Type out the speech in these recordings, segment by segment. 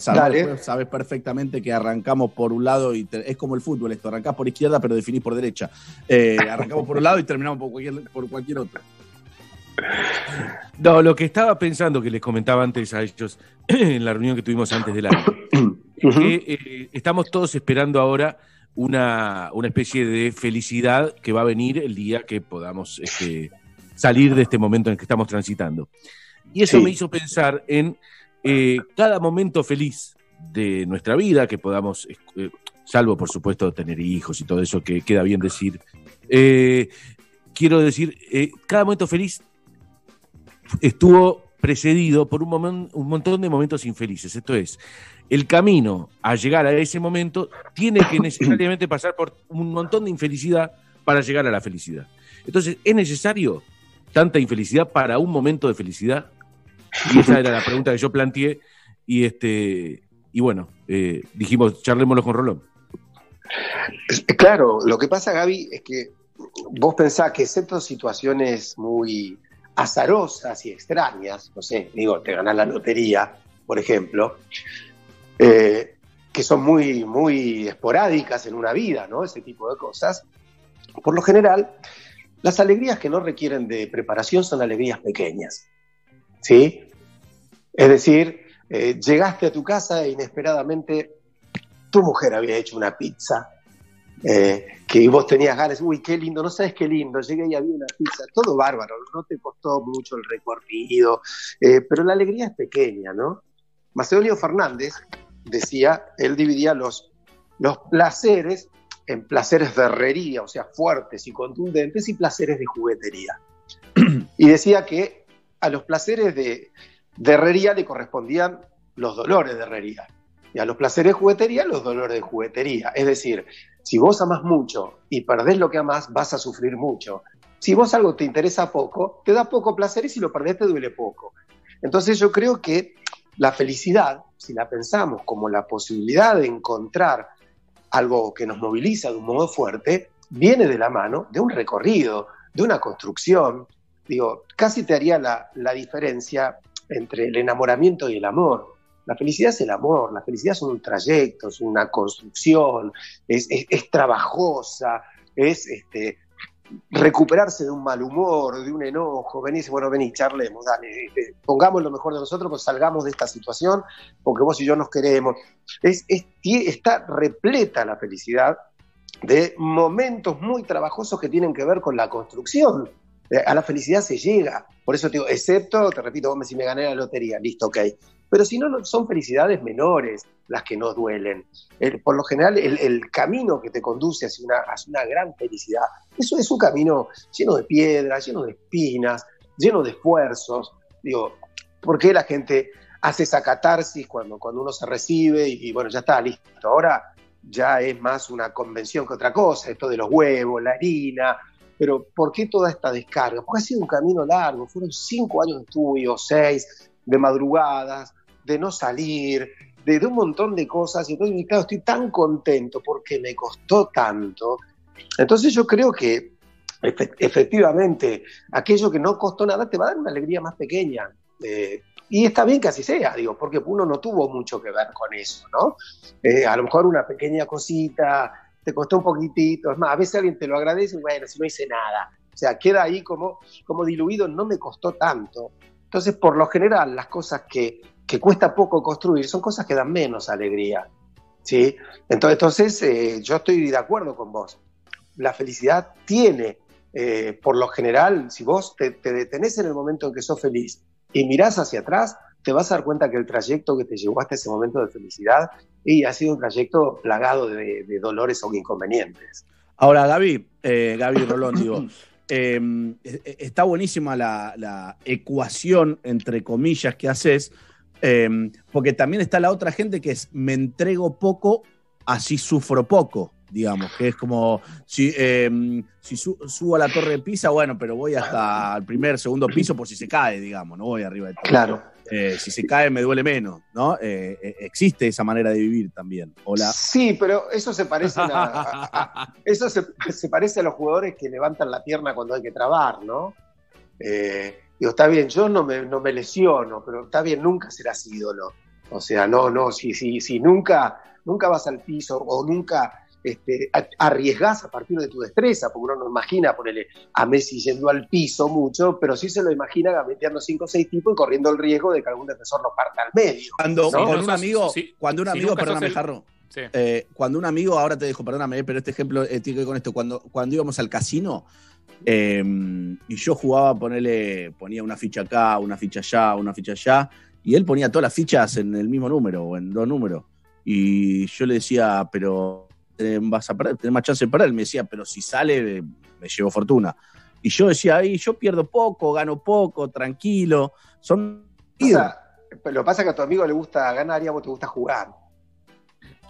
Sabes, sabes, perfectamente que arrancamos por un lado y es como el fútbol esto, arrancás por izquierda pero definís por derecha. Eh, arrancamos por un lado y terminamos por cualquier, por cualquier otro. No, lo que estaba pensando que les comentaba antes a ellos en la reunión que tuvimos antes del año, es que eh, estamos todos esperando ahora una, una, especie de felicidad que va a venir el día que podamos este, salir de este momento en el que estamos transitando. Y eso me hizo pensar en eh, cada momento feliz de nuestra vida, que podamos, eh, salvo por supuesto tener hijos y todo eso que queda bien decir, eh, quiero decir, cada momento feliz estuvo precedido por un, un montón de momentos infelices. Esto es, el camino a llegar a ese momento tiene que necesariamente pasar por un montón de infelicidad para llegar a la felicidad. Entonces, ¿es necesario tanta infelicidad para un momento de felicidad? Y esa era la pregunta que yo planteé. Y este y bueno, eh, dijimos, charlémoslo con Rolón. Claro, lo que pasa, Gaby, es que vos pensás que excepto situaciones muy azarosas y extrañas, no sé, digo, te ganas la lotería, por ejemplo, eh, que son muy, muy esporádicas en una vida, ¿no? Ese tipo de cosas. Por lo general, las alegrías que no requieren de preparación son alegrías pequeñas. ¿Sí? Es decir, eh, llegaste a tu casa e inesperadamente tu mujer había hecho una pizza, eh, que vos tenías ganas, uy, qué lindo, no sabes qué lindo, llegué y había una pizza, todo bárbaro, no te costó mucho el recorrido, eh, pero la alegría es pequeña, ¿no? Macedonio Fernández decía, él dividía los, los placeres en placeres de herrería, o sea, fuertes y contundentes, y placeres de juguetería. Y decía que a los placeres de, herrería le correspondían los dolores de herrería. Y a los placeres de juguetería, los dolores de juguetería. Es decir, si vos amás mucho y perdés lo que amás, vas a sufrir mucho. Si vos algo te interesa poco, te da poco placer y si lo perdés te duele poco. Entonces yo creo que la felicidad, si la pensamos como la posibilidad de encontrar algo que nos moviliza de un modo fuerte, viene de la mano de un recorrido, de una construcción, digo, casi te haría la, diferencia entre el enamoramiento y el amor. La felicidad es el amor, la felicidad es un trayecto, es una construcción, es, trabajosa, es este, recuperarse de un mal humor, de un enojo, venís, bueno, vení, charlemos, dale, este, pongamos lo mejor de nosotros, pues salgamos de esta situación, porque vos y yo nos queremos. Es, está repleta la felicidad de momentos muy trabajosos que tienen que ver con la construcción, a la felicidad se llega. Por eso te digo, excepto, te repito, si me gané la lotería, listo, ok. Pero si no, son felicidades menores las que nos duelen. por lo general, el, camino que te conduce hacia una, hacia una gran felicidad, eso es un camino lleno de piedras, lleno de espinas, lleno de esfuerzos. Digo, ¿por qué la gente hace esa catarsis cuando, cuando uno se recibe y, y bueno, ya está, listo? Ahora ya es más una convención que otra cosa, esto de los huevos, la harina, pero ¿por qué toda esta descarga? Porque ha sido un camino largo, fueron cinco años de estudio, seis, de madrugadas, de no salir, de, un montón de cosas, y entonces, claro, estoy tan contento porque me costó tanto. Entonces yo creo que efectivamente aquello que no costó nada te va a dar una alegría más pequeña. Eh, y está bien que así sea, digo, porque uno no tuvo mucho que ver con eso, ¿no? Eh, a lo mejor una pequeña cosita, te costó un poquitito, es más, a veces alguien te lo agradece y bueno, si no hice nada. O sea, queda ahí como, como diluido, no me costó tanto. Entonces, por lo general, las cosas que, que cuesta poco construir son cosas que dan menos alegría. ¿sí? Entonces, entonces eh, yo estoy de acuerdo con vos. La felicidad tiene, eh, por lo general, si vos te, te, detenés en el momento en que sos feliz y mirás hacia atrás, te vas a dar cuenta que el trayecto que te llevó hasta ese momento de felicidad y ha sido un trayecto plagado de, dolores o inconvenientes. Ahora, Gaby, eh, Gaby Rolón, digo, em, e, e, está buenísima la, ecuación, entre comillas, que haces, em, porque también está la otra gente que es me entrego poco, así sufro poco digamos, que es como si, em, si subo a la torre de Pisa, bueno, pero voy hasta el primer, segundo piso por si se cae, digamos, no voy arriba de todo. Claro. Eh, si se cae me duele menos, ¿no? Eh, eh, existe esa manera de vivir también. Hola. Sí, pero eso se parece a, eso se, parece a los jugadores que levantan la pierna cuando hay que trabar, ¿no? digo, está bien, yo no me, no me lesiono, pero está bien, nunca serás ídolo. O sea, no, no, si, si, si nunca, nunca vas al piso o nunca este, arriesgás a partir de tu destreza, porque uno no imagina ponerle a Messi yendo al piso mucho, pero sí se lo imagina metiendo cinco o seis tipos y corriendo el riesgo de que algún defensor lo parta al medio. Cuando con un amigo, cuando un amigo, perdóname, Jarro, eh, cuando un amigo, ahora te dejo, perdóname, pero este ejemplo eh, tiene que ver con esto, cuando, cuando íbamos al casino eh, y yo jugaba, ponerle, ponía una ficha acá, una ficha allá, una ficha allá, y él ponía todas las fichas en el mismo número o en dos números. Y yo le decía, pero vas a perder, tenés más chance de perder. Él me decía, pero si sale, me llevo fortuna. Y yo decía, ahí yo pierdo poco, gano poco, tranquilo. Son. O sea, lo que pasa es que a tu amigo le gusta ganar y a vos te gusta jugar.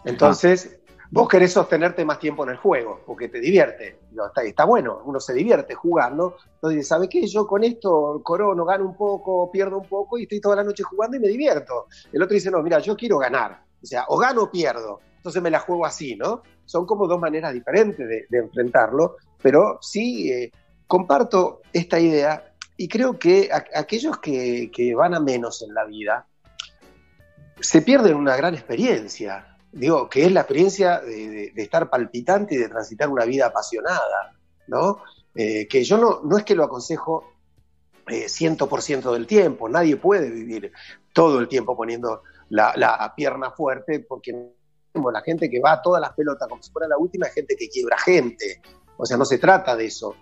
Entonces, vos querés sostenerte más tiempo en el juego, porque te divierte. Está, está, bueno, uno se divierte jugando. Entonces, ¿sabe qué? Yo con esto corono, gano un poco, pierdo un poco y estoy toda la noche jugando y me divierto. El otro dice, no, mira, yo quiero ganar. O sea, o gano o pierdo. Entonces me la juego así, ¿no? Son como dos maneras diferentes de, enfrentarlo, pero sí eh, comparto esta idea y creo que aquellos que, van a menos en la vida se pierden una gran experiencia digo, que es la experiencia de, estar palpitante y de transitar una vida apasionada, ¿no? Eh, que yo no, no es que lo aconsejo eh, 100% del tiempo, nadie puede vivir todo el tiempo poniendo la, pierna fuerte, porque la gente que va a todas las pelotas como si fuera la última es gente que quiebra gente, o sea, no se trata de eso.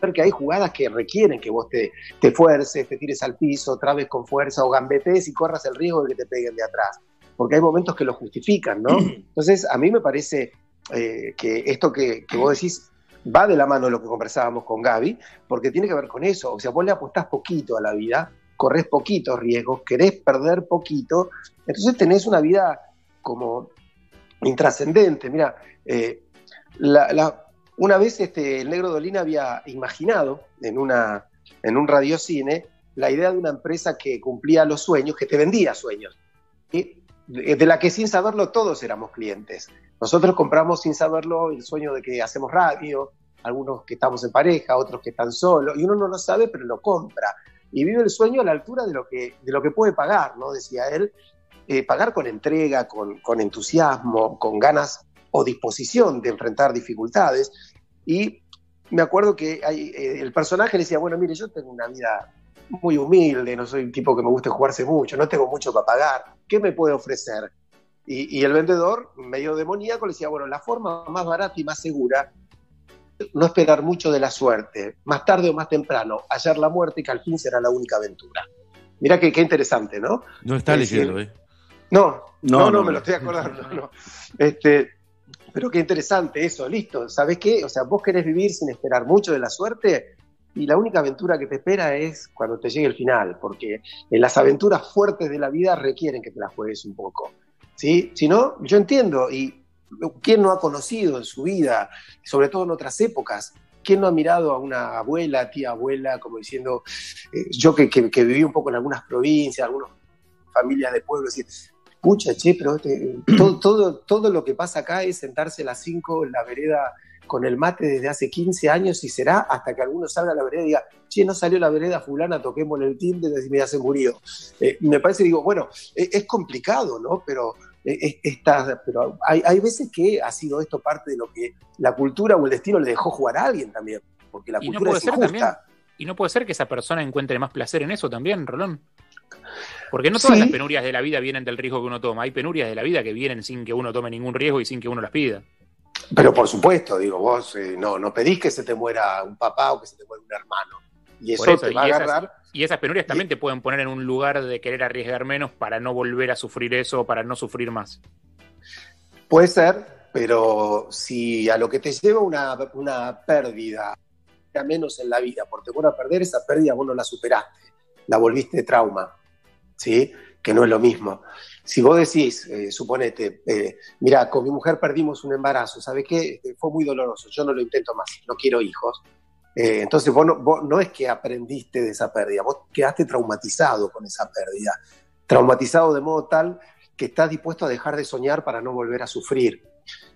Porque hay jugadas que requieren que vos te, te fuerces, te tires al piso, trabes con fuerza o gambetes y corras el riesgo de que te peguen de atrás porque hay momentos que lo justifican, ¿no? Entonces, a mí me parece eh, que esto que, vos decís va de la mano de lo que conversábamos con Gaby, porque tiene que ver con eso. O sea, vos le apostás poquito a la vida, corres poquitos riesgos, querés perder poquito, entonces tenés una vida como intrascendente. Mira, eh, una vez este, el Negro Dolina había imaginado en, una, en un radiocine la idea de una empresa que cumplía los sueños, que te vendía sueños. de la que sin saberlo todos éramos clientes. Nosotros compramos sin saberlo el sueño de que hacemos radio, algunos que estamos en pareja, otros que están solos, y uno no lo sabe, pero lo compra. Y vive el sueño a la altura de lo que, de lo que puede pagar, ¿no? Decía él, eh, pagar con entrega, con, con, entusiasmo, con ganas o disposición de enfrentar dificultades. Y me acuerdo que eh, el personaje le decía, bueno, mire, yo tengo una vida muy humilde, no soy un tipo que me guste jugarse mucho, no tengo mucho para pagar, ¿qué me puede ofrecer? Y, el vendedor, medio demoníaco, le decía, bueno, la forma más barata y más segura, no esperar mucho de la suerte, más tarde o más temprano, hallar la muerte y que al fin será la única aventura. Mira qué, qué interesante, ¿no? No está leyendo, ¿eh? No, no, no, me lo estoy acordando. Este, pero qué interesante eso, listo. ¿Sabes qué? O sea, vos querés vivir sin esperar mucho de la suerte, y la única aventura que te espera es cuando te llegue el final, porque en las aventuras fuertes de la vida requieren que te las juegues un poco. ¿sí? Si no, yo entiendo, y ¿quién no ha conocido en su vida, sobre todo en otras épocas, ¿Quién no ha mirado a una abuela, tía abuela, como diciendo, eh, yo que, que, viví un poco en algunas provincias, algunas familias de pueblos, pucha, che, pero este, todo, todo, todo, lo que pasa acá es sentarse a las 5 en la vereda con el mate desde hace 15 años y será hasta que alguno salga a la vereda y diga, che, no salió la vereda fulana, toquemos el timbre y me se murió. Eh, me parece, digo, bueno, e, es, complicado, ¿no? Pero, e, está, pero hay, hay, veces que ha sido esto parte de lo que la cultura o el destino le dejó jugar a alguien también, porque la cultura es injusta. y no puede ser que esa persona encuentre más placer en eso también, Rolón. Porque no todas las penurias de la vida vienen del riesgo que uno toma. Hay penurias de la vida que vienen sin que uno tome ningún riesgo y sin que uno las pida. Pero por supuesto, digo, vos eh, no, no pedís que se te muera un papá o que se te muera un hermano. Y eso, te va a agarrar. y esas penurias también te pueden poner en un lugar de querer arriesgar menos para no volver a sufrir eso o para no sufrir más. Puede ser, pero si a lo que te lleva una, una pérdida, a menos en la vida, por temor a perder esa pérdida, vos no la superaste, la volviste trauma, ¿sí? Que no es lo mismo. Si vos decís, eh, suponete, eh, mira, con mi mujer perdimos un embarazo, ¿sabes qué? Este, fue muy doloroso, yo no lo intento más, no quiero hijos. Eh, entonces vos no, es que aprendiste de esa pérdida, vos quedaste traumatizado con esa pérdida, traumatizado de modo tal que estás dispuesto a dejar de soñar para no volver a sufrir.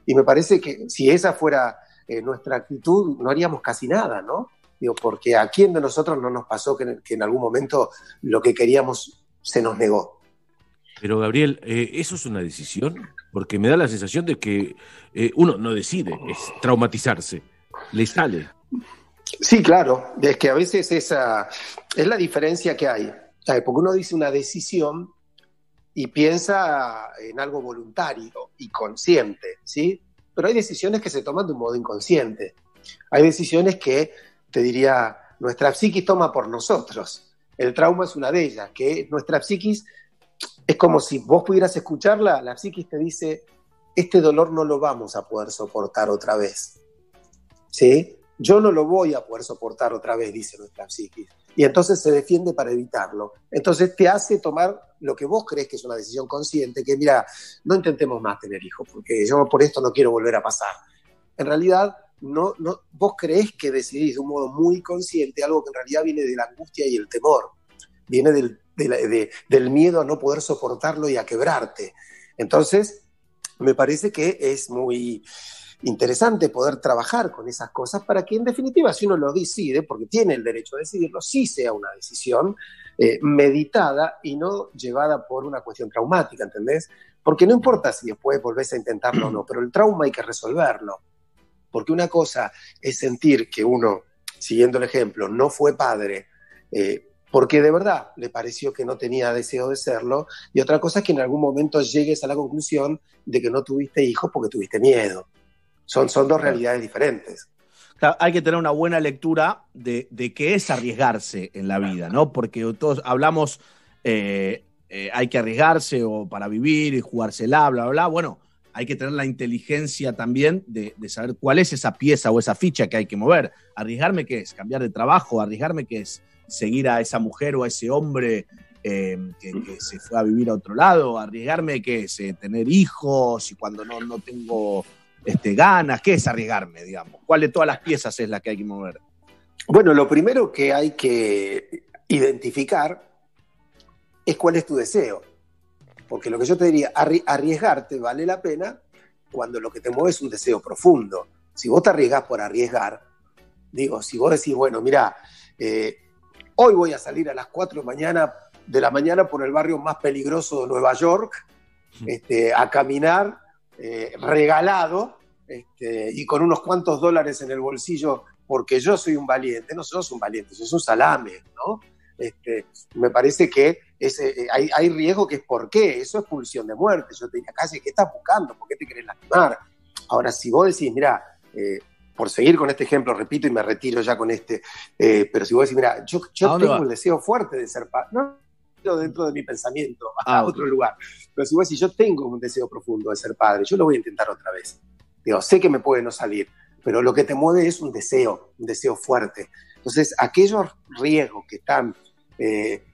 Y me parece que si esa fuera nuestra actitud, no haríamos casi nada, ¿no? Digo, porque a quién de nosotros no nos pasó que en algún momento lo que queríamos se nos negó. Pero Gabriel, eh, ¿eso es una decisión? Porque me da la sensación de que eh, uno no decide, es traumatizarse, le sale. Sí, claro, es que a veces esa es la diferencia que hay. Porque uno dice una decisión y piensa en algo voluntario y consciente, ¿sí? Pero hay decisiones que se toman de un modo inconsciente. Hay decisiones que, te diría, nuestra psiquis toma por nosotros. El trauma es una de ellas, que nuestra psiquis es como si vos pudieras escucharla, la psiquis te dice, este dolor no lo vamos a poder soportar otra vez. ¿Sí? Yo no lo voy a poder soportar otra vez, dice nuestra psiquis. Y entonces se defiende para evitarlo. Entonces te hace tomar lo que vos crees que es una decisión consciente, que mira, no intentemos más tener hijos, porque yo por esto no quiero volver a pasar. En realidad, no, no, vos creés que decidís de un modo muy consciente algo que en realidad viene de la angustia y el temor, viene del, miedo a no poder soportarlo y a quebrarte. Entonces, me parece que es muy interesante poder trabajar con esas cosas para que en definitiva si uno lo decide, porque tiene el derecho a decidirlo, sí sea una decisión eh, meditada y no llevada por una cuestión traumática, ¿entendés? Porque no importa si después volvés a intentarlo o no, pero el trauma hay que resolverlo. Porque una cosa es sentir que uno, siguiendo el ejemplo, no fue padre, eh, porque de verdad le pareció que no tenía deseo de serlo, y otra cosa es que en algún momento llegues a la conclusión de que no tuviste hijos porque tuviste miedo. Son, son dos realidades diferentes. hay que tener una buena lectura de, qué es arriesgarse en la vida, ¿no? Porque todos hablamos, eh, eh, hay que arriesgarse o para vivir y jugársela, bla, bla, bla. Bueno, hay que tener la inteligencia también de, saber cuál es esa pieza o esa ficha que hay que mover. Arriesgarme qué es, cambiar de trabajo, arriesgarme qué es, seguir a esa mujer o a ese hombre eh, que, se fue a vivir a otro lado, arriesgarme qué es, tener hijos y cuando no, no tengo este, ganas? ¿Qué es arriesgarme, digamos? ¿Cuál de todas las piezas es la que hay que mover? Bueno, lo primero que hay que identificar es cuál es tu deseo. Porque lo que yo te diría, arriesgarte vale la pena cuando lo que te mueve es un deseo profundo. Si vos te arriesgas por arriesgar, digo, si vos decís, bueno, mira, eh, hoy voy a salir a las 4 de, mañana, de la mañana por el barrio más peligroso de Nueva York, este, a caminar eh, regalado este, y con unos cuantos dólares en el bolsillo porque yo soy un valiente. No sos un valiente, sos un salame, ¿no? Este, me parece que ese, eh, hay, riesgo que es por qué, eso es pulsión de muerte. Yo te diría, casi, ¿qué estás buscando? ¿Por qué te querés lastimar? Ahora, si vos decís, mira, eh, por seguir con este ejemplo, repito y me retiro ya con este, pero si vos decís, mira, yo, yo tengo el deseo fuerte de ser padre, no, dentro de mi pensamiento, a ah, otro lugar. Pero si, si yo tengo un deseo profundo de ser padre, yo lo voy a intentar otra vez. Digo, sé que me puede no salir, pero lo que te mueve es un deseo, un deseo fuerte. Entonces, aquellos riesgos que están eh,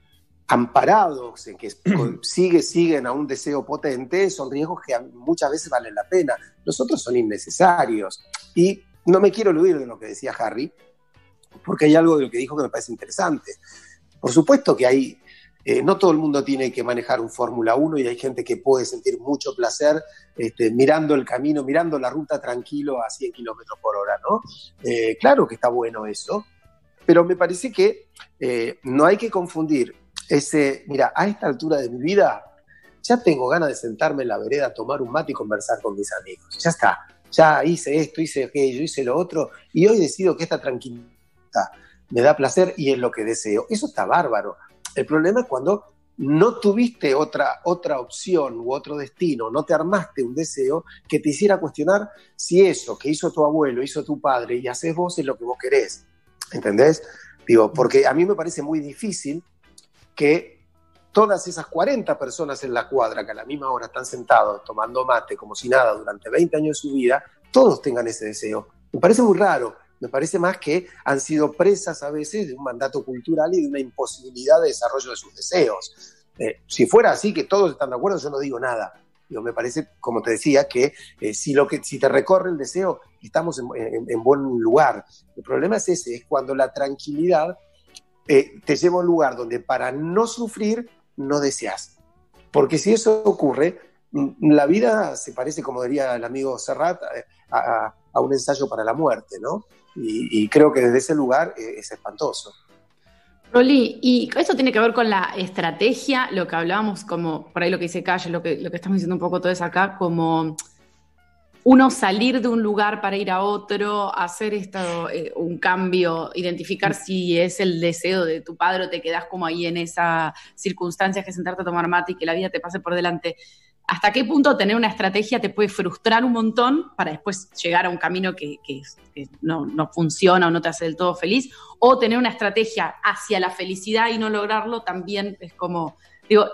amparados en que sigue, siguen a un deseo potente, son riesgos que muchas veces valen la pena. Los otros son innecesarios. Y no me quiero eludir de lo que decía Harry, porque hay algo de lo que dijo que me parece interesante. Por supuesto que hay eh, no todo el mundo tiene que manejar un Fórmula 1 y hay gente que puede sentir mucho placer este, mirando el camino, mirando la ruta tranquilo a 100 kilómetros por hora, ¿no? Eh, claro que está bueno eso, pero me parece que eh, no hay que confundir ese, mira, a esta altura de mi vida ya tengo ganas de sentarme en la vereda, tomar un mate y conversar con mis amigos. Ya está, ya hice esto, hice aquello, hice lo otro, y hoy decido que esta tranquilidad me da placer y es lo que deseo. Eso está bárbaro. El problema es cuando no tuviste otra, otra opción u otro destino, no te armaste un deseo que te hiciera cuestionar si eso que hizo tu abuelo, hizo tu padre y haces vos es lo que vos querés. ¿Entendés? Digo, porque a mí me parece muy difícil que todas esas 40 personas en la cuadra que a la misma hora están sentados tomando mate como si nada durante 20 años de su vida, todos tengan ese deseo. Me parece muy raro. Me parece más que han sido presas a veces de un mandato cultural y de una imposibilidad de desarrollo de sus deseos. Eh, si fuera así, que todos están de acuerdo, yo no digo nada. Digo, me parece, como te decía, que, eh, si, lo que si te recorre el deseo, estamos en, buen lugar. El problema es ese, es cuando la tranquilidad eh, te lleva a un lugar donde para no sufrir no deseas. Porque si eso ocurre, mm, la vida se parece, como diría el amigo Serrat, a, a un ensayo para la muerte, ¿no? Y, creo que desde ese lugar eh, es espantoso. Roli, y eso tiene que ver con la estrategia, lo que hablábamos como, por ahí lo que dice Calle, lo que, lo que estamos diciendo un poco todos acá, como uno salir de un lugar para ir a otro, hacer esto, eh, un cambio, identificar si es el deseo de tu padre o te quedas como ahí en esa circunstancia que sentarte a tomar mate y que la vida te pase por delante. ¿Hasta qué punto tener una estrategia te puede frustrar un montón para después llegar a un camino que, no, no, funciona o no te hace del todo feliz? O tener una estrategia hacia la felicidad y no lograrlo también es como, digo,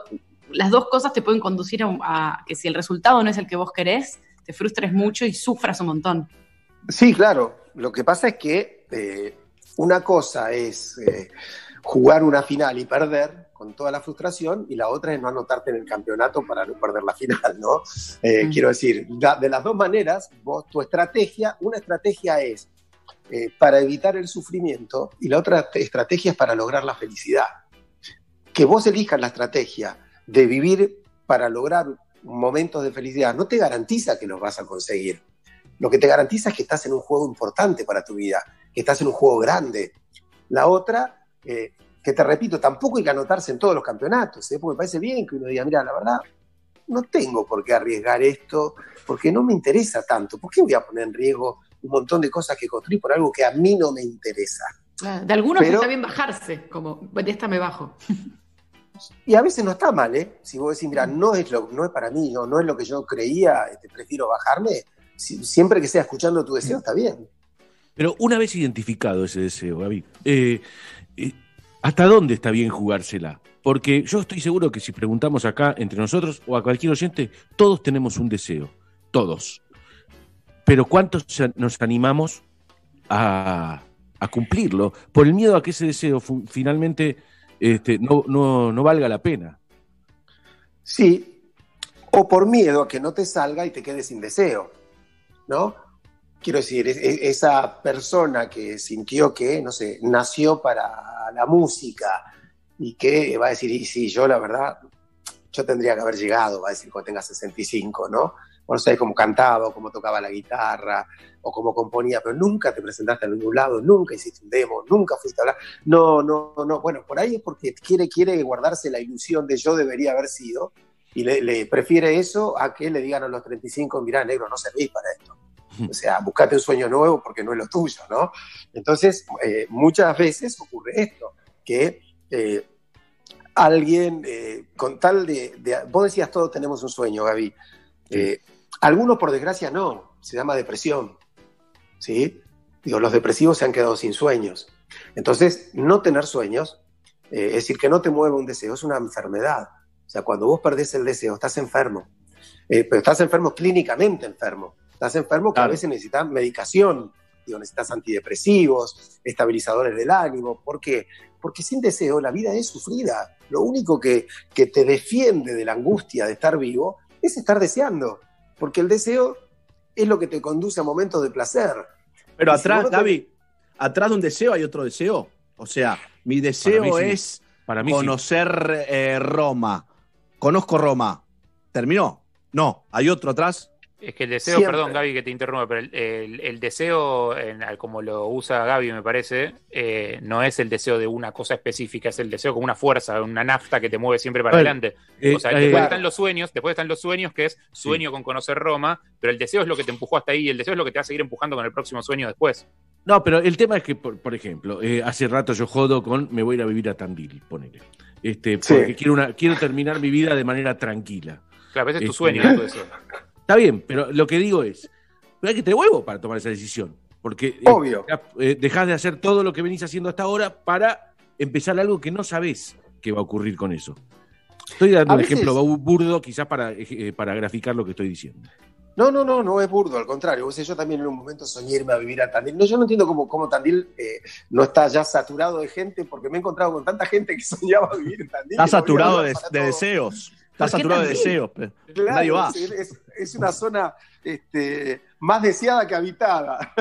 las dos cosas te pueden conducir a, que si el resultado no es el que vos querés, te frustres mucho y sufras un montón. Sí, claro. Lo que pasa es que eh, una cosa es eh, jugar una final y perder con toda la frustración y la otra es no anotarte en el campeonato para no perder la final, ¿no? Eh, quiero decir, de las dos maneras, vos, tu estrategia, una estrategia es para evitar el sufrimiento y la otra estrategia es para lograr la felicidad. Que vos elijas la estrategia de vivir para lograr momentos de felicidad no te garantiza que los vas a conseguir. Lo que te garantiza es que estás en un juego importante para tu vida, que estás en un juego grande. La otra, eh, que te repito, tampoco hay que anotarse en todos los campeonatos, ¿eh? porque me parece bien que uno diga, mira, la verdad, no tengo por qué arriesgar esto, porque no me interesa tanto. ¿Por qué voy a poner en riesgo un montón de cosas que construí por algo que a mí no me interesa? De algunos está bien bajarse, como, de esta me bajo. Y a veces no está mal, ¿eh? Si vos decís, mira, no es, lo, no es para mí, no, no es lo que yo creía, este, prefiero bajarme, siempre que sea escuchando tu deseo, está bien. Pero una vez identificado ese deseo, Gaby, eh, eh, ¿hasta dónde está bien jugársela? Porque yo estoy seguro que si preguntamos acá entre nosotros o a cualquier oyente, todos tenemos un deseo, todos. Pero ¿cuántos nos animamos a, a cumplirlo? Por el miedo a que ese deseo finalmente este, no, no, valga la pena. Sí, o por miedo a que no te salga y te quedes sin deseo, ¿no? Quiero decir, esa persona que sintió que, no sé, nació para la música y que va a decir, y sí, yo la verdad, yo tendría que haber llegado, va a decir cuando tenga 65, ¿no? No sabes cómo cantaba, o cómo tocaba la guitarra, o cómo componía, pero nunca te presentaste a ningún lado, nunca hiciste un demo, nunca fuiste a hablar. No, no, no. Bueno, por ahí es porque quiere, quiere guardarse la ilusión de yo debería haber sido, y le, prefiere eso a que le digan a los 35, mira, negro, no servís para esto. O sea, buscate un sueño nuevo porque no es lo tuyo, ¿no? Entonces, eh, muchas veces ocurre esto, que eh, alguien, eh, con tal de, Vos decías, todos tenemos un sueño, Gaby. Algunos, por desgracia, no. Se llama depresión. ¿Sí? Digo, los depresivos se han quedado sin sueños. Entonces, no tener sueños, eh, es decir, que no te mueva un deseo, es una enfermedad. O sea, cuando vos perdés el deseo, estás enfermo. Eh, pero estás enfermo clínicamente enfermo. Estás enfermo que a veces necesitas medicación, digo, necesitas antidepresivos, estabilizadores del ánimo. ¿Por qué? Porque sin deseo la vida es sufrida. Lo único que, que te defiende de la angustia de estar vivo es estar deseando porque el deseo es lo que te conduce a momentos de placer. Pero atrás, David, atrás de un deseo hay otro deseo. O sea, mi deseo es conocer eh, Roma. Conozco Roma. ¿Terminó? No, hay otro atrás. Es que el deseo, perdón Gaby que te interrumpa, pero el, deseo, como lo usa Gaby me parece, eh, no es el deseo de una cosa específica, es el deseo como una fuerza, una nafta que te mueve siempre para adelante. Eh, o sea, después eh, están los sueños, después están los sueños que es sueño con conocer Roma, pero el deseo es lo que te empujó hasta ahí y el deseo es lo que te va a seguir empujando con el próximo sueño después. No, pero el tema es que, por, ejemplo, hace rato yo jodo con me voy a ir a vivir a Tandil, ponele. Este, porque quiero, una, quiero terminar mi vida de manera tranquila. Claro, ese es tu este, sueño, deseo. Está bien, pero lo que digo es, hay que tener huevo para tomar esa decisión. Porque eh, Obvio. Eh, dejás de hacer todo lo que venís haciendo hasta ahora para empezar algo que no sabés qué va a ocurrir con eso. Estoy dando un ejemplo burdo, quizás para, eh, para graficar lo que estoy diciendo. No, no, no, no es burdo, al contrario. yo también en un momento soñé irme a vivir a Tandil. No, yo no entiendo cómo, cómo Tandil no está ya saturado de gente, porque me he encontrado con tanta gente que soñaba vivir en Tandil. Está saturado de, deseos. Está saturado de deseos. Claro, Nadie va. Es, es, una zona este, más deseada que habitada.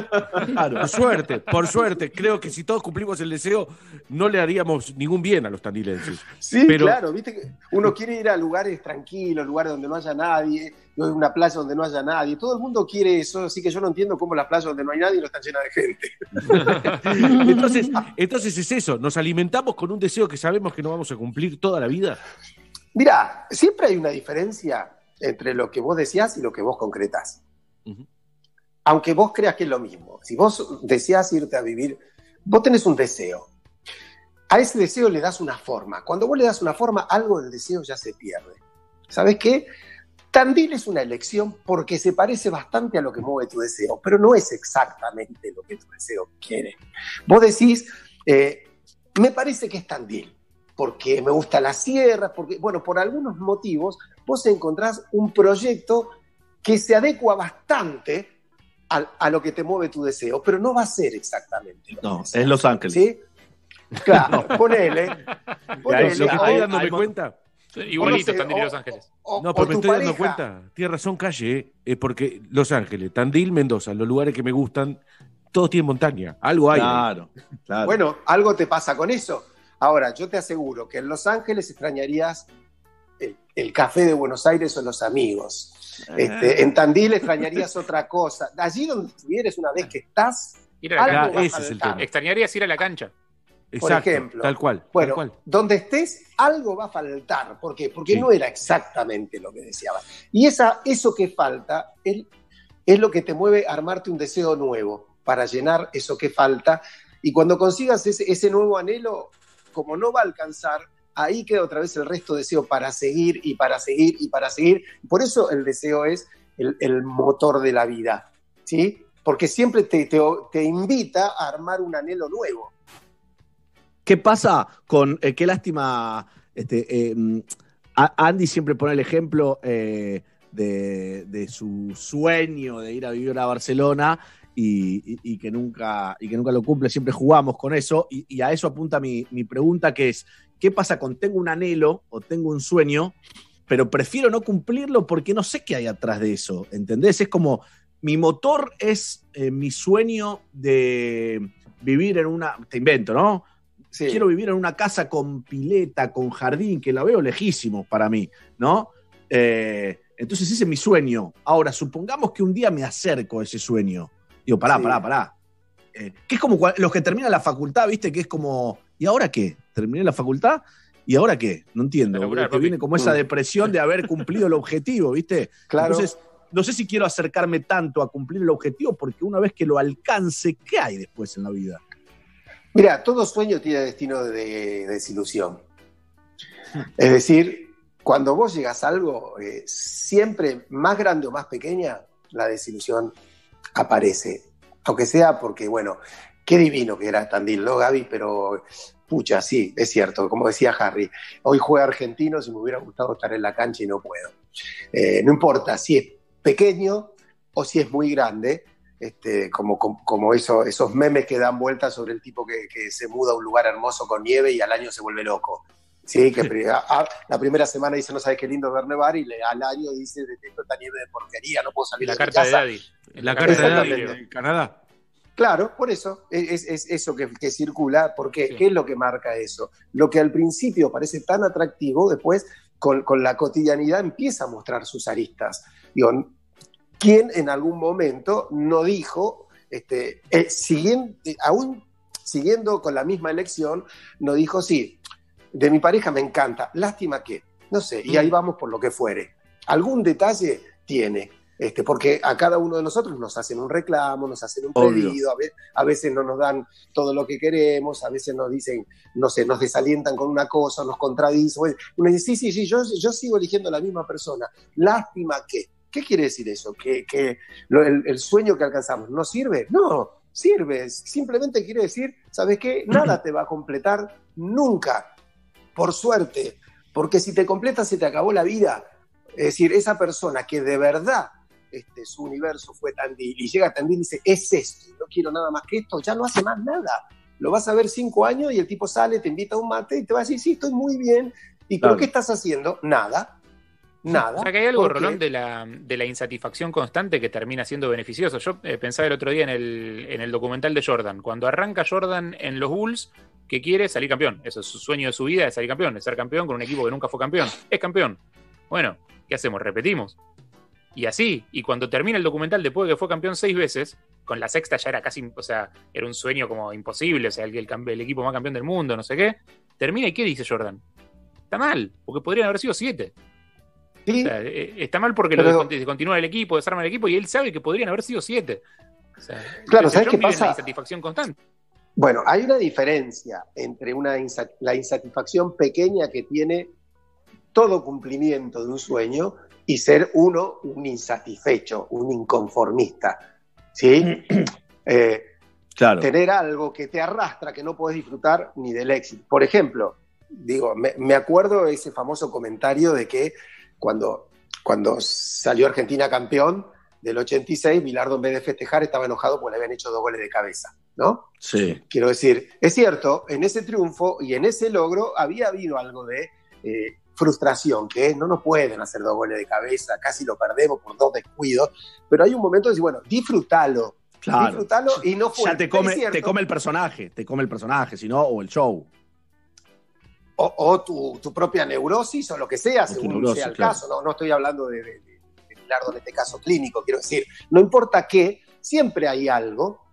Por suerte, por suerte. Creo que si todos cumplimos el deseo, no le haríamos ningún bien a los tandilenses. Sí, claro, viste que uno quiere ir a lugares tranquilos, lugares donde no haya nadie, una playa donde no haya nadie. Todo el mundo quiere eso, así que yo no entiendo cómo las playas donde no hay nadie no están llenas de gente. entonces, entonces es eso, nos alimentamos con un deseo que sabemos que no vamos a cumplir toda la vida. Mira, siempre hay una diferencia entre lo que vos decías y lo que vos concretás. Aunque vos creas que es lo mismo. Si vos deseas irte a vivir, vos tenés un deseo. A ese deseo le das una forma. Cuando vos le das una forma, algo del deseo ya se pierde. ¿Sabes qué? Tandil es una elección porque se parece bastante a lo que mueve tu deseo, pero no es exactamente lo que tu deseo quiere. Vos decís, eh, me parece que es Tandil, porque me gusta la sierra, porque, bueno, por algunos motivos vos encontrás un proyecto que se adecua bastante a, lo que te mueve tu deseo, pero no va a ser exactamente. no, es Los Ángeles. ¿Sí? Claro, ponele. ponele lo que estoy dándome cuenta. igualito no Tandil y Los Ángeles. no, pero me estoy dando cuenta. Tienes razón, calle, eh, porque Los Ángeles, Tandil, Mendoza, los lugares que me gustan, todos tienen montaña. Algo hay. Claro, claro. Bueno, algo te pasa con eso. Ahora, yo te aseguro que en Los Ángeles extrañarías el, café de Buenos Aires o los amigos. Este, en Tandil extrañarías otra cosa. Allí donde estuvieres una vez que estás, ir a la ese es el tema. Extrañarías ir a la cancha. por ejemplo. Tal cual. Bueno, donde estés, algo va a faltar. ¿Por qué? Porque no era exactamente lo que deseabas. Y esa, eso que falta es, es lo que te mueve a armarte un deseo nuevo para llenar eso que falta. Y cuando consigas ese, ese nuevo anhelo, como no va a alcanzar, ahí queda otra vez el resto de deseo para seguir y para seguir y para seguir. Por eso el deseo es el, motor de la vida, ¿sí? Porque siempre te, te, invita a armar un anhelo nuevo. ¿Qué pasa con, eh, qué lástima, este, eh, Andy siempre pone el ejemplo eh, de, su sueño de ir a vivir a Barcelona y, que, nunca, y que nunca lo cumple, siempre jugamos con eso y, a eso apunta mi, mi pregunta que es, ¿Qué pasa con tengo un anhelo o tengo un sueño, pero prefiero no cumplirlo porque no sé qué hay atrás de eso? ¿Entendés? Es como mi motor es eh, mi sueño de vivir en una, te invento, ¿no? Quiero vivir en una casa con pileta, con jardín, que la veo lejísimo para mí, ¿no? Eh, entonces ese es mi sueño. Ahora, supongamos que un día me acerco a ese sueño. Digo, pará, pará, pará. Eh, que es como los que terminan la facultad, ¿viste? Que es como, ¿y ahora qué? terminé la facultad y ahora qué, no entiendo. que viene como esa mm. depresión de haber cumplido el objetivo, ¿viste? Claro. Entonces, no sé si quiero acercarme tanto a cumplir el objetivo, porque una vez que lo alcance, ¿qué hay después en la vida? Mira, todo sueño tiene destino de, desilusión. Es decir, cuando vos llegas a algo, eh, siempre más grande o más pequeña, la desilusión aparece. Aunque sea porque, bueno, qué divino que era Tandil, ¿no, Gaby? Pero Pucha, sí, es cierto, como decía Harry, hoy juega argentino, si me hubiera gustado estar en la cancha y no puedo. Eh, no importa si es pequeño o si es muy grande, este, como, como, esos memes que dan vueltas sobre el tipo que, se muda a un lugar hermoso con nieve y al año se vuelve loco. Sí, que la primera semana dice no sabes qué lindo ver nevar y al año dice detesto esta nieve de porquería, no puedo salir la a carta mi casa. de Daddy. La, carta de Daddy en Canadá. Claro, por eso, es, eso que, circula, porque ¿qué es lo que marca eso? Lo que al principio parece tan atractivo, después con, la cotidianidad empieza a mostrar sus aristas. Digo, ¿quién en algún momento no dijo, este, eh, siguiendo, aún siguiendo con la misma elección, no dijo, sí, de mi pareja me encanta, lástima que, no sé, y ahí vamos por lo que fuere. Algún detalle tiene, este, porque a cada uno de nosotros nos hacen un reclamo, nos hacen un pedido, a, veces no nos dan todo lo que queremos, a veces nos dicen, no sé, nos desalientan con una cosa, nos contradicen. Uno dice, sí, sí, sí, yo, yo sigo eligiendo a la misma persona. Lástima que. ¿Qué quiere decir eso? ¿Que, el, sueño que alcanzamos no sirve? No, sirve. Simplemente quiere decir, ¿sabes qué? Nada te va a completar nunca, por suerte. Porque si te completas, se te acabó la vida. Es decir, esa persona que de verdad este, su universo fue Tandil, y llega Tandil y dice, es esto, no quiero nada más que esto, ya no hace más nada. Lo vas a ver cinco años y el tipo sale, te invita a un mate y te va a decir, sí, estoy muy bien. ¿Y qué estás haciendo? Nada. Nada. O sea que hay algo, Rolón, de la, de la insatisfacción constante que termina siendo beneficioso. Yo eh, pensaba el otro día en el, en el documental de Jordan. Cuando arranca Jordan en los Bulls, que quiere salir campeón. Eso es su sueño de su vida, de salir campeón, de ser campeón con un equipo que nunca fue campeón. Es campeón. Bueno, ¿qué hacemos? Repetimos. Y así, y cuando termina el documental, después de que fue campeón seis veces, con la sexta ya era casi, o sea, era un sueño como imposible, o sea, el, el, el equipo más campeón del mundo, no sé qué. Termina y ¿qué dice Jordan? Está mal, porque podrían haber sido siete. Sí, O sea, eh, está mal porque lo Pero- desconti- descontinúa el equipo, desarma el equipo y él sabe que podrían haber sido siete. O sea, Claro, ¿sabes qué pasa? la insatisfacción constante. Bueno, hay una diferencia entre una la insatisfacción pequeña que tiene todo cumplimiento de un sueño y ser uno un insatisfecho, un inconformista. ¿Sí? Eh, Claro. tener algo que te arrastra, que no podés disfrutar ni del éxito. Por ejemplo, digo, me, me acuerdo ese famoso comentario de que cuando, cuando salió Argentina campeón del 86, Bilardo en vez de festejar estaba enojado porque le habían hecho dos goles de cabeza, ¿no? Sí. Quiero decir, es cierto, en ese triunfo y en ese logro había habido algo de eh, frustración, que es, no nos pueden hacer dos goles de cabeza, casi lo perdemos por dos descuidos, pero hay un momento de decir, bueno, disfrútalo, Claro. disfrútalo y no fue. Ya te come, te come el personaje, te come el personaje, si no, o el show. O, o tu, tu propia neurosis o lo que sea, según neurosis, sea el claro. caso. No, no estoy hablando de, de, de- Bilardo en este caso clínico, quiero decir, no importa qué, siempre hay algo,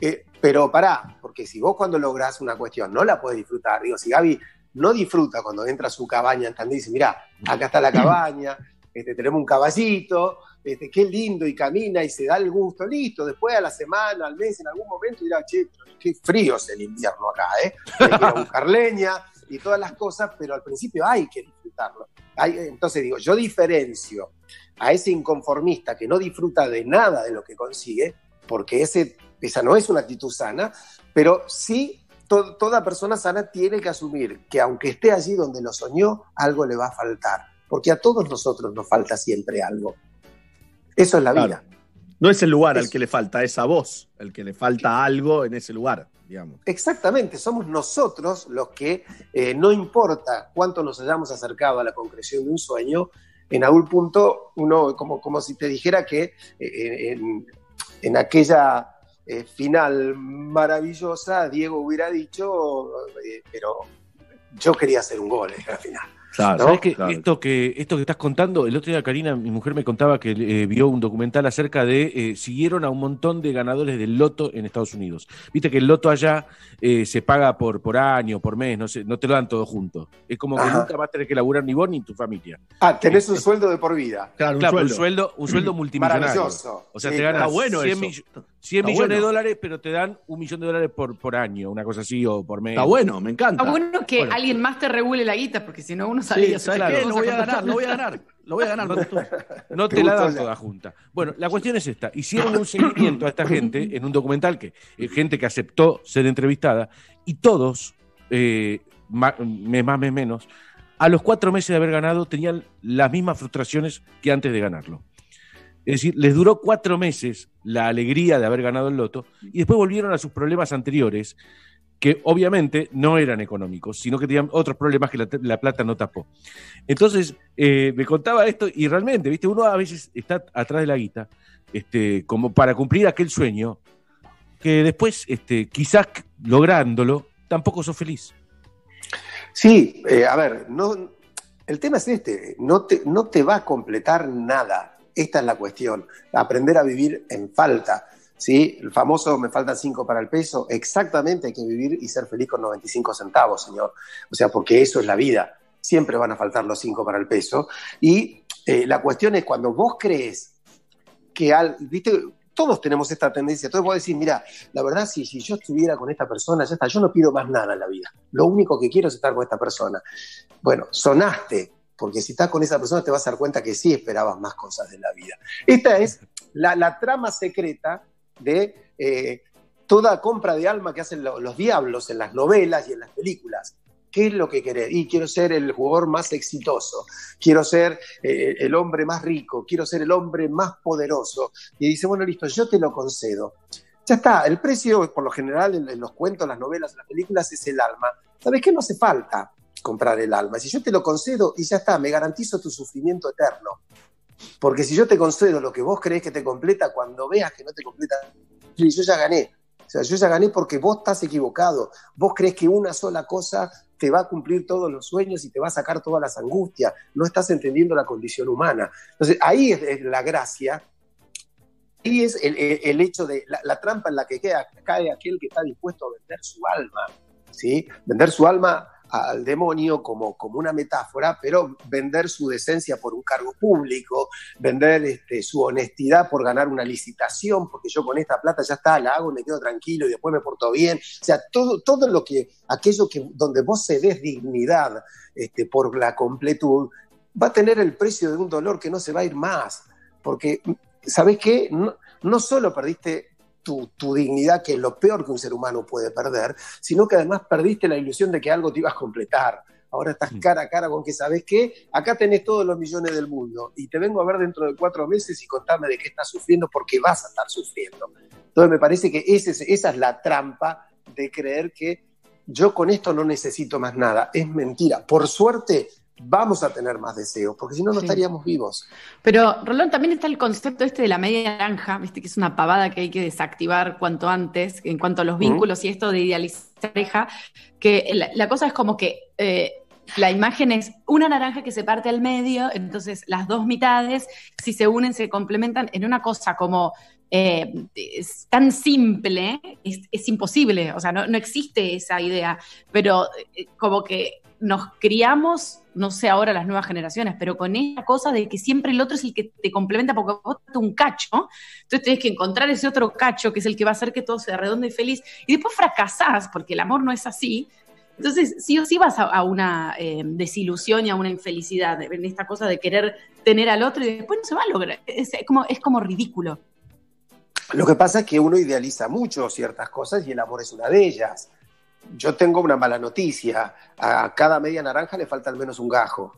eh, pero pará, porque si vos cuando lográs una cuestión no la podés disfrutar, digo, si Gaby no disfruta cuando entra a su cabaña, ¿entendés? Dice, mirá, acá está la cabaña, este, tenemos un caballito, este, qué lindo, y camina y se da el gusto, listo, después a la semana, al mes, en algún momento dirá, che, pero qué frío es el invierno acá, ¿eh? Hay que ir a buscar leña y todas las cosas, pero al principio hay que disfrutarlo. Hay- entonces digo, yo diferencio a ese inconformista que no disfruta de nada de lo que consigue, porque ese, esa no es una actitud sana, pero sí to- toda persona sana tiene que asumir que aunque esté allí donde lo soñó, algo le va a faltar, porque a todos nosotros nos falta siempre algo. Eso es la Claro. vida. No es el lugar al que le falta, es a vos el que le falta algo en ese lugar, Exactamente, somos nosotros los que, eh, no importa cuánto nos hayamos acercado a la concreción de un sueño, en algún punto uno, como, como si te dijera que eh, en, en aquella eh, final maravillosa, Diego hubiera dicho, eh, pero yo quería hacer un gol en la final. Claro, ¿No? ¿Sabes que claro. esto que esto que estás contando, el otro día Karina, mi mujer me contaba que eh, vio un documental acerca de eh, siguieron a un montón de ganadores del loto en Estados Unidos. Viste que el loto allá eh, se paga por, por año, por mes, no sé, no te lo dan todo junto. Es como que nunca vas a tener que laburar ni vos ni tu familia. Ah, tenés un sueldo de por vida. Claro, un claro, sueldo. un sueldo, un sueldo multimillonario. Maravilloso. O sea, Sí, te ganas Está bueno 100, eso. mill- 100 Está millones bueno. de dólares, pero te dan un millón de dólares por, por año, una cosa así, o por mes. Está bueno, me encanta. Está bueno que Bueno. alguien más te regule la guita, porque si no uno Lo voy a ganar, lo voy a ganar. Lo voy a ganar. No Te te la dan toda junta. Bueno, la cuestión es esta. Hicieron un seguimiento a esta gente en un documental que eh, gente que aceptó ser entrevistada y todos, eh, más, mes menos, a los cuatro meses de haber ganado tenían las mismas frustraciones que antes de ganarlo. Es decir, les duró cuatro meses la alegría de haber ganado el loto y después volvieron a sus problemas anteriores, que obviamente no eran económicos, sino que tenían otros problemas que la, la plata no tapó. Entonces, eh, me contaba esto y realmente, viste, uno a veces está atrás de la guita, este, como para cumplir aquel sueño, que después, este, quizás lográndolo, tampoco sos feliz. Sí, eh, a ver, no, el tema es este, no te, no te va a completar nada. Esta es la cuestión, aprender a vivir en falta. ¿Sí? El famoso me faltan cinco para el peso, exactamente hay que vivir y ser feliz con 95 centavos, señor. O sea, porque eso es la vida. Siempre van a faltar los cinco para el peso. Y eh, la cuestión es cuando vos crees que al, viste, todos tenemos esta tendencia. Entonces vos decís, mira, la verdad, si, si yo estuviera con esta persona, ya está, yo no pido más nada en la vida. Lo único que quiero es estar con esta persona. Bueno, sonaste, porque si estás con esa persona te vas a dar cuenta que sí esperabas más cosas de la vida. Esta es la, la trama secreta de eh, toda compra de alma que hacen lo- los diablos en las novelas y en las películas. ¿Qué es lo que querés? Y quiero ser el jugador más exitoso, quiero ser eh, el hombre más rico, quiero ser el hombre más poderoso. Y dice, bueno, listo, yo te lo concedo. Ya está, el precio, por lo general, en, los cuentos, las novelas, las películas, es el alma. ¿Sabes qué? No hace falta. comprar el alma. Si yo te lo concedo y ya está, me garantizo tu sufrimiento eterno. Porque si yo te concedo lo que vos crees que te completa, cuando veas que no te completa, yo ya gané. O sea, yo ya gané porque vos estás equivocado. Vos crees que una sola cosa te va a cumplir todos los sueños y te va a sacar todas las angustias. No estás entendiendo la condición humana. Entonces, ahí es, la gracia. Ahí es el, hecho de la, trampa en la que cae aquel que está dispuesto a vender su alma. ¿sí? Vender su alma al demonio como, como una metáfora, pero vender su decencia por un cargo público, vender este, su honestidad por ganar una licitación, porque yo con esta plata ya está, la hago, me quedo tranquilo y después me porto bien. O sea, todo, todo lo que, aquello que donde vos des dignidad este, por la completud, va a tener el precio de un dolor que no se va a ir más. Porque, ¿sabés qué? No, no solo perdiste tu, dignidad, que es lo peor que un ser humano puede perder, sino que además perdiste la ilusión de que algo te ibas a completar. Ahora estás mm. cara a cara con que sabes qué, acá tenés todos los millones del mundo y te vengo a ver dentro de cuatro meses y contame de qué estás sufriendo porque vas a estar sufriendo. Entonces me parece que esa es la trampa de creer que yo con esto no necesito más nada. Es mentira. Por suerte, vamos a tener más deseos, porque si no, no estaríamos vivos. Pero, Rolón, también está el concepto este de la media naranja, viste que es una pavada que hay que desactivar cuanto antes, en cuanto a los vínculos y esto de idealizar pareja, que la, cosa es como que eh, la imagen es una naranja que se parte al medio, entonces las dos mitades, si se unen, se complementan en una cosa como eh, es tan simple, es, imposible, o sea, no, no, existe esa idea, pero eh, como que nos criamos, no sé ahora las nuevas generaciones, pero con esa cosa de que siempre el otro es el que te complementa porque vos te un cacho, entonces tienes que encontrar ese otro cacho que es el que va a hacer que todo sea redondo y feliz, y después fracasás porque el amor no es así. Entonces, sí o sí vas a, una eh, desilusión y a una infelicidad en esta cosa de querer tener al otro y después no se va a lograr. Es, como, es como ridículo. Lo que pasa es que uno idealiza mucho ciertas cosas y el amor es una de ellas yo tengo una mala noticia. A cada media naranja le falta al menos un gajo.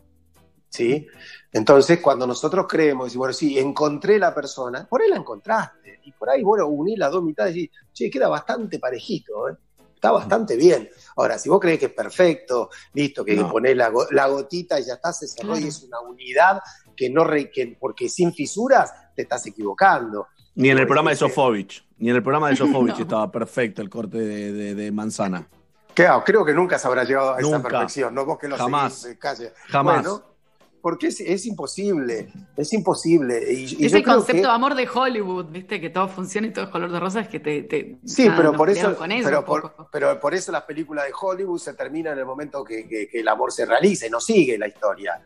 ¿Sí? Entonces, cuando nosotros creemos, y bueno, sí, encontré la persona, por ahí la encontraste. Y por ahí, bueno, uní las dos mitades y, che, queda bastante parejito, ¿eh? Está bastante bien. Ahora, si vos crees que es perfecto, listo, que ponés la, gotita y ya está, se cerró y es una unidad que no, re, que, porque sin fisuras te estás equivocando. Ni en el programa de Sofovich, ni en el programa de Sofovich estaba perfecto el corte de manzana. Claro, creo que nunca se habrá llegado a esa perfección, ¿no? Vos que lo Jamás. Seguís, calle. Jamás. porque es, imposible, es imposible. Y, Ese concepto de amor de Hollywood, viste, que todo funciona y todo es color de rosa, es que te... sí, pero por eso, pero, por, eso las películas de Hollywood se terminan en el momento que, el amor se realice, no sigue la historia.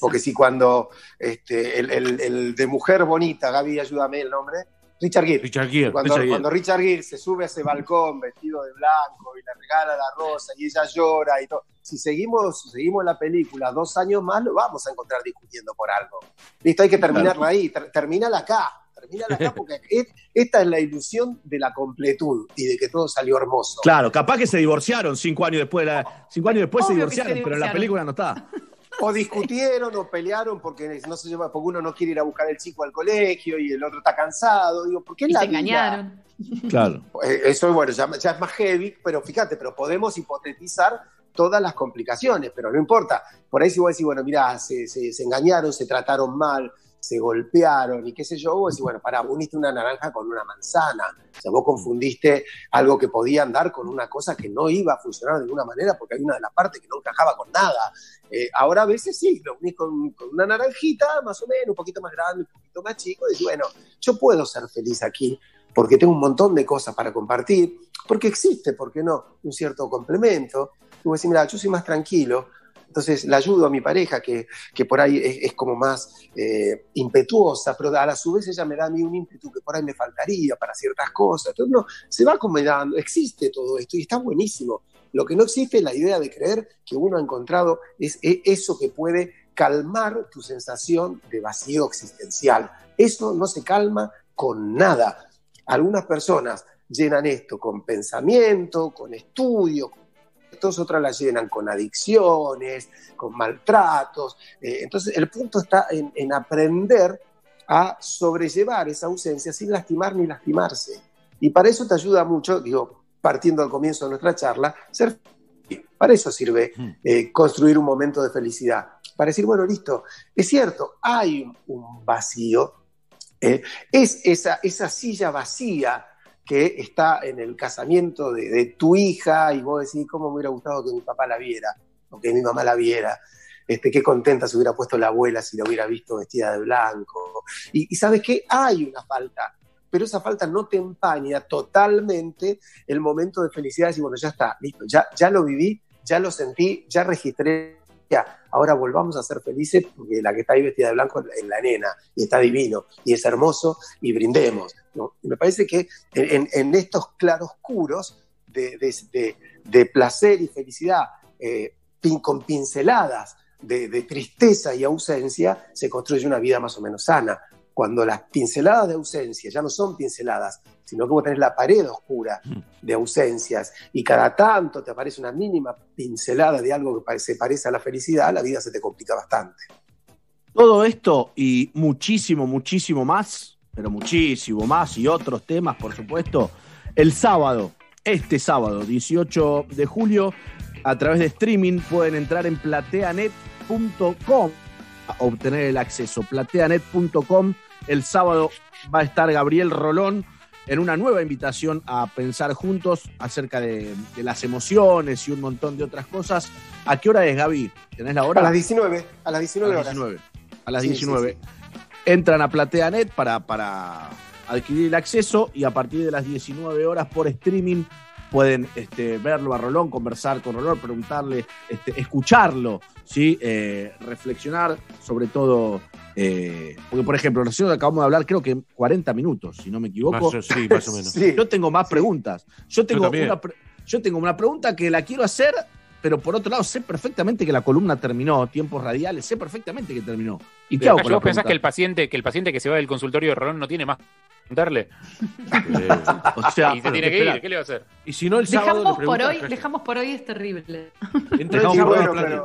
Porque si cuando este, el, el, de mujer bonita, Gaby, ayúdame el nombre, Richard Gere. Richard Gere. Cuando Richard, Gere. se sube a ese balcón vestido de blanco y le regala la rosa y ella llora y todo. Si seguimos, seguimos la película dos años más, lo vamos a encontrar discutiendo por algo. Listo, hay que terminarla ahí. terminala acá. Terminala acá porque esta es la ilusión de la completud y de que todo salió hermoso. Claro, capaz que se divorciaron cinco años después. cinco años después se divorciaron, pero en la película no está. O discutieron o pelearon porque no se lleva, porque uno no quiere ir a buscar al chico al colegio y el otro está cansado. Digo, ¿por qué y se engañaron. Claro. Eh, eso bueno, ya, es más heavy, pero fíjate, pero podemos hipotetizar todas las complicaciones, pero no importa. Por ahí si vos decís, bueno, mira, se, se, engañaron, se trataron mal, se golpearon y qué sé yo, vos decís, bueno, pará, uniste una naranja con una manzana. O sea, vos confundiste algo que podía andar con una cosa que no iba a funcionar de ninguna manera porque hay una de las partes que no encajaba con nada. Eh, ahora a veces sí, lo unís con, una naranjita, más o menos, un poquito más grande, un poquito más chico, y bueno, yo puedo ser feliz aquí porque tengo un montón de cosas para compartir, porque existe, ¿por qué no? Un cierto complemento. Tú decís, mira, yo soy más tranquilo, entonces la ayudo a mi pareja, que, por ahí es, como más eh, impetuosa, pero a la su vez ella me da a mí un ímpetu que por ahí me faltaría para ciertas cosas. Entonces no, se va acomodando, existe todo esto y está buenísimo. Lo que no existe es la idea de creer que uno ha encontrado es eso que puede calmar tu sensación de vacío existencial. Eso no se calma con nada. Algunas personas llenan esto con pensamiento, con estudio, otras las llenan con adicciones, con maltratos. Eh, entonces, el punto está en, en, aprender a sobrellevar esa ausencia sin lastimar ni lastimarse. Y para eso te ayuda mucho, digo, partiendo al comienzo de nuestra charla, ser Para eso sirve Hmm. eh, construir un momento de felicidad. Para decir, bueno, listo, es cierto, hay un, un vacío, eh, es esa, esa silla vacía que está en el casamiento de, tu hija y vos decís, ¿cómo me hubiera gustado que mi papá la viera? O que mi mamá la viera. Este, qué contenta se hubiera puesto la abuela si la hubiera visto vestida de blanco. Y, sabes qué, hay una falta, pero esa falta no te empaña totalmente el momento de felicidad. Y bueno, ya está, listo, ya, ya lo viví, ya lo sentí, ya registré. Ahora volvamos a ser felices porque la que está ahí vestida de blanco es la nena y está divino y es hermoso y brindemos. me parece que en, estos claroscuros de, placer y felicidad eh, con pinceladas de, tristeza y ausencia se construye una vida más o menos sana. Cuando las pinceladas de ausencia ya no son pinceladas, sino que vos tenés la pared oscura de ausencias y cada tanto te aparece una mínima pincelada de algo que se parece a la felicidad, la vida se te complica bastante. Todo esto y muchísimo, muchísimo más, pero muchísimo más y otros temas, por supuesto, el sábado, este sábado, 18 de julio, a través de streaming pueden entrar en plateanet.com a obtener el acceso. Plateanet.com. El sábado va a estar Gabriel Rolón en una nueva invitación a pensar juntos acerca de, de, las emociones y un montón de otras cosas. ¿A qué hora es, Gaby? ¿Tenés la hora? A las 19, a las 19 a las 19, a las 19. Sí, sí, sí. Entran a PlateaNet para, para adquirir el acceso y a partir de las 19 horas por streaming pueden este, verlo a Rolón, conversar con Rolón, preguntarle, este, escucharlo, ¿sí? Eh, reflexionar sobre todo. Eh, porque, por ejemplo, nosotros acabamos de hablar, creo que 40 minutos, si no me equivoco. Más, sí, más o menos. Sí. Yo tengo más preguntas. Yo tengo, yo, una, yo tengo una pregunta que la quiero hacer, pero por otro lado, sé perfectamente que la columna terminó, tiempos radiales, sé perfectamente que terminó. ¿Y qué hago con ¿Vos pensás que el, paciente, que el paciente que se va del consultorio de Rolón no tiene más preguntarle? o sea, y se tiene que ir, ¿qué le va a hacer? Y si no, el sábado dejamos por hoy, dejamos por hoy es terrible. Dejamos bueno, pero,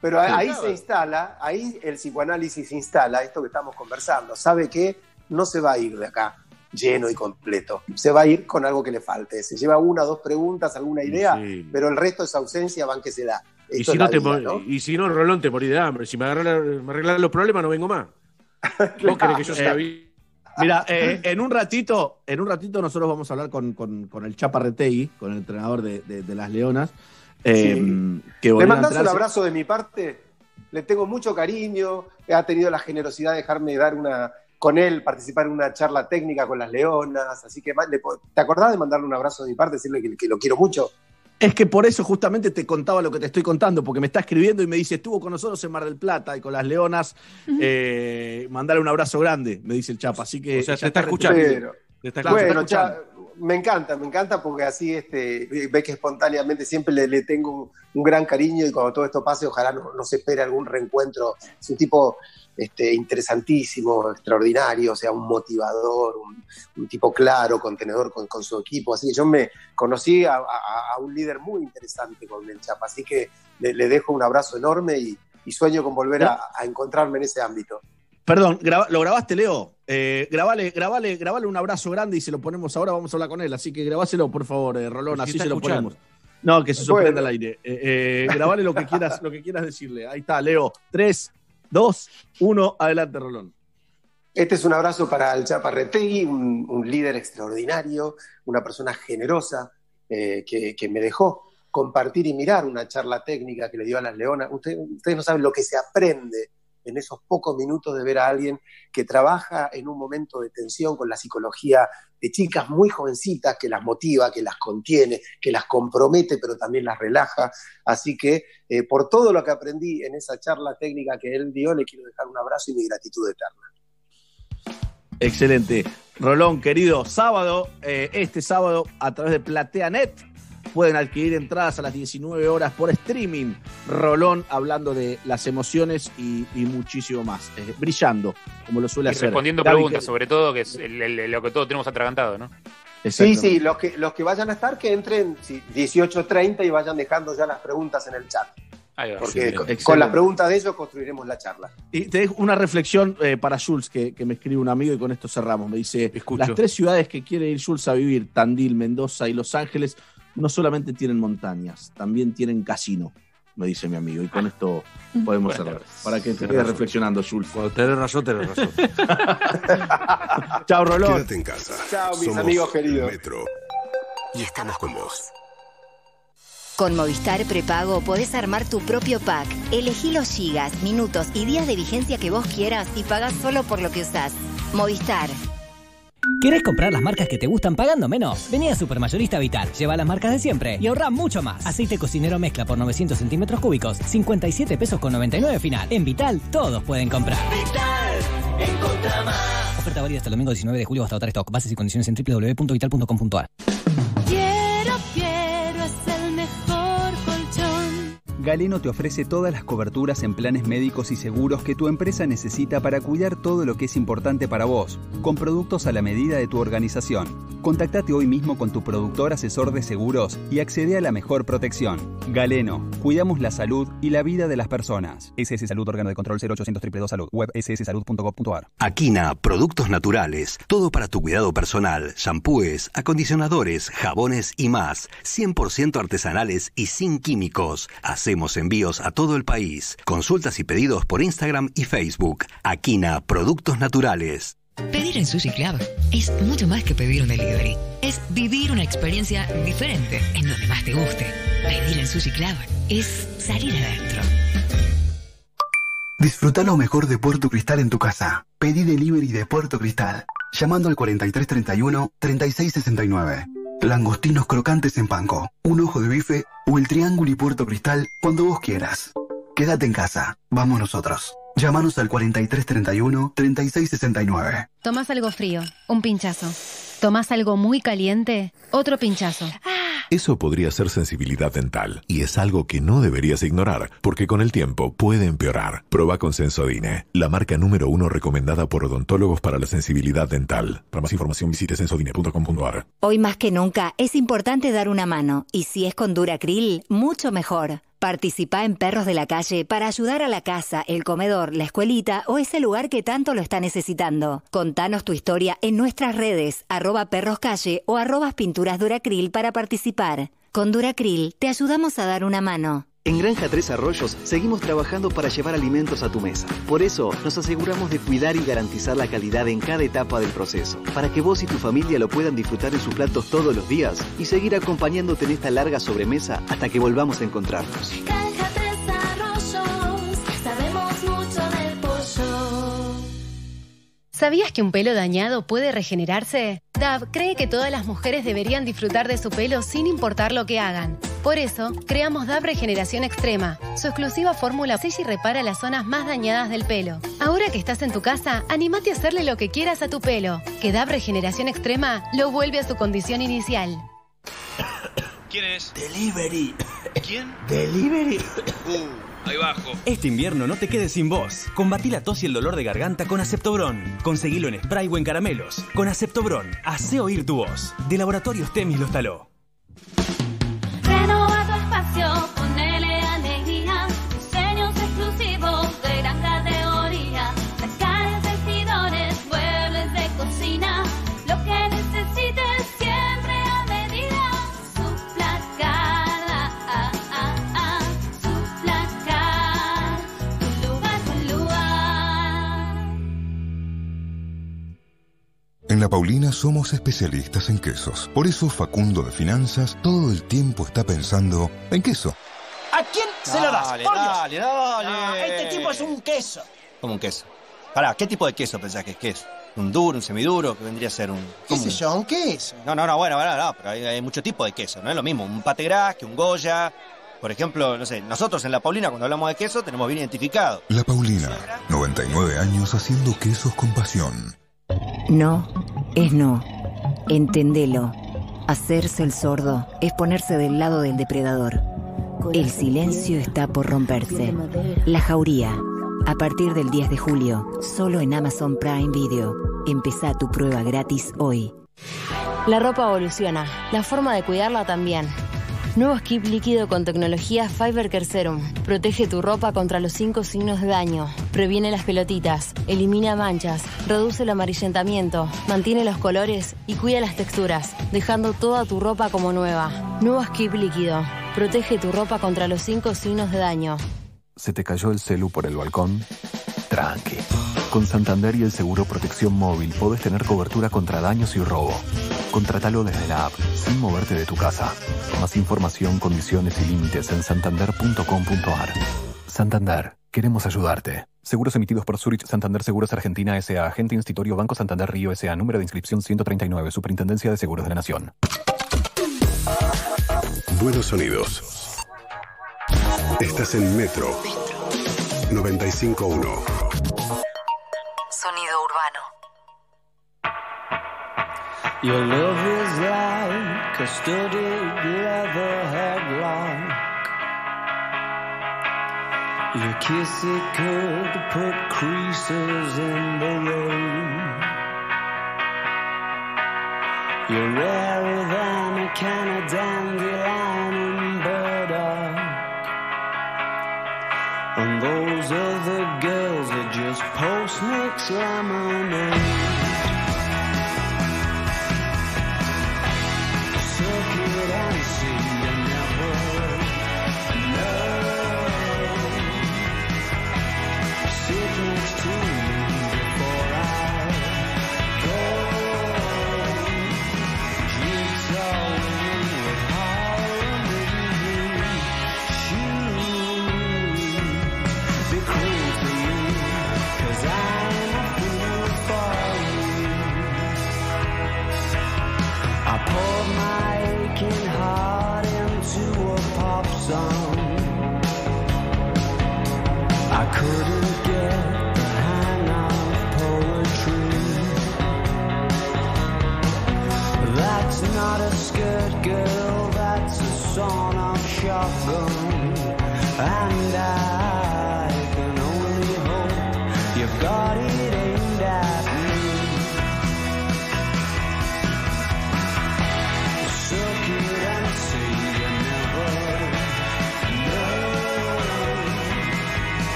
pero ahí se instala, ahí el psicoanálisis instala esto que estamos conversando. Sabe que no se va a ir de acá lleno y completo. Se va a ir con algo que le falte. Se lleva una, dos preguntas, alguna idea, sí. pero el resto es ausencia, van que se da. Y si, no vida, ¿no? y si, no Rolón, te morí de hambre. Si me, arreglan los problemas, no vengo más. ¿Vos crees que yo sea eh, Mira, eh, en un ratito, en un ratito nosotros vamos a hablar con, con, con el Chapa Retegui, con el entrenador de, de, de las Leonas. Eh, sí. que ¿Le mandás un abrazo de mi parte? Le tengo mucho cariño. Ha tenido la generosidad de dejarme dar una, con él, participar en una charla técnica con las Leonas. Así que, ¿te acordás de mandarle un abrazo de mi parte, decirle que, que lo quiero mucho? Es que por eso justamente te contaba lo que te estoy contando, porque me está escribiendo y me dice, estuvo con nosotros en Mar del Plata y con las Leonas, uh -huh. eh, mandarle un abrazo grande, me dice el Chapa. Así que o sea, te está escuchando. Pero, te está bueno, escuchando. Ya, me encanta, me encanta porque así este, ve que espontáneamente siempre le, le tengo un, un, gran cariño y cuando todo esto pase, ojalá no, no se espere algún reencuentro. Es un tipo este, interesantísimo, extraordinario, o sea, un motivador, un, un tipo claro, contenedor con, con, su equipo. Así que yo me conocí a, a, a un líder muy interesante con el Chapa, así que le, le dejo un abrazo enorme y, y sueño con volver a, a, encontrarme en ese ámbito. Perdón, ¿lo grabaste, Leo? Eh, grabale, grabale, grabale un abrazo grande y se lo ponemos ahora, vamos a hablar con él. Así que grabáselo, por favor, eh, Rolón, así se lo ponemos. No, que se sorprenda bueno. al aire. Eh, grabale lo que, quieras, lo que quieras decirle. Ahí está, Leo. 3, 2, 1, adelante, Rolón. Este es un abrazo para el Chapa Retegui, un, un líder extraordinario, una persona generosa eh, que, que, me dejó compartir y mirar una charla técnica que le dio a las leonas. Usted, ustedes no saben lo que se aprende en esos pocos minutos de ver a alguien que trabaja en un momento de tensión con la psicología de chicas muy jovencitas, que las motiva, que las contiene, que las compromete, pero también las relaja. Así que eh, por todo lo que aprendí en esa charla técnica que él dio, le quiero dejar un abrazo y mi gratitud eterna. Excelente. Rolón, querido, sábado, eh, este sábado, a través de PlateaNet, pueden adquirir entradas a las 19 horas por streaming. Rolón hablando de las emociones y, y muchísimo más. Eh, brillando, como lo suele y hacer. Respondiendo preguntas, que... sobre todo, que es el, el, lo que todos tenemos atragantado, ¿no? Sí, sí, los que, los que vayan a estar, que entren sí, 18.30 y vayan dejando ya las preguntas en el chat. Porque sí, con, con las preguntas de ellos construiremos la charla. Y te dejo una reflexión eh, para Jules que, que, me escribe un amigo y con esto cerramos. Me dice, Escucho. las tres ciudades que quiere ir Jules a vivir, Tandil, Mendoza y Los Ángeles, no solamente tienen montañas, también tienen casino, me dice mi amigo. Y con esto podemos Bueno, cerrar. Para que te quedes reflexionando, Jules. Cuando tenés razón, tenés razón. Chao, Rolón. Quédate en casa. Chao, mis Somos amigos queridos. Metro. Y estamos con vos. Con Movistar Prepago podés armar tu propio pack. Elegí los gigas, minutos y días de vigencia que vos quieras y pagás solo por lo que usás. Movistar. ¿Querés comprar las marcas que te gustan pagando menos? Vení a Supermayorista Vital, lleva las marcas de siempre y ahorra mucho más. Aceite cocinero mezcla por 900 centímetros cúbicos, 57 pesos con 99 final. En Vital, todos pueden comprar. Vital, encontra más. Oferta válida hasta el domingo 19 de julio hasta agotar stock. Bases y condiciones en www.vital.com.ar. Galeno te ofrece todas las coberturas en planes médicos y seguros que tu empresa necesita para cuidar todo lo que es importante para vos, con productos a la medida de tu organización. Contactate hoy mismo con tu productor asesor de seguros y accede a la mejor protección. Galeno, cuidamos la salud y la vida de las personas. SS Salud, órgano de control 0800 222 Salud, web sssalud.gov.ar. Aquina, productos naturales, todo para tu cuidado personal, shampoos, acondicionadores, jabones y más, 100% artesanales y sin químicos. Hacemos envíos a todo el país. Consultas y pedidos por Instagram y Facebook. Aquina, productos naturales. Pedir en Sushi Club es mucho más que pedir un delivery. Es vivir una experiencia diferente en donde más te guste. Pedir en Sushi Club es salir adentro. Disfruta lo mejor de Puerto Cristal en tu casa. Pedí delivery de Puerto Cristal. Llamando al 4331-3669. Langostinos crocantes en panco, un ojo de bife o el triángulo y Puerto Cristal cuando vos quieras. Quédate en casa. Vamos nosotros. Llámanos al 4331-3669. Tomás algo frío, un pinchazo. Tomás algo muy caliente, otro pinchazo. Eso podría ser sensibilidad dental y es algo que no deberías ignorar porque con el tiempo puede empeorar. Proba con Sensodine, la marca número uno recomendada por odontólogos para la sensibilidad dental. Para más información visite sensodine.com.ar. Hoy más que nunca es importante dar una mano y si es con Duracril, mucho mejor. Participa en Perros de la Calle para ayudar a la casa, el comedor, la escuelita o ese lugar que tanto lo está necesitando. Contanos tu historia en nuestras redes, arroba perroscalle o arrobas pinturas Duracril para participar. Con Duracril te ayudamos a dar una mano. En Granja Tres Arroyos seguimos trabajando para llevar alimentos a tu mesa. Por eso nos aseguramos de cuidar y garantizar la calidad en cada etapa del proceso, para que vos y tu familia lo puedan disfrutar en sus platos todos los días y seguir acompañándote en esta larga sobremesa hasta que volvamos a encontrarnos. Granja ¿Sabías que un pelo dañado puede regenerarse? DAV cree que todas las mujeres deberían disfrutar de su pelo sin importar lo que hagan. Por eso, creamos DAV Regeneración Extrema. Su exclusiva fórmula sella y repara las zonas más dañadas del pelo. Ahora que estás en tu casa, animate a hacerle lo que quieras a tu pelo. Que DAV Regeneración Extrema lo vuelve a su condición inicial. ¿Quién es? Delivery. ¿Quién? Delivery. Uh, Este invierno no te quedes sin voz. Combatí la tos y el dolor de garganta con Aceptobron. Conseguilo en spray o en caramelos. Con Aceptobron, hace oír tu voz. De Laboratorios Temis lo instaló. En La Paulina somos especialistas en quesos. Por eso Facundo de Finanzas todo el tiempo está pensando en queso. ¿A quién se lo das? Dale, Por Dios. dale, dale. Ah, este tipo es un queso. Como un queso. Pará, ¿qué tipo de queso pensás que es queso? ¿Un duro, un semiduro? que vendría a ser un...? ¿Qué sé yo? ¿Un queso? No, no, no, bueno, bueno, no, pero hay, hay mucho tipo de queso, no es lo mismo un pate gras que un goya. Por ejemplo, no sé, nosotros en La Paulina cuando hablamos de queso tenemos bien identificado. La Paulina, 99 años haciendo quesos con pasión. No es no. Entendelo. Hacerse el sordo es ponerse del lado del depredador. El silencio está por romperse. La jauría. A partir del 10 de julio, solo en Amazon Prime Video. Empezá tu prueba gratis hoy. La ropa evoluciona, la forma de cuidarla también. Nuevo skip líquido con tecnología Fiber Care Serum. Protege tu ropa contra los cinco signos de daño. Previene las pelotitas, elimina manchas, reduce el amarillentamiento, mantiene los colores y cuida las texturas, dejando toda tu ropa como nueva. Nuevo Skip líquido. Protege tu ropa contra los cinco signos de daño. ¿Se te cayó el celu por el balcón? Tranqui. Con Santander y el seguro Protección Móvil podés tener cobertura contra daños y robo. Contratalo desde la app, sin moverte de tu casa. Más información, condiciones y límites en santander.com.ar. Santander, queremos ayudarte. Seguros emitidos por Zurich Santander Seguros Argentina S.A. Agente Institutorio Banco Santander Río S.A. Número de inscripción 139. Superintendencia de Seguros de la Nación. Buenos sonidos. Estás en Metro 95.1. Your love is like a studded leather headlock. Your kiss it could put creases in the road. You're rarer than a can dandelion and burdock. And those other girls are just post mix lemonade. that I see. Song. I couldn't get the hang of poetry. That's not a skirt girl, that's a sawn off shotgun. And I can only hope you've got it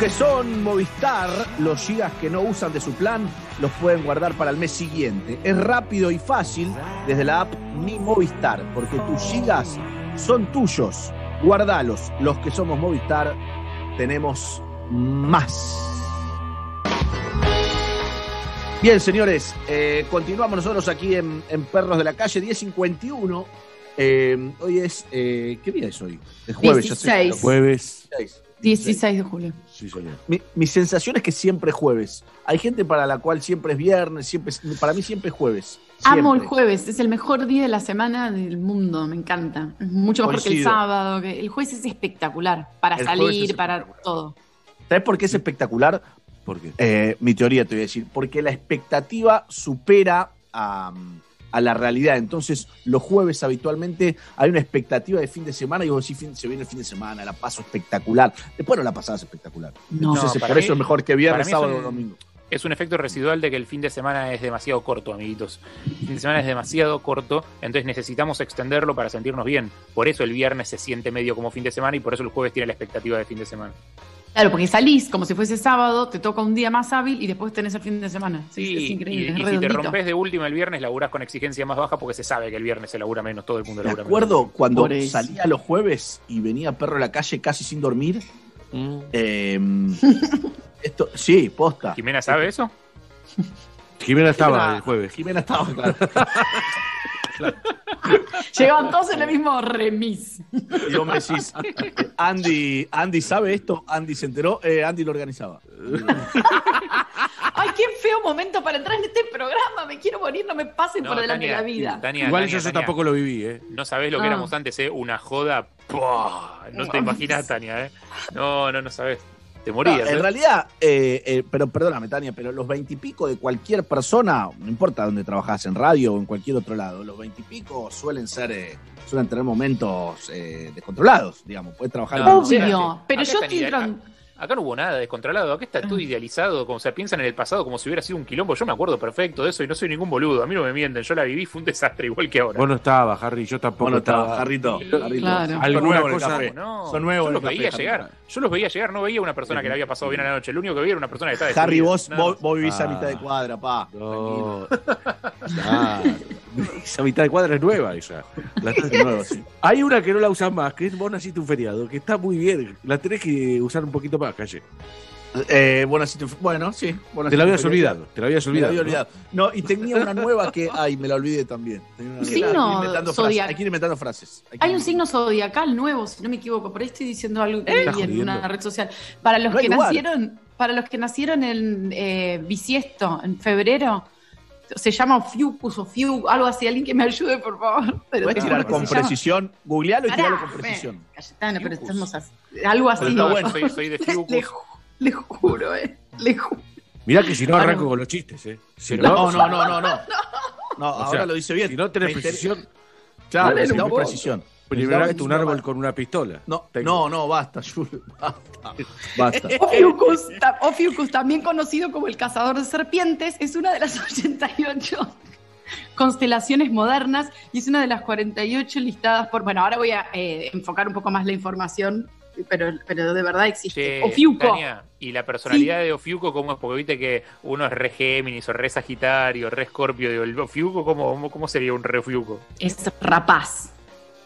que son Movistar, los gigas que no usan de su plan, los pueden guardar para el mes siguiente. Es rápido y fácil desde la app Mi Movistar, porque tus gigas son tuyos. Guardalos. Los que somos Movistar tenemos más. Bien, señores, eh, continuamos nosotros aquí en, en Perros de la Calle 1051. Eh, hoy es. eh, ¿Qué día es hoy? Es jueves, ya sé. 16. Jueves. 16 de julio. Sí, señor. Mi, mi sensación es que siempre es jueves. Hay gente para la cual siempre es viernes, siempre es- para mí siempre es jueves. Amo el jueves, es el mejor día de la semana del mundo, me encanta. Mucho mejor que el sábado. que- el jueves es espectacular para El salir, es para todo. ¿Sabes por qué es espectacular? ¿Por qué? Eh, mi teoría te voy a decir, porque la expectativa supera a, a la realidad. Entonces, los jueves habitualmente hay una expectativa de fin de semana y vos decís, fin- se viene el fin de semana, la paso espectacular. Después no la pasás espectacular. No, Entonces, para por eso es mejor que viernes, sábado o domingo. Es un efecto residual de que el fin de semana es demasiado corto, amiguitos. El fin de semana es demasiado corto, entonces necesitamos extenderlo para sentirnos bien. Por eso el viernes se siente medio como fin de semana y por eso el jueves tiene la expectativa de fin de semana. Claro, porque salís como si fuese sábado, te toca un día más hábil y después tenés el fin de semana. Sí, Sí, es y, increíble. es y si te rompes de última el viernes, laburás con exigencia más baja porque se sabe que el viernes se labura menos, todo el mundo Me labura acuerdo menos. cuando salía los jueves y venía perro a la calle casi sin dormir. Eh, esto, sí, posta. ¿Jimena sabe eso? Jimena estaba Jimena- el jueves. Jimena estaba, claro. Llegaban todos en el mismo remis. Y vos me decís, Andy, Andy sabe esto, Andy se enteró, eh, Andy lo organizaba. Ay, qué feo momento para entrar en este programa. Me quiero morir, no me pasen No, por delante Tania, de la vida. Tania, Igual Tania, yo Tania, tampoco lo viví, ¿eh? No sabés lo que Ah. éramos antes, ¿eh? Una joda. ¡pua! No te imaginas, Tania, ¿eh? No, no, no sabés. Te morías. No, en ¿eh? realidad, eh, eh, pero perdóname, Tania, pero los veintipico de cualquier persona, no importa dónde trabajás, en radio o en cualquier otro lado, los veintipico suelen ser, eh, suelen tener momentos eh, descontrolados, digamos. Puedes trabajar en. Obvio, pero Acá yo estoy. Acá no hubo nada descontrolado, acá está todo idealizado, como se piensan en el pasado como si hubiera sido un quilombo. Yo me acuerdo perfecto de eso y no soy ningún boludo. A mí no me mienten, yo la viví, fue un desastre igual que ahora. Vos no estabas, Harry, yo tampoco Vos no estaba. estabas, Jarrito, Jarrito. Claro. Son nuevos en el cosa- café. No, Son nuevos yo los café, veía llegar. Yo los veía llegar, no veía una persona que le había pasado bien a la noche. Lo único que veía era una persona que estaba Harry, vos, vos, vivís a Ah. mitad de cuadra, pa. No. esa mitad de cuadra es nueva esa. La- sí. Hay una que no la usas más, que es Vos naciste un feriado, que está muy bien. La tenés que usar un poquito más, calle. Eh, bueno, sí, te- bueno, sí. bueno, Te sí, la habías olvidado, te la habías Me la olvidado. había ¿no? olvidado. No, y tenía una nueva que. Ay, me la olvidé también. Tenía una- Un hay que ir signo inventando frases, zodiac- Hay que ir inventando frases. Hay un signo zodiacal nuevo, si no me equivoco, por ahí estoy diciendo algo que ¿Estás vi en una red social. Para los No que nacieron, para los que nacieron en eh, bisiesto, en febrero, se llama Ofiucus o Fiu, algo así, alguien que me ayude, por favor. Pero ¿Puedes tirar con se llama- precisión? Googlealo y tiralo con precisión. Cayetano, pero estamos así, algo así. Pero está bueno. Soy, soy de Fiucus. Le, ju- le juro, eh. Le juro. Mirá que si no arranco no. con los chistes, ¿eh? Si No, no, no, no, no. No, O ahora sea, lo dice bien. Si no tenés precisión, Claro, no puedo. precisión. Liberate Necesitamos un árbol con una pistola. No, Tengo. no, no, basta, Jules, basta. Basta. Ophiuchus, ta- Ophiuchus, también conocido como el cazador de serpientes, es una de las 88 constelaciones modernas y es una de las 48 listadas por... Bueno, ahora voy a eh, enfocar un poco más la información, pero, pero de verdad existe. Che, Ofiuco. Tania, y la personalidad de Ofiuco, ¿cómo es? Porque viste que uno es re Géminis, o re Sagitario, re Scorpio. Digo, ¿el Ofiuco cómo, cómo- cómo sería un re Ofiuco? Es rapaz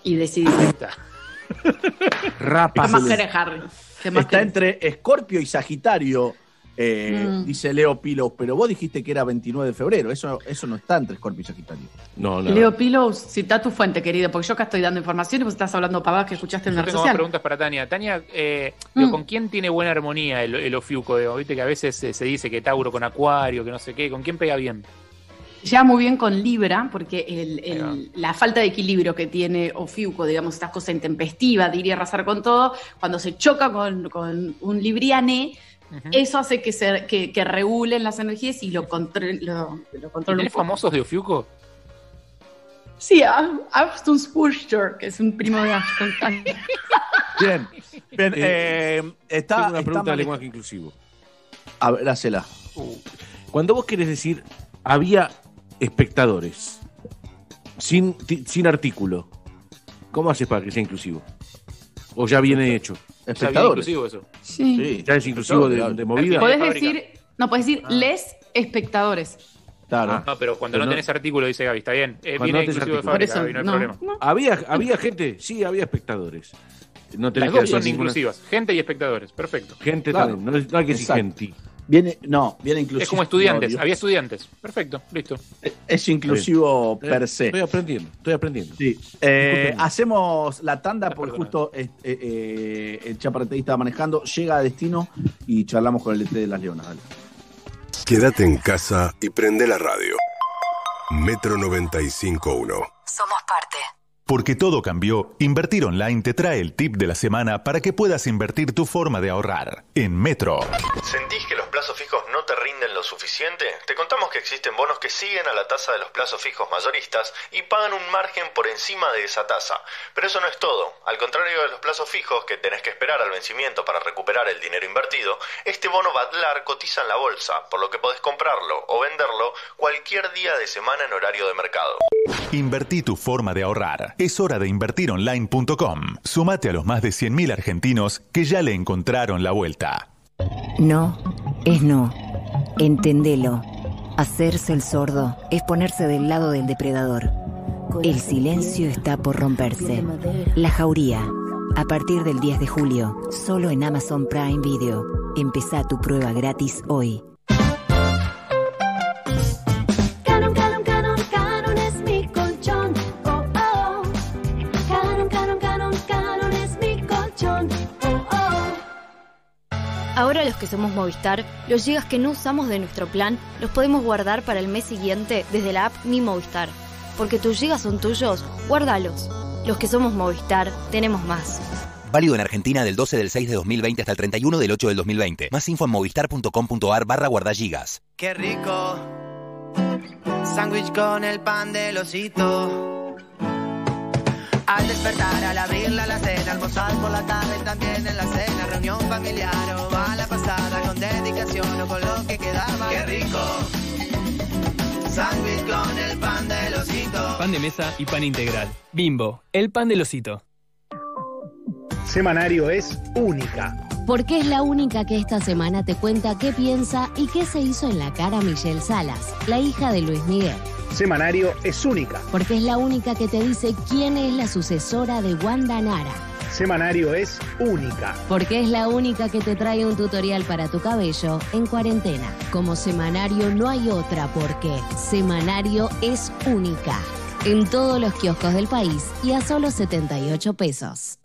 y decidido. Rapa. ¿Qué más querés, Harry? ¿Qué más Está querés? entre Escorpio y Sagitario, eh, Mm. dice Leo Pilos, pero vos dijiste que era 29 de febrero. Eso, eso no está entre Escorpio y Sagitario. No, no. Leo Pilos, cita tu fuente, querido, porque yo acá estoy dando información y vos estás hablando pavadas que escuchaste en Yo la red más preguntas para Tania. Tania, eh, digo, Mm. ¿con quién tiene buena armonía el, el Ofiuco? Digo, Viste que a veces se, se dice que Tauro con Acuario, que no sé qué. ¿Con quién pega bien? Lleva muy bien con Libra, porque el- el- la falta de equilibrio que tiene Ofiuco, digamos, estas cosas intempestivas, diría arrasar con todo, cuando se choca con, con un Libriane, eso hace que, se, que, que regulen las energías y lo, control, lo, lo ¿Y controle un tenés poco. famosos de Ofiuco? Sí, a- Aston Spurster, que es un primo de Ashton. Bien, bien. Eh, eh, está, Tengo una está pregunta de lenguaje inclusivo. A ver, hacela. Cuando vos querés decir había espectadores sin, sin artículo, ¿cómo haces para que sea inclusivo? ¿O ya viene hecho? ¿Está bien inclusivo eso? Sí. ¿Ya es inclusivo de, de movida? Podés decir, no, podés decir les espectadores. Claro. No, pero cuando Pero no no- tenés artículo, dice Gaby, está bien. Eh, viene no inclusivo de fábrica, Gaby, no hay no, problema. ¿Había, ¿Había gente? Sí, había espectadores. No tenés Las que dos son inclusivas. Gente y espectadores. Perfecto. Gente Claro. también, no, no hay que decir Exacto. gente. Viene, no, viene inclusivo. Es como estudiantes. No. Había estudiantes. Perfecto. Listo. Es inclusivo bien. per se. Estoy aprendiendo, estoy aprendiendo. Sí. Eh, hacemos la tanda porque justo eh, eh, el chaparretí estaba manejando, llega a destino y charlamos con el ET de las Leonas. Dale. Quédate en casa y prende la radio. Metro 95.1. Somos parte. Porque todo cambió, Invertir Online te trae el tip de la semana para que puedas invertir tu forma de ahorrar. En Metro. ¿Sentís que los plazos fijos no te rinden lo suficiente? Te contamos que existen bonos que siguen a la tasa de los plazos fijos mayoristas y pagan un margen por encima de esa tasa. Pero eso no es todo. Al contrario de los plazos fijos que tenés que esperar al vencimiento para recuperar el dinero invertido, este bono Badlar cotiza en la bolsa, por lo que podés comprarlo o venderlo cualquier día de semana en horario de mercado. Invertí tu forma de ahorrar. Es hora de invertironline.com. Sumate a los más de 100.000 argentinos que ya le encontraron la vuelta. No, es no. Entendelo. Hacerse el sordo es ponerse del lado del depredador. El silencio está por romperse. La jauría. A partir del 10 de julio, solo en Amazon Prime Video. Empezá tu prueba gratis hoy. Ahora los que somos Movistar, los gigas que no usamos de nuestro plan los podemos guardar para el mes siguiente desde la app Mi Movistar. Porque tus gigas son tuyos, guárdalos. Los que somos Movistar, tenemos más. Válido en Argentina del 12 del 6 de 2020 hasta el 31 del 8 del 2020. Más info en movistar.com.ar barra guardagigas. Qué rico. Sándwich con el pan del osito. Al despertar, al abrir la alacena, almorzar por la tarde, también en la cena, reunión familiar o a la pasada, con dedicación o con lo que quedaba. Qué rico. Sándwich con el pan del osito. Pan de mesa y pan integral. Bimbo, el pan del osito. Semanario es única. Porque es la única que esta semana te cuenta qué piensa y qué se hizo en la cara Michelle Salas, la hija de Luis Miguel. Semanario es única. Porque es la única que te dice quién es la sucesora de Wanda Nara. Semanario es única. Porque es la única que te trae un tutorial para tu cabello en cuarentena. Como semanario no hay otra porque Semanario es única. En todos los kioscos del país y a solo 78 pesos.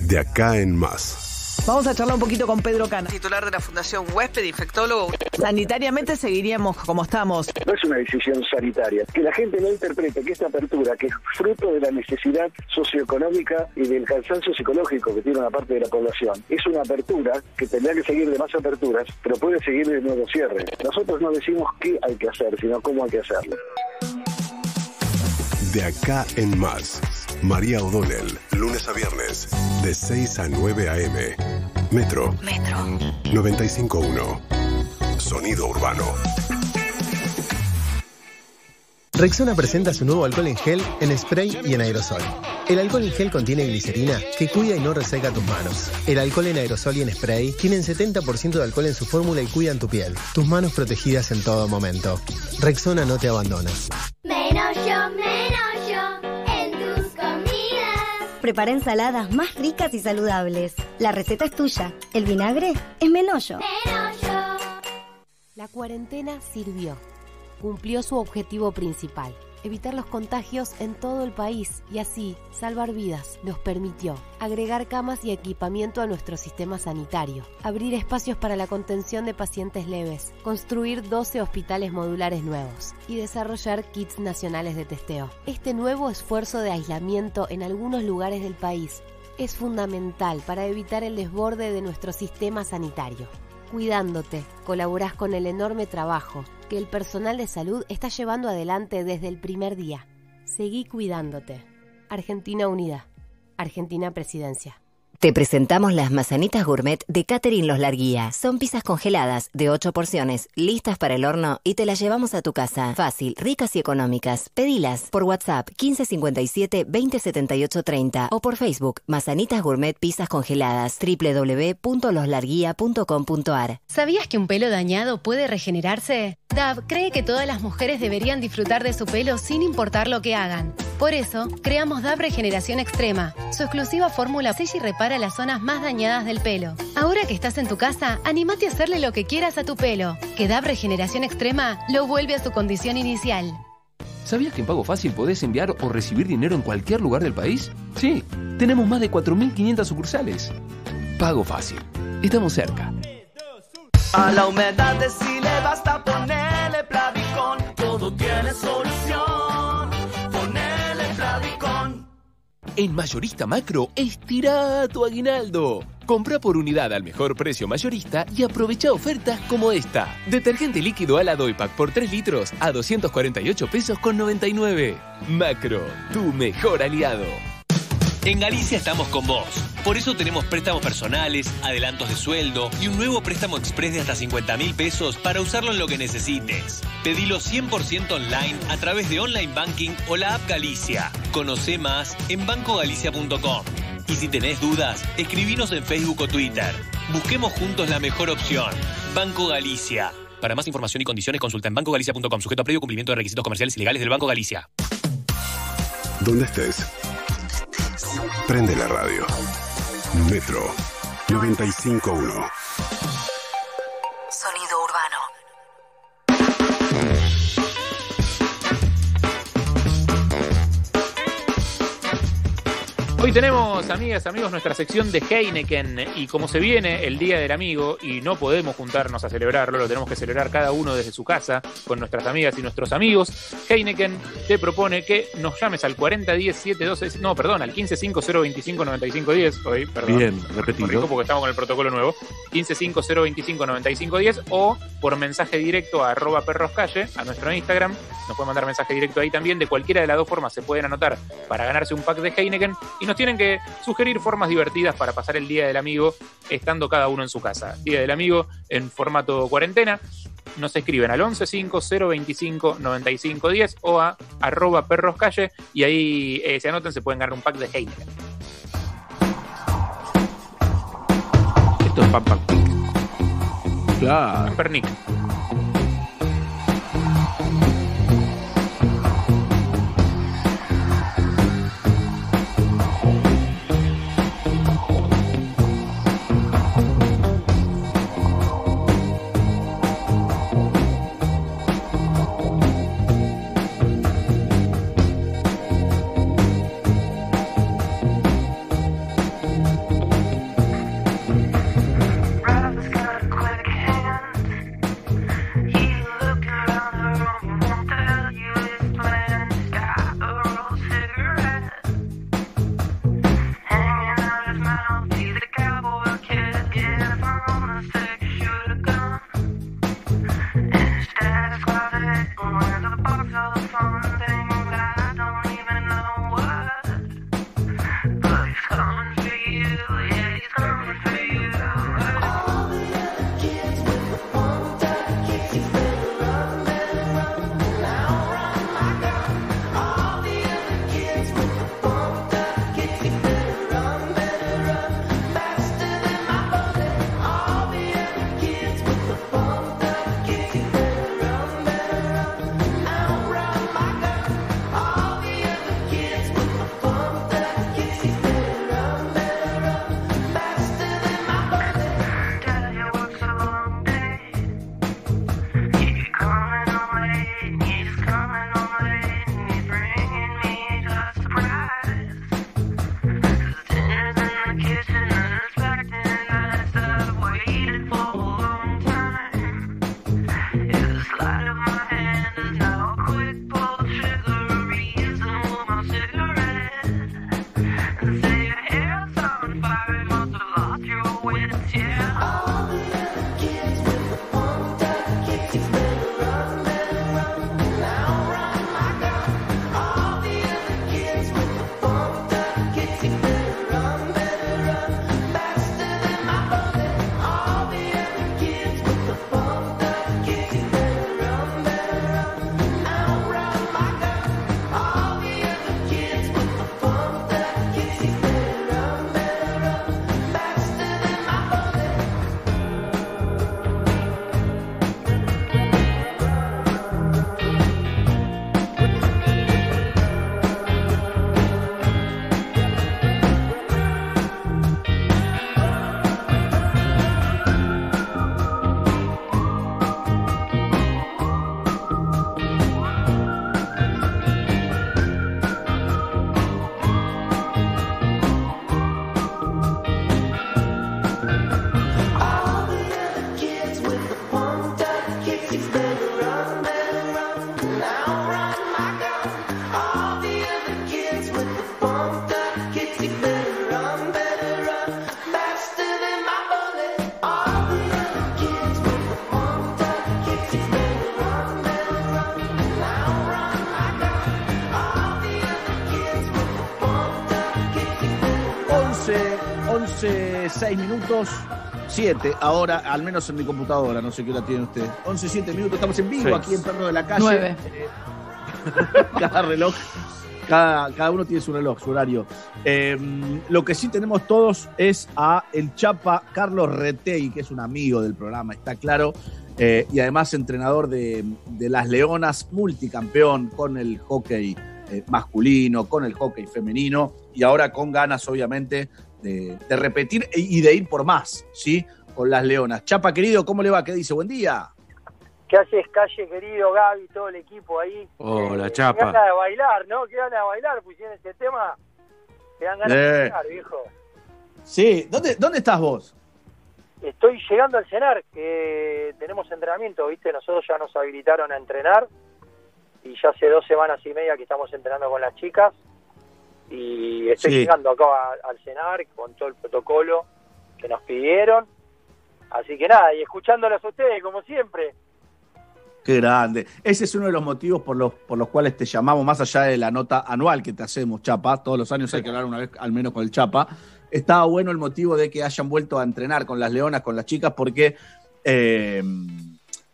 De acá en más. Vamos a charlar un poquito con Pedro Cana. titular de la Fundación Huésped, infectólogo. Sanitariamente seguiríamos como estamos. No es una decisión sanitaria. Que la gente no interprete que esta apertura, que es fruto de la necesidad socioeconómica y del cansancio psicológico que tiene una parte de la población, es una apertura que tendrá que seguir de más aperturas, pero puede seguir de nuevos cierres. Nosotros no decimos qué hay que hacer, sino cómo hay que hacerlo. De acá en más. María O'Donnell, lunes a viernes, de 6 a 9 a.m. Metro. Metro. 95.1. Sonido urbano. Rexona presenta su nuevo alcohol en gel, en spray y en aerosol. El alcohol en gel contiene glicerina que cuida y no reseca tus manos. El alcohol en aerosol y en spray tienen 70% de alcohol en su fórmula y cuidan tu piel. Tus manos protegidas en todo momento. Rexona no te abandona. Prepara ensaladas más ricas y saludables. La receta es tuya. El vinagre es Menollo. La cuarentena sirvió. Cumplió su objetivo principal, evitar los contagios en todo el país y así salvar vidas. Nos permitió agregar camas y equipamiento a nuestro sistema sanitario, abrir espacios para la contención de pacientes leves, construir 12 hospitales modulares nuevos y desarrollar kits nacionales de testeo. Este nuevo esfuerzo de aislamiento en algunos lugares del país es fundamental para evitar el desborde de nuestro sistema sanitario. Cuidándote, colaborás con el enorme trabajo que el personal de salud está llevando adelante desde el primer día. Seguí cuidándote. Argentina Unida. Argentina Presidencia. Te presentamos las mazanitas gourmet de Catherine Los Larguía. Son pizzas congeladas de 8 porciones, listas para el horno y te las llevamos a tu casa. Fácil, ricas y económicas. Pedilas por WhatsApp 1557 2078 30 o por Facebook Mazanitas Gourmet Pizzas Congeladas www.loslarguía.com.ar. ¿Sabías que un pelo dañado puede regenerarse? DAV cree que todas las mujeres deberían disfrutar de su pelo sin importar lo que hagan. Por eso, creamos DAV Regeneración Extrema. Su exclusiva fórmula sella y repara las zonas más dañadas del pelo. Ahora que estás en tu casa, animate a hacerle lo que quieras a tu pelo. Que DAV Regeneración Extrema lo vuelve a su condición inicial. ¿Sabías que en Pago Fácil podés enviar o recibir dinero en cualquier lugar del país? Sí, tenemos más de 4.500 sucursales. Pago Fácil. Estamos cerca. A la humedad de si le basta ponerle Plavicón, todo tiene solución. En Mayorista Macro, estira tu aguinaldo. Compra por unidad al mejor precio mayorista y aprovecha ofertas como esta. Detergente líquido ala Doipac por 3 litros a 248 pesos con 99. Macro, tu mejor aliado. En Galicia estamos con vos. Por eso tenemos préstamos personales, adelantos de sueldo y un nuevo préstamo express de hasta 50 mil pesos para usarlo en lo que necesites. Pedilo 100% online a través de online banking o la app Galicia. Conoce más en bancogalicia.com. Y si tenés dudas, escribinos en Facebook o Twitter. Busquemos juntos la mejor opción. Banco Galicia. Para más información y condiciones consulta en bancogalicia.com, sujeto a previo cumplimiento de requisitos comerciales y legales del Banco Galicia. Donde estés. Prende la radio. Metro 951. Hoy tenemos, amigas, amigos, nuestra sección de Heineken. Y como se viene el Día del Amigo y no podemos juntarnos a celebrarlo, lo tenemos que celebrar cada uno desde su casa con nuestras amigas y nuestros amigos, Heineken te propone que nos llames al 4010 726, no, perdón, al 1550259510, hoy, perdón. Bien, repetido. Porque estamos con el protocolo nuevo, 1550259510 o por mensaje directo a arroba perroscalle, a nuestro Instagram, nos pueden mandar mensaje directo ahí también, de cualquiera de las dos formas se pueden anotar para ganarse un pack de Heineken. Y nos tienen que sugerir formas divertidas para pasar el Día del Amigo estando cada uno en su casa. Día del Amigo en formato cuarentena. Nos escriben al 1150259510 o a arroba perroscalle y ahí eh, se anoten, se pueden ganar un pack de Heineken. Esto es Pam Pam Pig. Claro. Pampernick. 6 minutos, 7 ahora, al menos en mi computadora, no sé qué hora tiene usted. 11, 7 minutos, estamos en vivo aquí en Perro de la Calle. Cada reloj, cada, cada uno tiene su reloj, su horario. Eh, lo que sí tenemos todos es a el Chapa Carlos Retey, que es un amigo del programa, está claro. eh, y además entrenador de, de las Leonas, multicampeón con el hockey eh, masculino, con el hockey femenino y ahora con ganas, obviamente, de, de repetir y de ir por más, ¿sí? Con las Leonas. Chapa, querido, ¿cómo le va? ¿Qué dice? Buen día. ¿Qué haces, Calle, querido Gaby, todo el equipo ahí? Hola, Qué Chapa. ganas de bailar, ¿no? Qué ganas de bailar, pusieron ese tema. Te dan ganas Eh. de bailar, viejo. Sí, ¿dónde, dónde estás vos? Estoy llegando al cenar, que tenemos entrenamiento, ¿viste? Nosotros ya nos habilitaron a entrenar y ya hace dos semanas y media que estamos entrenando con las chicas y estoy Sí. llegando acá al cenar con todo el protocolo que nos pidieron. Así que nada, y escuchándolos a ustedes, como siempre. Qué grande. Ese es uno de los motivos por los, por los cuales te llamamos, más allá de la nota anual que te hacemos, Chapa. Todos los años hay que hablar una vez al menos con el Chapa. Estaba bueno el motivo de que hayan vuelto a entrenar con las leonas, con las chicas, porque eh,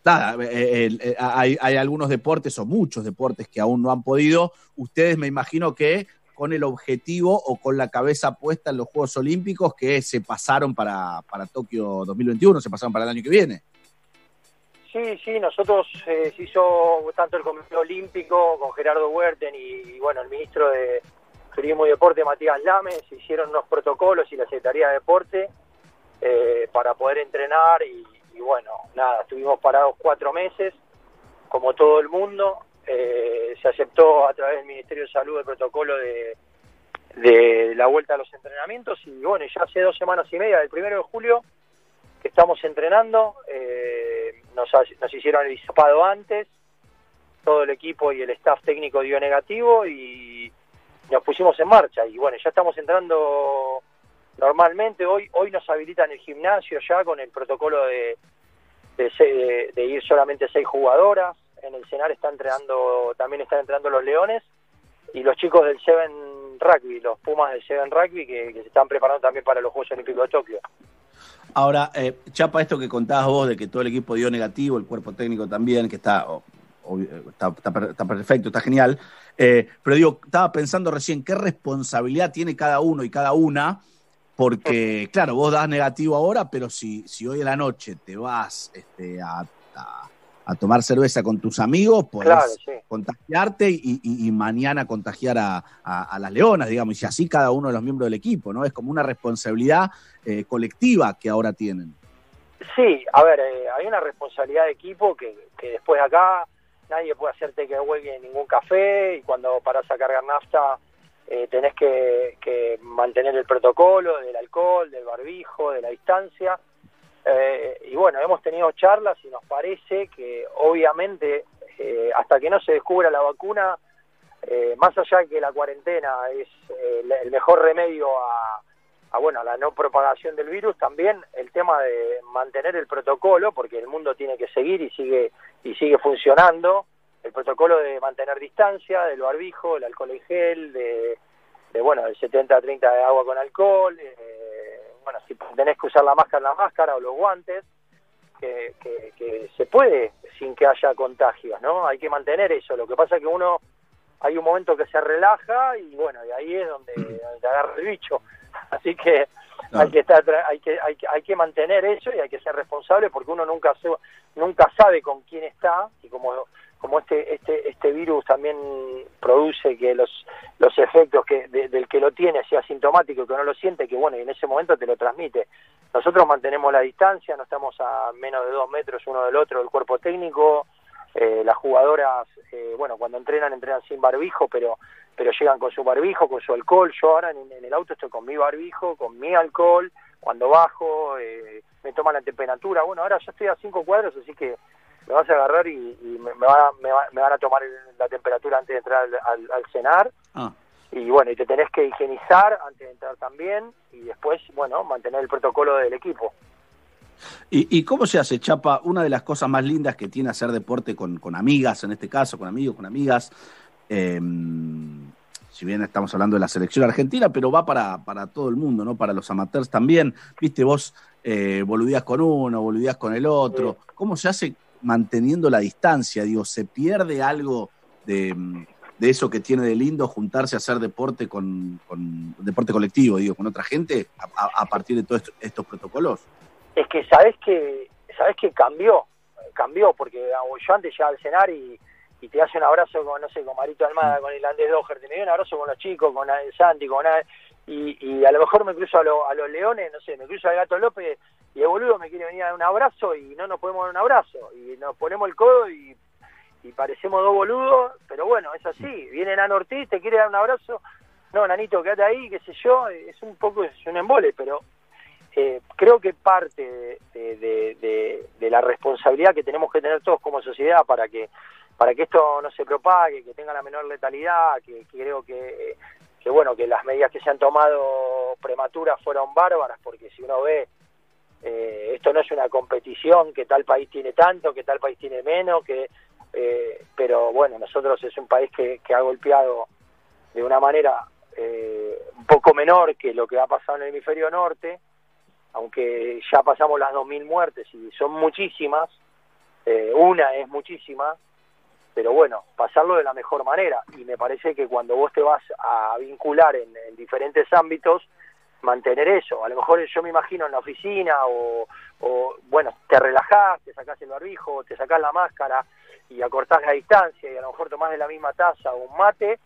nada, eh, eh, hay, hay algunos deportes o muchos deportes que aún no han podido. Ustedes me imagino que con el objetivo o con la cabeza puesta en los Juegos Olímpicos que se pasaron para, para Tokio 2021, se pasaron para el año que viene. Sí, sí, nosotros eh, se hizo tanto el Comité Olímpico con Gerardo Huerten y, bueno, el ministro de Turismo y Deporte, Matías Lame, se hicieron unos protocolos y la Secretaría de Deporte eh, para poder entrenar y, bueno, nada, estuvimos parados cuatro meses, como todo el mundo. Eh, se aceptó a través del Ministerio de Salud el protocolo de, de la vuelta a los entrenamientos y bueno, ya hace dos semanas y media, el primero de julio, que estamos entrenando, eh, nos, nos hicieron el hisopado antes, todo el equipo y el staff técnico dio negativo y nos pusimos en marcha y bueno, ya estamos entrando normalmente, hoy hoy nos habilitan el gimnasio ya con el protocolo de- de ir solamente seis jugadoras, en el cenar está entrenando, también están entrenando los leones y los chicos del Seven Rugby, los Pumas del Seven Rugby que, se están preparando también para los Juegos Olímpicos de Tokio. Ahora, eh, Chapa, esto que contabas vos de que todo el equipo dio negativo, el cuerpo técnico también, que está, está, está per- está perfecto, está genial. Eh, pero digo, estaba pensando recién, ¿qué responsabilidad tiene cada uno y cada una? Porque, claro, vos das negativo ahora, pero si, si hoy a la noche te vas este, a- a tomar cerveza con tus amigos, podés Claro, sí. contagiarte y, y- y mañana contagiar a, a- a las leonas, digamos, y así cada uno de los miembros del equipo, ¿no? Es como una responsabilidad eh, colectiva que ahora tienen. Sí, a ver, eh, hay una responsabilidad de equipo que, que después acá nadie puede hacer takeaway en ningún café y cuando paras a cargar nafta eh, tenés que, que mantener el protocolo del alcohol, del barbijo, de la distancia. Eh, y bueno, hemos tenido charlas y nos parece que obviamente eh, hasta que no se descubra la vacuna, eh, más allá de que la cuarentena es eh, el- mejor remedio a, a, bueno, a la no propagación del virus, también el tema de mantener el protocolo, porque el mundo tiene que seguir y sigue y sigue funcionando, el protocolo de mantener distancia, del barbijo, el alcohol en gel, de, de bueno, del 70 a 30 de agua con alcohol, eh, bueno, si tenés que usar la máscara, la máscara o los guantes, que, que, que se puede sin que haya contagios, ¿no? Hay que mantener eso. Lo que pasa es que uno hay un momento que se relaja y bueno, y ahí es donde, donde te agarra el bicho. Así que hay que estar hay que, hay que hay que mantener eso y hay que ser responsable porque uno nunca nunca sabe con quién está y como como este este este virus también produce que los los efectos que de- del que lo tiene sea asintomático que no lo siente que bueno y en ese momento te lo transmite. Nosotros mantenemos la distancia no estamos a menos de dos metros uno del otro del cuerpo técnico. Eh, las jugadoras eh, bueno cuando entrenan entrenan sin barbijo pero pero llegan con su barbijo con su alcohol. Yo ahora en, en el auto estoy con mi barbijo con mi alcohol. Cuando bajo eh, me toman la temperatura. Bueno ahora ya estoy a cinco cuadros así que me vas a agarrar y, y me, me van a, me, va- me van a tomar la temperatura antes de entrar al, al- al cenar Ah. y bueno y te tenés que higienizar antes de entrar también y después bueno mantener el protocolo del equipo ¿Y, y cómo se hace, Chapa? Una de las cosas más lindas que tiene hacer deporte con, con amigas, en este caso, con amigos, con amigas, eh, si bien estamos hablando de la selección argentina, pero va para, para todo el mundo, ¿no? Para los amateurs también. Viste, vos eh, boludías con uno, boludías con el otro. ¿Cómo se hace manteniendo la distancia? Digo, ¿se pierde algo de, de eso que tiene de lindo juntarse a hacer deporte con, con deporte colectivo, digo, con otra gente a, partir de todos estos, estos protocolos? Es que sabes que sabes que cambió, cambió, porque yo antes llegaba al cenar y, y te hace un abrazo con, no sé, con Marito Almada, con Irlandés Doher, te me dio un abrazo con los chicos, con Santi, con y, y a lo mejor me cruzo a, lo- a los leones, no sé, me cruzo al gato López y el boludo me quiere venir a dar un abrazo y no nos podemos dar un abrazo. Y nos ponemos el codo y, parecemos dos boludos, pero bueno, es así, viene Nano Ortiz, te quiere dar un abrazo, no, Nanito, quédate ahí, qué sé yo, es un poco, es un embole, pero eh, creo que parte de, la responsabilidad que tenemos que tener todos como sociedad para que para que esto no se propague, que tenga la menor letalidad, que, que creo que, que bueno que las medidas que se han tomado prematuras fueron bárbaras, porque si uno ve eh, esto no es una competición que tal país tiene tanto, que tal país tiene menos, que eh, pero bueno nosotros es un país que, que ha golpeado de una manera eh, un poco menor que lo que ha pasado en el hemisferio norte, aunque ya pasamos las 2.000 muertes y son muchísimas, eh, una es muchísima, pero bueno, pasarlo de la mejor manera. Y me parece que cuando vos te vas a vincular en, en diferentes ámbitos, mantener eso. A lo mejor yo me imagino en la oficina o, o, bueno, te relajás, te sacás el barbijo, te sacás la máscara y acortás la distancia y a lo mejor tomás de la misma taza un mate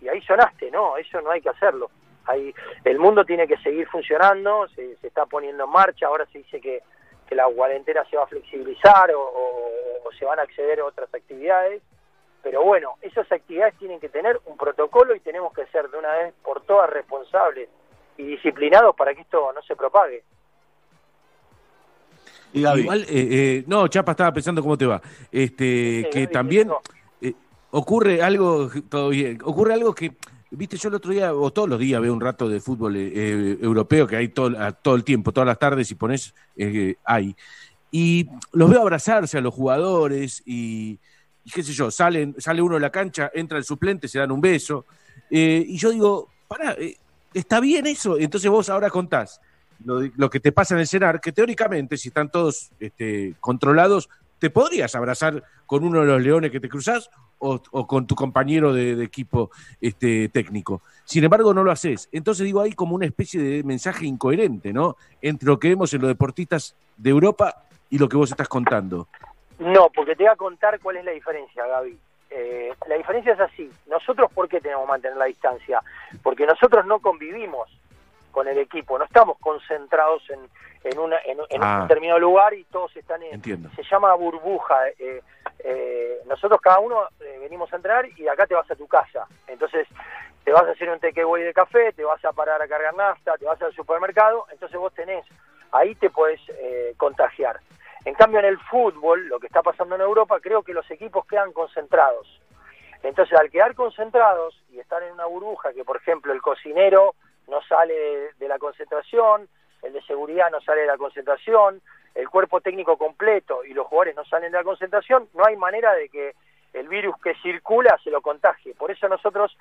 y ahí sonaste, no, eso no hay que hacerlo. Hay, el mundo tiene que seguir funcionando, se, se está poniendo en marcha, ahora se dice que, que la cuarentena se va a flexibilizar o, o- o se van a acceder a otras actividades, pero bueno, esas actividades tienen que tener un protocolo y tenemos que ser de una vez por todas responsables y disciplinados para que esto no se propague. Igual, eh, eh, no, Chapa, estaba pensando cómo te va. Este, que también eh, ocurre algo, todo bien, ocurre algo que, viste, yo el otro día, o todos los días veo un rato de fútbol eh, eh, europeo que hay todo, todo el tiempo, todas las tardes, si pones, eh. Y los veo abrazarse a los jugadores y, y qué sé yo, salen, sale uno de la cancha, entra el suplente, se dan un beso. eh, y yo digo, pará, está bien eso. Entonces vos ahora contás lo que te pasa en el cenar, que teóricamente, si están todos este, controlados, te podrías abrazar con uno de los leones que te cruzás o, con tu compañero de, de equipo este, técnico. Sin embargo, no lo haces. Entonces digo, hay como una especie de mensaje incoherente, ¿no? Entre lo que vemos en los deportistas de Europa y lo que vos estás contando. No, porque te voy a contar cuál es la diferencia, Gaby. Eh, la diferencia es así. Nosotros, ¿por qué tenemos que mantener la distancia? Porque nosotros no convivimos con el equipo, no estamos concentrados en, en, una- en- en Ah. un determinado lugar y todos están en... Entiendo. Se llama burbuja. eh, eh, nosotros cada uno eh, venimos a entrar y acá te vas a tu casa. Entonces te vas a hacer un takeaway de café, te vas a parar a cargar nafta, te vas al supermercado, entonces vos tenés, ahí te podés eh, contagiar. En cambio, en el fútbol, lo que está pasando en Europa, creo que los equipos quedan concentrados. Entonces, al quedar concentrados y estar en una burbuja, que por ejemplo el cocinero no sale de, de la concentración, el de seguridad no sale de la concentración, el cuerpo técnico completo y los jugadores no salen de la concentración, no hay manera de que el virus que circula se lo contagie. Por eso nosotros,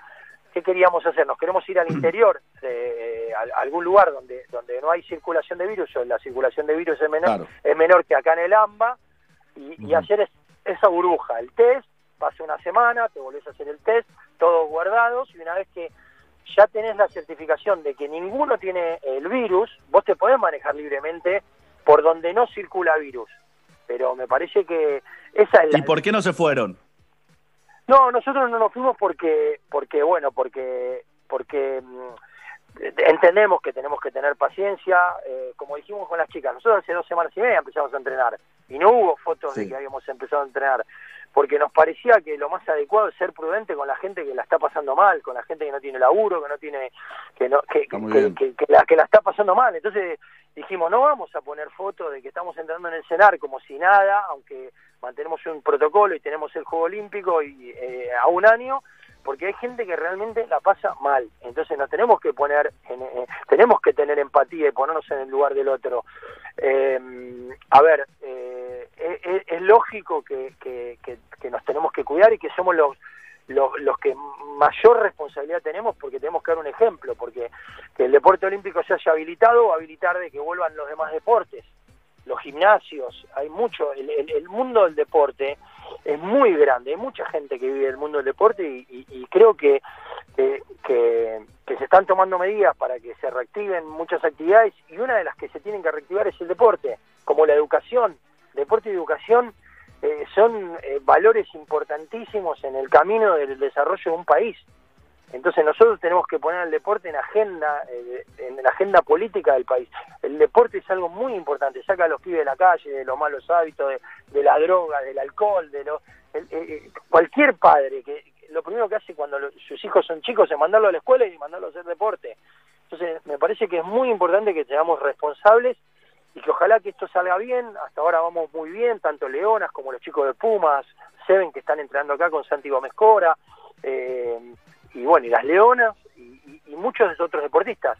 ¿qué queríamos hacer? Nos queremos ir al interior, eh, a, a algún lugar donde, donde no hay circulación de virus, o la circulación de virus es menor, Claro. es menor que acá en el AMBA, y, y hacer es- esa burbuja, el test, pasa una semana, te volvés a hacer el test, todos guardados, y una vez que ya tenés la certificación de que ninguno tiene el virus, vos te podés manejar libremente por donde no circula virus. Pero me parece que esa es la... ¿Y por qué no se fueron? No, nosotros no nos fuimos porque, porque bueno, porque, porque mm, entendemos que tenemos que tener paciencia, eh, como dijimos con las chicas, nosotros hace dos semanas y media empezamos a entrenar y no hubo fotos de que habíamos empezado a entrenar, porque nos parecía que lo más adecuado es ser prudente con la gente que la está pasando mal, con la gente que no tiene laburo, que no tiene, que no, que, que la, que la está pasando mal. Entonces dijimos, no vamos a poner fotos de que estamos entrando en el cenar como si nada, aunque mantenemos un protocolo y tenemos el Juego Olímpico y eh, a un año, porque hay gente que realmente la pasa mal. Entonces nos tenemos que poner, en- eh, tenemos que tener empatía y ponernos en el lugar del otro. Eh, a ver, eh, es, es- lógico que, nos tenemos que cuidar y que somos los los, los que mayor responsabilidad tenemos porque tenemos que dar un ejemplo, porque que el deporte olímpico se haya habilitado o habilitar de que vuelvan los demás deportes, los gimnasios, hay mucho, el, el- mundo del deporte es muy grande, hay mucha gente que vive el mundo del deporte y, y- creo que- que se están tomando medidas para que se reactiven muchas actividades y una de las que se tienen que reactivar es el deporte, como la educación, deporte y educación eh, son eh, valores importantísimos en el camino del desarrollo de un país. Entonces nosotros tenemos que poner el deporte en agenda, eh, en la agenda política del país. El deporte es algo muy importante, saca a los pibes de la calle, de los malos hábitos, de, de la droga, del alcohol, de el- cualquier padre que lo primero que hace cuando sus hijos son chicos es mandarlo a la escuela y mandarlo a hacer deporte. Entonces me parece que es muy importante que seamos responsables y que ojalá que esto salga bien. Hasta ahora vamos muy bien, tanto Leonas como los chicos de Pumas, Seven que están entrenando acá con Santi Gómez Cora, eh, y bueno, y las Leonas y, y- y muchos otros deportistas.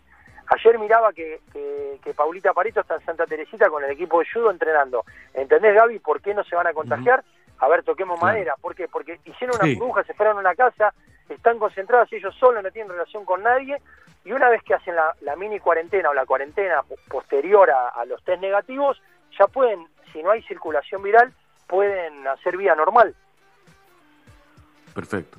Ayer miraba que, que, que Paulita Pareto está en Santa Teresita con el equipo de judo entrenando. ¿Entendés, Gaby, por qué no se van a contagiar? A ver, toquemos madera. ¿Por qué? Porque hicieron una Sí. burbuja, se fueron a una casa, están concentrados ellos solos, no tienen relación con nadie, y una vez que hacen la, la mini cuarentena o la cuarentena po- posterior a, a los test negativos, ya pueden, si no hay circulación viral, pueden hacer vida normal. Perfecto.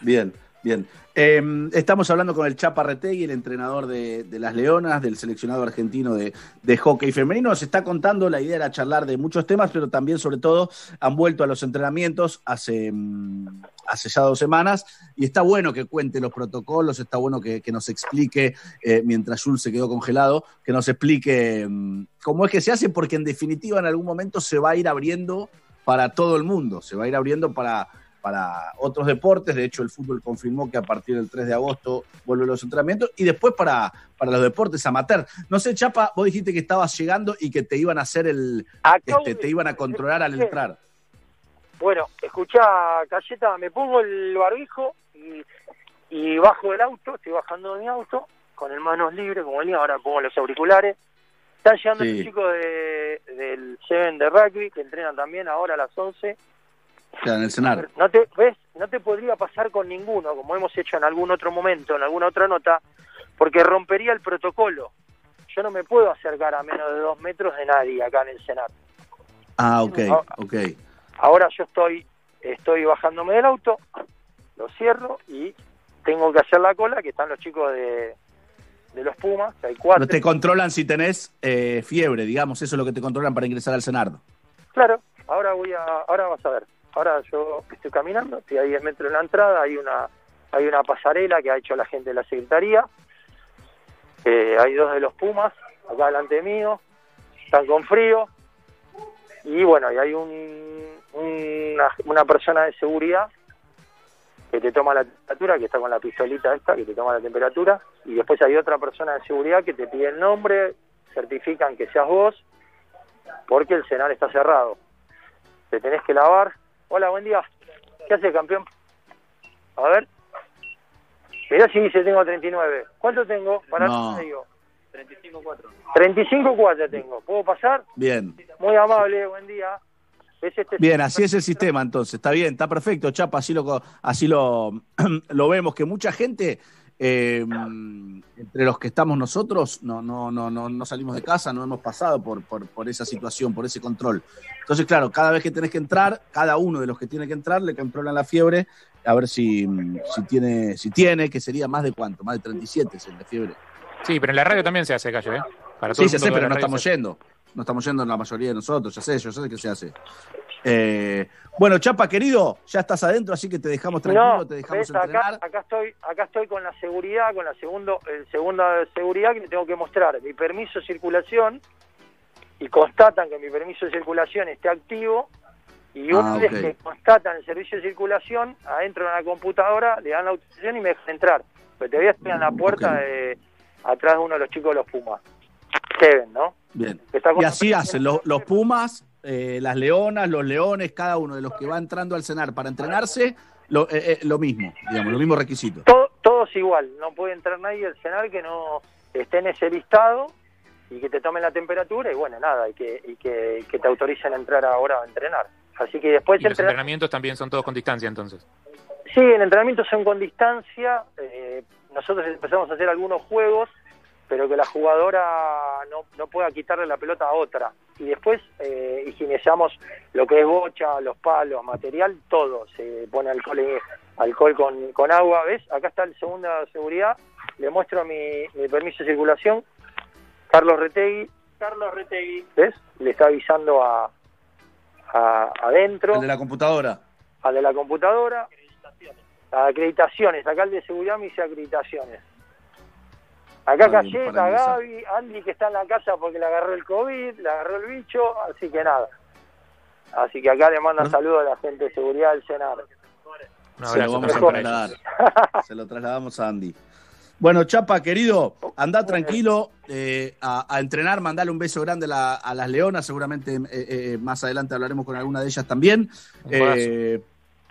Bien, bien. Eh, estamos hablando con el Chapa Retegui, el entrenador de, las Leonas, del seleccionado argentino de, hockey femenino. Nos está contando, la idea era charlar de muchos temas, pero también, sobre todo, han vuelto a los entrenamientos hace, mm, hace ya dos semanas y está bueno que cuente los protocolos, está bueno que, que nos explique, eh, mientras Jules se quedó congelado, que nos explique mm, cómo es que se hace, porque en definitiva en algún momento se va a ir abriendo para todo el mundo, se va a ir abriendo para para otros deportes. De hecho, el fútbol confirmó que a partir del 3 de agosto vuelven los entrenamientos y después para, para los deportes amateur. No sé, Chapa, vos dijiste que estabas llegando y que te iban a hacer el. Este, te iban a controlar al entrar. Bueno, escuchá, Cayeta, me pongo el barbijo y, y bajo del auto, estoy bajando de mi auto, con el manos libres, como venía, ahora pongo los auriculares. Están llegando Sí. los chicos de, del Seven de rugby, que entrenan también ahora a las 11. En el cenar. No te, ¿ves? No te podría pasar con ninguno, como hemos hecho en algún otro momento, en alguna otra nota, porque rompería el protocolo. Yo no me puedo acercar a menos de dos metros de nadie acá en el Senado. Ah, ok, Ah. ok. Ahora yo estoy estoy bajándome del auto, lo cierro y tengo que hacer la cola, que están los chicos de, de los Pumas, que hay cuatro. No te controlan si tenés eh, fiebre, digamos, eso es lo que te controlan para ingresar al Senardo. Claro, ahora voy a, ahora vas a ver. Ahora yo estoy caminando, estoy a 10 metros de la entrada, hay una, hay una pasarela que ha hecho la gente de la secretaría. Eh, hay dos de los Pumas acá delante mío, están con frío. Y bueno, y hay un, una, una persona de seguridad que te toma la temperatura, que está con la pistolita esta, que te toma la temperatura. Y después hay otra persona de seguridad que te pide el nombre, certifican que seas vos, porque el cenar está cerrado. Te tenés que lavar. Hola, buen día. ¿Qué hace, campeón? A ver. Mirá si dice tengo 39. ¿Cuánto tengo? Para No. te digo. 35-4 tengo. ¿Puedo pasar? Bien. Muy amable, buen día. ¿Ves este Bien, así es el sistema entonces. Está bien, está perfecto, Chapa. Así lo, así lo, lo vemos, que mucha gente, eh, entre los que estamos nosotros, no, no, no, no, no salimos de casa, no hemos pasado por, por, por esa situación, por ese control. Entonces, claro, cada vez que tenés que entrar, cada uno de los que tiene que entrar le controlan la fiebre, a ver si, si tiene, si tiene, que sería más de cuánto, más de 37 es el de fiebre. Sí, pero en la radio también se hace, Calle, ¿eh? Para todo Sí, va a pero la no estamos se- yendo. No estamos yendo la mayoría de nosotros, ya sé, yo sé que se hace. Eh, bueno, Chapa, querido, ya estás adentro, así que te dejamos tranquilo, No, te dejamos ves, acá, entrenar. acá estoy, acá estoy con la seguridad, con la segundo, el segunda seguridad que le tengo que mostrar mi permiso de circulación y constatan que mi permiso de circulación esté activo y una Ah, vez ok. que constatan el servicio de circulación, adentro de una computadora le dan la autorización y me dejan entrar. Pero todavía estoy en la puerta de atrás de uno de los chicos de los Pumas. Kevin, ¿no? Bien. Y la así hacen los, los Pumas, eh, las Leonas, los Leones, cada uno de los que va entrando al cenar para entrenarse, lo, eh, eh, lo mismo, digamos, los mismos requisitos. Todo- todos igual, no puede entrar nadie al cenar que no esté en ese listado y que te tomen la temperatura y bueno, nada, y que, y que, que te autoricen a entrar ahora a entrenar. Así que después Y los entrenar, entrenamientos también son todos con distancia, entonces. Sí, el entrenamiento son con distancia. eh, nosotros empezamos a hacer algunos juegos, pero que la jugadora no, no pueda quitarle la pelota a otra. Y después eh, higienizamos lo que es bocha, los palos, material, todo. Se pone alcohol, alcohol con, con agua. ¿Ves? Acá está el segundo de seguridad. Le muestro mi, mi permiso de circulación. Carlos Retegui. Carlos Retegui. ¿Ves? Le está avisando a, a- adentro. El de la computadora. al de la computadora. Acreditaciones. Acá el de seguridad me dice acreditaciones. Acá Cayeta. Gaby, Andy que está en la casa porque le agarró el COVID, le agarró el bicho, así que nada. Así que acá le mandan saludos a la gente de seguridad del Senado. Se lo vamos a trasladar. Se lo trasladamos a Andy. Bueno, Chapa, querido, anda tranquilo eh, a, a entrenar, mandale un beso grande a, la- a las leonas, seguramente eh, eh, más adelante hablaremos con alguna de ellas también.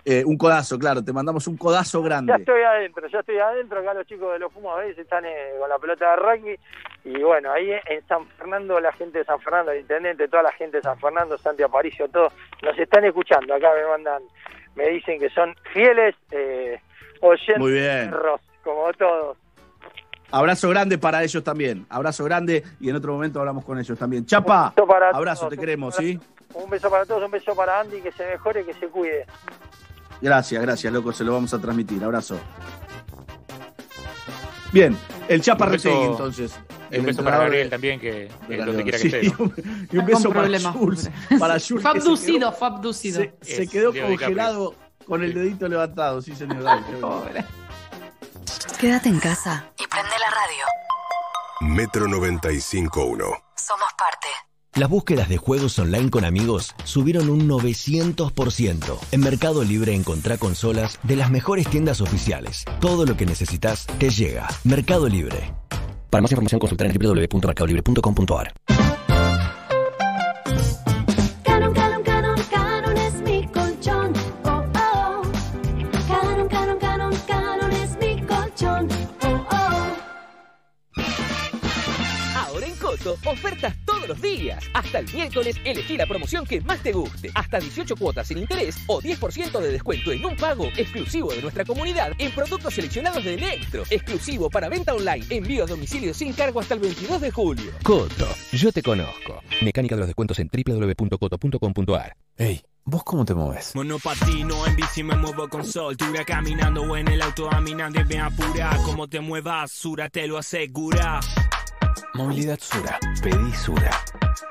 Un codazo. Eh, un codazo, claro, te mandamos un codazo Ya grande. estoy adentro, ya estoy adentro. Acá los chicos de los Pumas a veces están eh, con la pelota de rugby. Y bueno, ahí en San Fernando, la gente de San Fernando, el intendente, toda la gente de San Fernando, Santi Aparicio, todos nos están escuchando. Acá me mandan, me dicen que son fieles eh, oyentes Muy bien. perros, como todos. Abrazo grande para ellos también. Abrazo grande y en otro momento hablamos con ellos también. Chapa, abrazo, todos, te queremos, ¿sí? Un beso para todos, un beso para Andy, que se mejore, que se cuide. Gracias, gracias, loco, se lo vamos a transmitir. Abrazo. Bien, el Chapa Un beso- Retegui, entonces. Y el un beso para Gabriel de- también, que, de que donde quiera que Sí, esté. ¿no? y un- beso para. Jules. Para Jules, Fue que se abducido, quedó- fue abducido. Se, se Es quedó Leo DiCaprio. congelado con el dedito levantado, sí, señor. Bueno. Quédate en casa. Y prende la radio. Metro 95.1. Somos parte. Las búsquedas de juegos online con amigos subieron un 900%. En Mercado Libre encontrá consolas de las mejores tiendas oficiales. Todo lo que necesitas te llega. Mercado Libre. Para más información consultar en www.mercadolibre.com.ar. Ofertas todos los días. Hasta el miércoles elegí la promoción que más te guste. Hasta 18 cuotas sin interés o 10% de descuento en un pago exclusivo de nuestra comunidad en productos seleccionados de Electro. Exclusivo para venta online. Envío a domicilio sin cargo hasta el 22 de julio. Coto, yo te conozco. Mecánica de los descuentos en www.coto.com.ar. Ey, ¿vos cómo te mueves? Monopatino, en bici me muevo con soltura, caminando o en el auto a mí nadie me apura. Como te muevas, Sura te lo asegura. Movilidad Sura. Pedí Sura.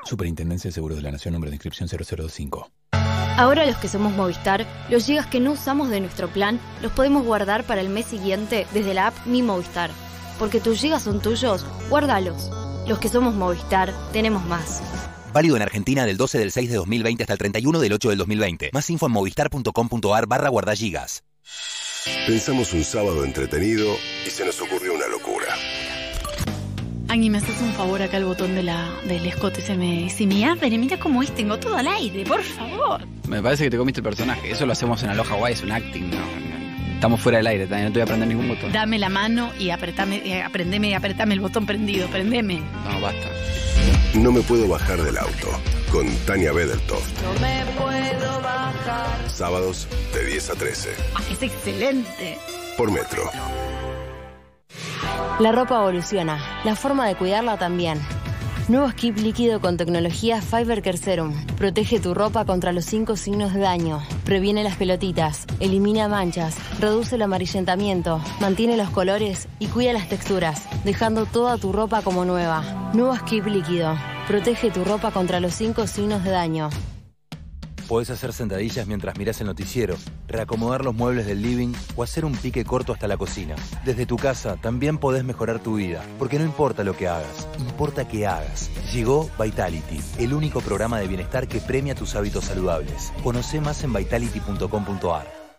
Superintendencia de Seguros de la Nación, número de inscripción 0025. Ahora los que somos Movistar, los gigas que no usamos de nuestro plan los podemos guardar para el mes siguiente desde la app Mi Movistar. Porque tus gigas son tuyos, guárdalos. Los que somos Movistar, tenemos más. Válido en Argentina del 12 del 6 de 2020 hasta el 31 del 8 del 2020. Más info en movistar.com.ar barra guardagigas. Pensamos un sábado entretenido y se nos ocurrió. Agni, ¿me haces un favor acá el botón de la, del escote? Se me, se me abre, mira cómo es, tengo todo al aire, por favor. Me parece que te comiste el personaje. Eso lo hacemos en Aloha Hawaii, es un acting. No, no. Estamos fuera del aire, también no te voy a prender ningún botón. Dame la mano y apretame, eh, aprendeme y apretame el botón prendido, prendeme. No, basta. No me puedo bajar del auto. Con Tania Bedertoft. No me puedo bajar. Sábados de 10 a 13. Ah, es excelente. Por Metro. La ropa evoluciona, la forma de cuidarla también. Nuevo skip líquido con tecnología Fiber Care Serum. Protege tu ropa contra los cinco signos de daño. Previene las pelotitas, elimina manchas, reduce el amarillentamiento, mantiene los colores y cuida las texturas, dejando toda tu ropa como nueva. Nuevo skip líquido. Protege tu ropa contra los cinco signos de daño. Podés hacer sentadillas mientras mirás el noticiero, reacomodar los muebles del living o hacer un pique corto hasta la cocina. Desde tu casa también podés mejorar tu vida, porque no importa lo que hagas, importa que hagas. Llegó Vitality, el único programa de bienestar que premia tus hábitos saludables. Conoce más en vitality.com.ar.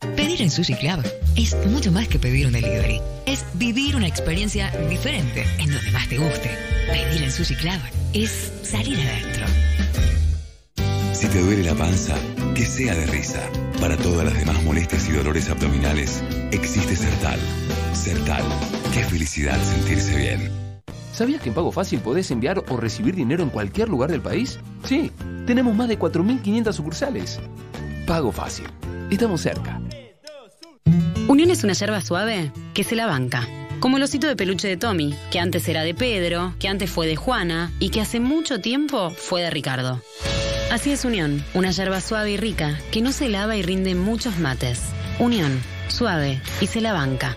Pedir en Sushi Club es mucho más que pedir un delivery. Es vivir una experiencia diferente en donde más te guste. Pedir en Sushi Club. es salir adentro. Si te duele la panza, que sea de risa. Para todas las demás molestias y dolores abdominales, existe Sertal. Sertal, qué felicidad sentirse bien. ¿Sabías que en Pago Fácil podés enviar o recibir dinero en cualquier lugar del país? Sí, tenemos más de 4.500 sucursales. Pago Fácil. Estamos cerca. Unión es una yerba suave que se la banca. Como el osito de peluche de Tommy, que antes era de Pedro, que antes fue de Juana y que hace mucho tiempo fue de Ricardo. Así es Unión, una yerba suave y rica que no se lava y rinde muchos mates. Unión, suave y se la banca.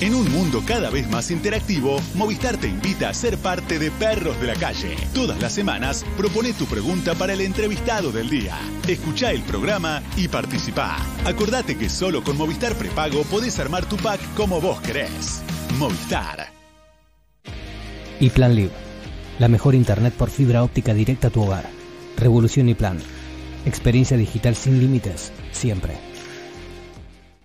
En un mundo cada vez más interactivo, Movistar te invita a ser parte de Perros de la Calle. Todas las semanas propone tu pregunta para el entrevistado del día. Escucha el programa y participa. Acordate que solo con Movistar Prepago podés armar tu pack como vos querés. Movistar. Y Plan Live, la mejor internet por fibra óptica directa a tu hogar. Revolución y Plan. Experiencia digital sin límites, siempre.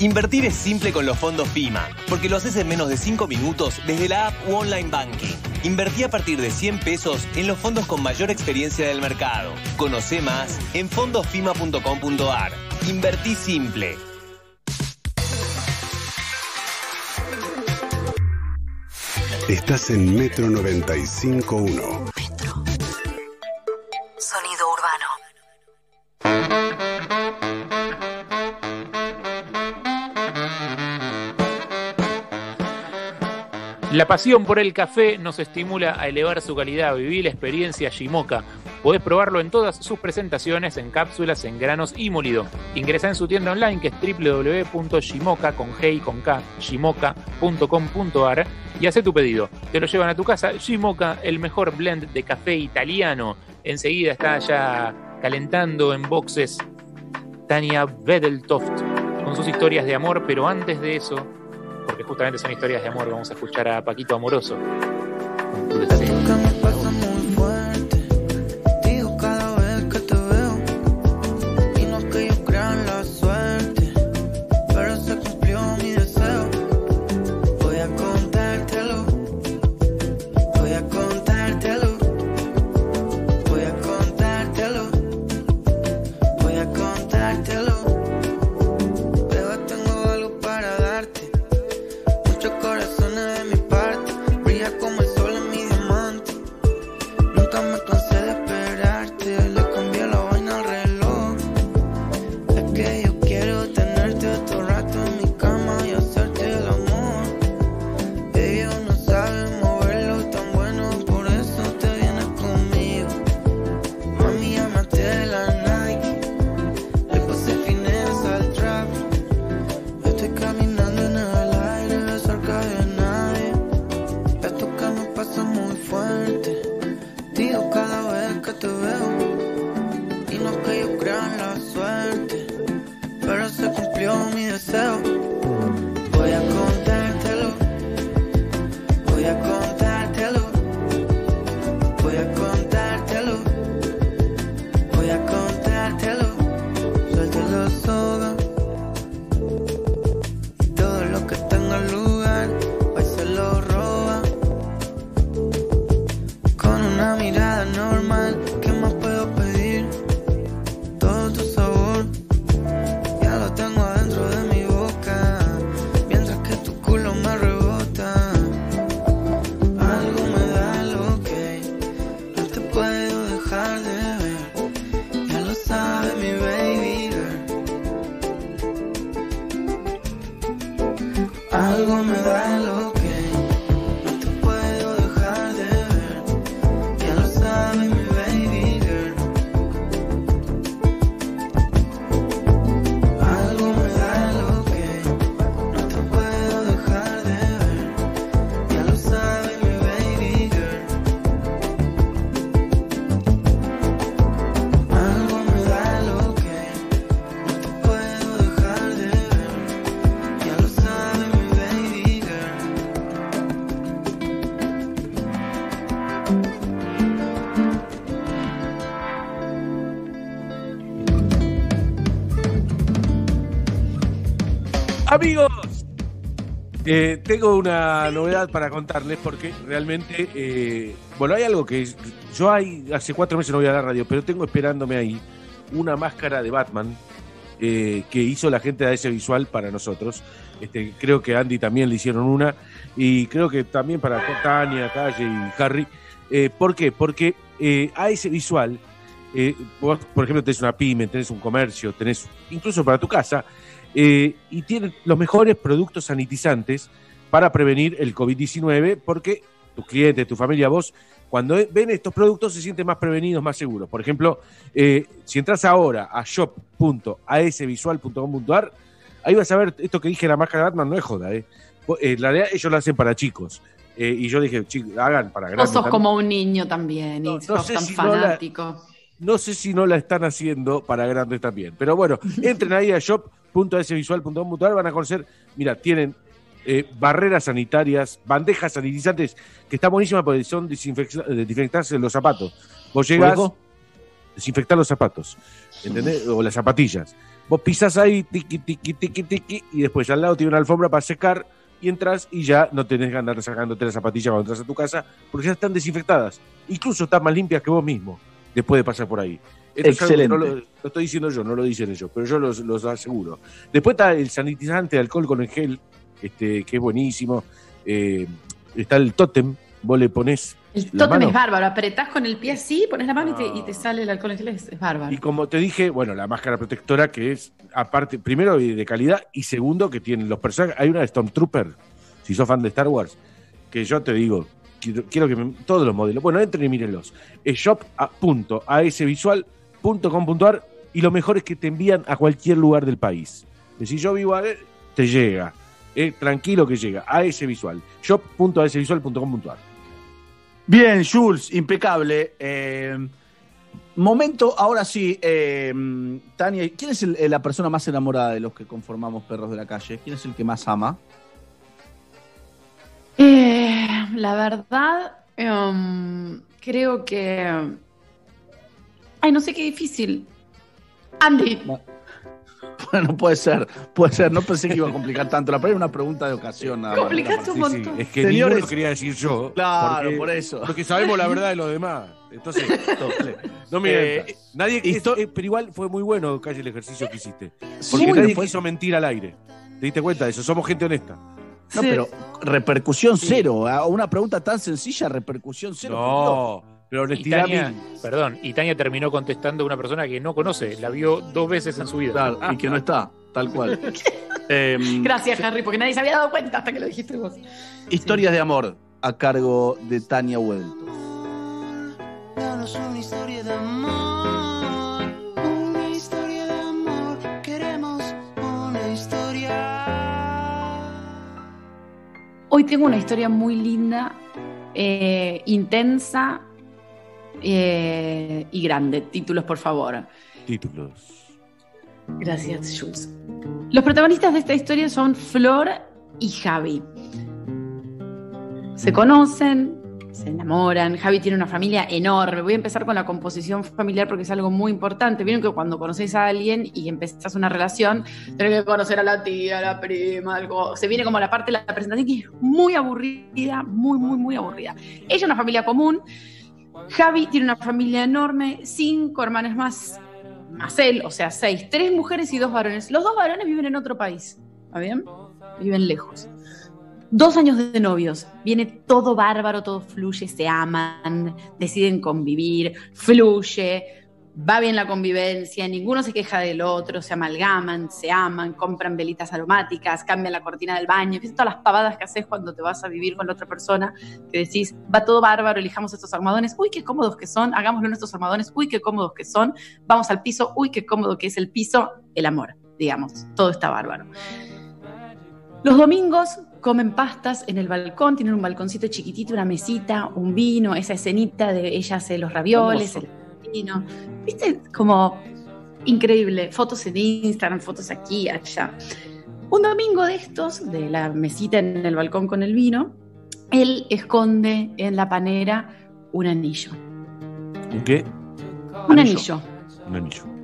Invertir es simple con los fondos PIMA, porque lo haces en menos de 5 minutos desde la app u online banking. Invertí a partir de 100 pesos en los fondos con mayor experiencia del mercado. Conoce más en fondospima.com.ar. Invertí simple. Estás en Metro 95.1. Sonido urbano. La pasión por el café nos estimula a elevar su calidad. Viví la experiencia Shimoka. Podés probarlo en todas sus presentaciones, en cápsulas, en granos y molido. Ingresa en su tienda online que es www.shimoka con G y con K, y hace tu pedido. Te lo llevan a tu casa. Shimoka, el mejor blend de café italiano. Enseguida está ya calentando en boxes Tania Bedeltoft con sus historias de amor, pero antes de eso, porque justamente son historias de amor, vamos a escuchar a Paquito Amoroso. Eh, tengo una novedad para contarles porque realmente, eh, bueno, hay algo que yo hay, hace cuatro meses no voy a la radio, pero tengo esperándome ahí una máscara de Batman eh, que hizo la gente de ese visual para nosotros. Este, creo que Andy también le hicieron una y creo que también para Tania, Calle y Harry. Eh, ¿Por qué? Porque eh, a ese visual, eh, vos, por ejemplo, tenés una pyme, tenés un comercio, tenés incluso para tu casa, eh, y tienen los mejores productos sanitizantes para prevenir el COVID-19, porque tus clientes, tu familia, vos, cuando ven estos productos se sienten más prevenidos, más seguros. Por ejemplo, eh, si entras ahora a shop.asvisual.com.ar, ahí vas a ver esto que dije, la máscara de Batman no es joda, ¿eh? Vos- eh, en realidad ellos lo hacen para chicos. Eh, y yo dije, chicos, hagan para Vos grandes. sos también. como un niño también y sos tan si no la- fanático. No sé si no la están haciendo para grandes también. Pero bueno, entren ahí a shop.svisual.com.ar, van a conocer, mira, tienen eh, barreras sanitarias, bandejas sanitizantes, que está buenísima porque son eh, desinfectarse los zapatos. Vos llegás, ¿Luego? desinfectar los zapatos, ¿entendés? O las zapatillas. Vos pisás ahí, tiqui, tiqui, tiqui, tiqui, y después al lado tiene una alfombra para secar, y entras y ya no tenés que andar sacándote las zapatillas cuando entras a tu casa, porque ya están desinfectadas. Incluso están más limpias que vos mismo, después de pasar por ahí. Esto es algo que no Excelente. lo, lo estoy diciendo yo, no lo dicen ellos, pero yo los, los aseguro. Después está el sanitizante de alcohol con el gel, este, que es buenísimo. Eh, está el tótem, vos le ponés El tótem mano. es bárbaro. Apretás con el pie así, pones la mano y, te, y te sale el alcohol en gel. Es, es bárbaro. Y como te dije, bueno, la máscara protectora que es, aparte, primero de calidad y segundo que tienen los personajes. Hay una de Stormtrooper, si sos fan de Star Wars, que yo te digo, quiero, quiero que me- todos los modelos, bueno, entren y mírenlos. Es shop.asvisual.com.ar y lo mejor es que te envían a cualquier lugar del país. Es decir, yo vivo a te llega. Eh, tranquilo que llega. AS Visual. shop.asvisual.com.ar. Bien, Jules, impecable. Eh, momento, ahora sí, eh, Tania, ¿quién es el- la persona más enamorada de los que conformamos Perros de la Calle? ¿Quién es el que más ama? Eh, la verdad, em, creo que. Ay, no sé qué difícil. Andy. Bueno, puede ser, puede ser. No pensé que iba a complicar tanto. La primera es una pregunta de ocasión. nada más. Complicaste un montón. Es que Señores- ninguno quería decir yo. Claro, porque- por eso. Porque sabemos la verdad de los demás. Entonces, no me Eh. Nadie es- eh, pero igual fue muy bueno, Calle, el ejercicio que hiciste. Sí, Porque bueno, nadie fue- quiso mentir al aire. ¿Te diste cuenta de eso? Somos gente honesta. No, pero repercusión cero. A una pregunta tan sencilla, repercusión cero. No, pero Y Tania, perdón, y Tania terminó contestando a una persona que no conoce, la vio dos veces en su vida. Claro, y que no está, tal cual. Em, Gracias, Harry, porque nadie se había dado cuenta hasta que lo dijiste vos. Historias de amor a cargo de Tania Huelto. Danos una historia de amor, Hoy tengo una historia muy linda, eh, intensa eh, y grande. Títulos, por favor. Títulos. Gracias, Jules. Los protagonistas de esta historia son Flor y Javi. Se conocen, se enamoran. Javi tiene una familia enorme. Voy a empezar con la composición familiar porque es algo muy importante. Vieron que cuando conoces a alguien y empezás una relación, tenés que conocer a la tía, a la prima, algo. Se viene como la parte de la presentación que es muy aburrida, muy, muy, muy aburrida. Ella es una familia común. Javi tiene una familia enorme, cinco hermanos más, más él, o sea, seis, tres mujeres y dos varones. Los dos varones viven en otro país, ¿está bien? Viven lejos. Dos años de novios, viene todo bárbaro, todo fluye, se aman, deciden convivir, fluye, va bien la convivencia, ninguno se queja del otro, se amalgaman, se aman, compran velitas aromáticas, cambian la cortina del baño, ¿viste todas las pavadas que haces cuando te vas a vivir con la otra persona, que decís, va todo bárbaro, elijamos estos armadones, uy, qué cómodos que son, hagámoslo en estos armadones, uy, qué cómodos que son, vamos al piso, uy, qué cómodo que es el piso, el amor, digamos, todo está bárbaro. Los domingos comen pastas en el balcón, tienen un balconcito chiquitito, una mesita, un vino, esa escenita de ella hace los ravioles, el vino. ¿Viste? Como increíble. Fotos en Instagram, fotos aquí, allá. Un domingo de estos, de la mesita en el balcón con el vino, él esconde en la panera un anillo. ¿Un qué? Un anillo. Un anillo.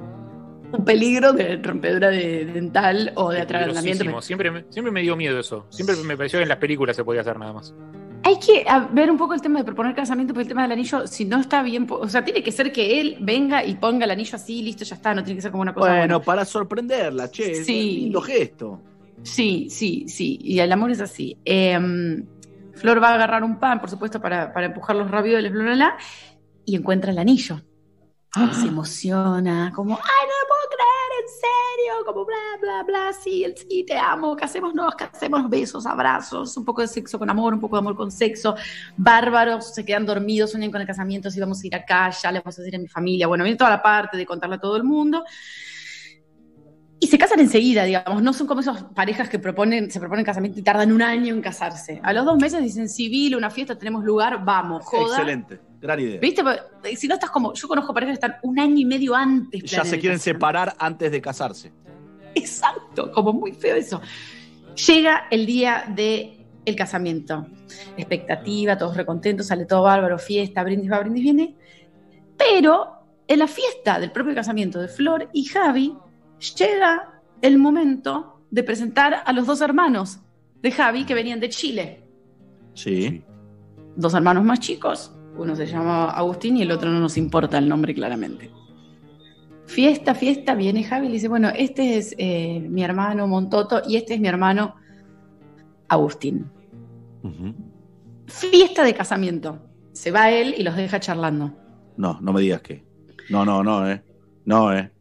Un peligro de rompedura de dental o de atragantamiento. Siempre, me- siempre me dio miedo eso. Siempre me pareció que en las películas se podía hacer nada más. Hay que ver un poco el tema de proponer casamiento, porque el tema del anillo, si no está bien, o sea, tiene que ser que él venga y ponga el anillo así, listo, ya está, no tiene que ser como una cosa. Bueno, buena. para sorprenderla, che. es Sí. un lindo gesto. Sí, sí, sí, y el amor es así. Eh, Flor va a agarrar un pan, por supuesto, para, para empujar los ravioles, bla, bla, bla, y encuentra el anillo. Y se emociona, como, ay, no lo en serio, como bla, bla, bla, sí, sí, te amo, casémonos, casémonos, besos, abrazos, un poco de sexo con amor, un poco de amor con sexo, bárbaros, se quedan dormidos, sueñan con el casamiento, si vamos a ir acá, ya le vamos a decir a mi familia, bueno, viene toda la parte de contarle a todo el mundo. Y se casan enseguida, digamos, no son como esas parejas que proponen, se proponen casamiento y tardan un año en casarse. A los dos meses dicen civil, una fiesta, tenemos lugar, vamos, joda. Excelente. Gran idea. ¿Viste? Porque Si no estás como, yo conozco parejas que están un año y medio antes. Ya se quieren separar antes de casarse. Exacto, como muy feo eso. Llega el día de el casamiento. Expectativa, todos recontentos, sale todo bárbaro, fiesta, brindis va, brindis viene. Pero en la fiesta del propio casamiento de Flor y Javi, llega el momento de presentar a los dos hermanos de Javi que venían de Chile. Sí. Dos hermanos más chicos. Uno se llama Agustín y el otro no nos importa el nombre claramente. Fiesta, fiesta, viene Javi y le dice, bueno, este es eh, mi hermano Montoto y este es mi hermano Agustín. Fiesta de casamiento. Se va él y los deja charlando. No, no me digas que. No, no, no, eh. No, eh.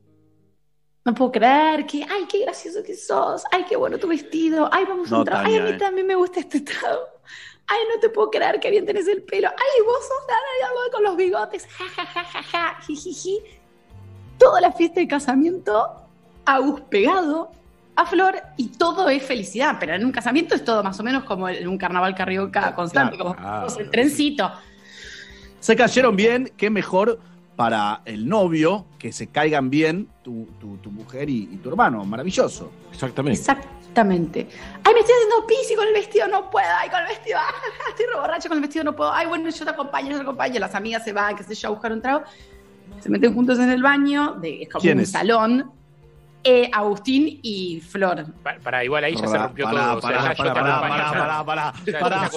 No puedo creer que, ay, qué gracioso que sos, ay, qué bueno tu vestido, ay, vamos a un ay, a mí eh. también me gusta este trago, ay, no te puedo creer que bien tenés el pelo, ay, vos sos algo con los bigotes, ja, ja, ja, ja, ja, jijiji. Toda la fiesta de casamiento, Agus pegado a Flor y todo es felicidad, pero en un casamiento es todo más o menos como en un carnaval carioca constante, claro, como claro, todos en trencito. Se cayeron bien, qué mejor para el novio que se caigan bien tu, tu- tu mujer y, y tu hermano. Maravilloso. Exactamente. Exactamente. Ay, me estoy haciendo pis y con el vestido no puedo. Ay, con el vestido, ah, estoy re borracha con el vestido no puedo. Ay, bueno, yo te acompaño, yo te acompaño. Las amigas se van, qué sé yo, a buscar un trago. Se meten juntos en el baño, de, es como un ¿Quiénes? salón. Eh, Agustín y Flor. Pa- Para, igual ahí ya se rompió todo. o sea, pará, ya yo pará, te pará,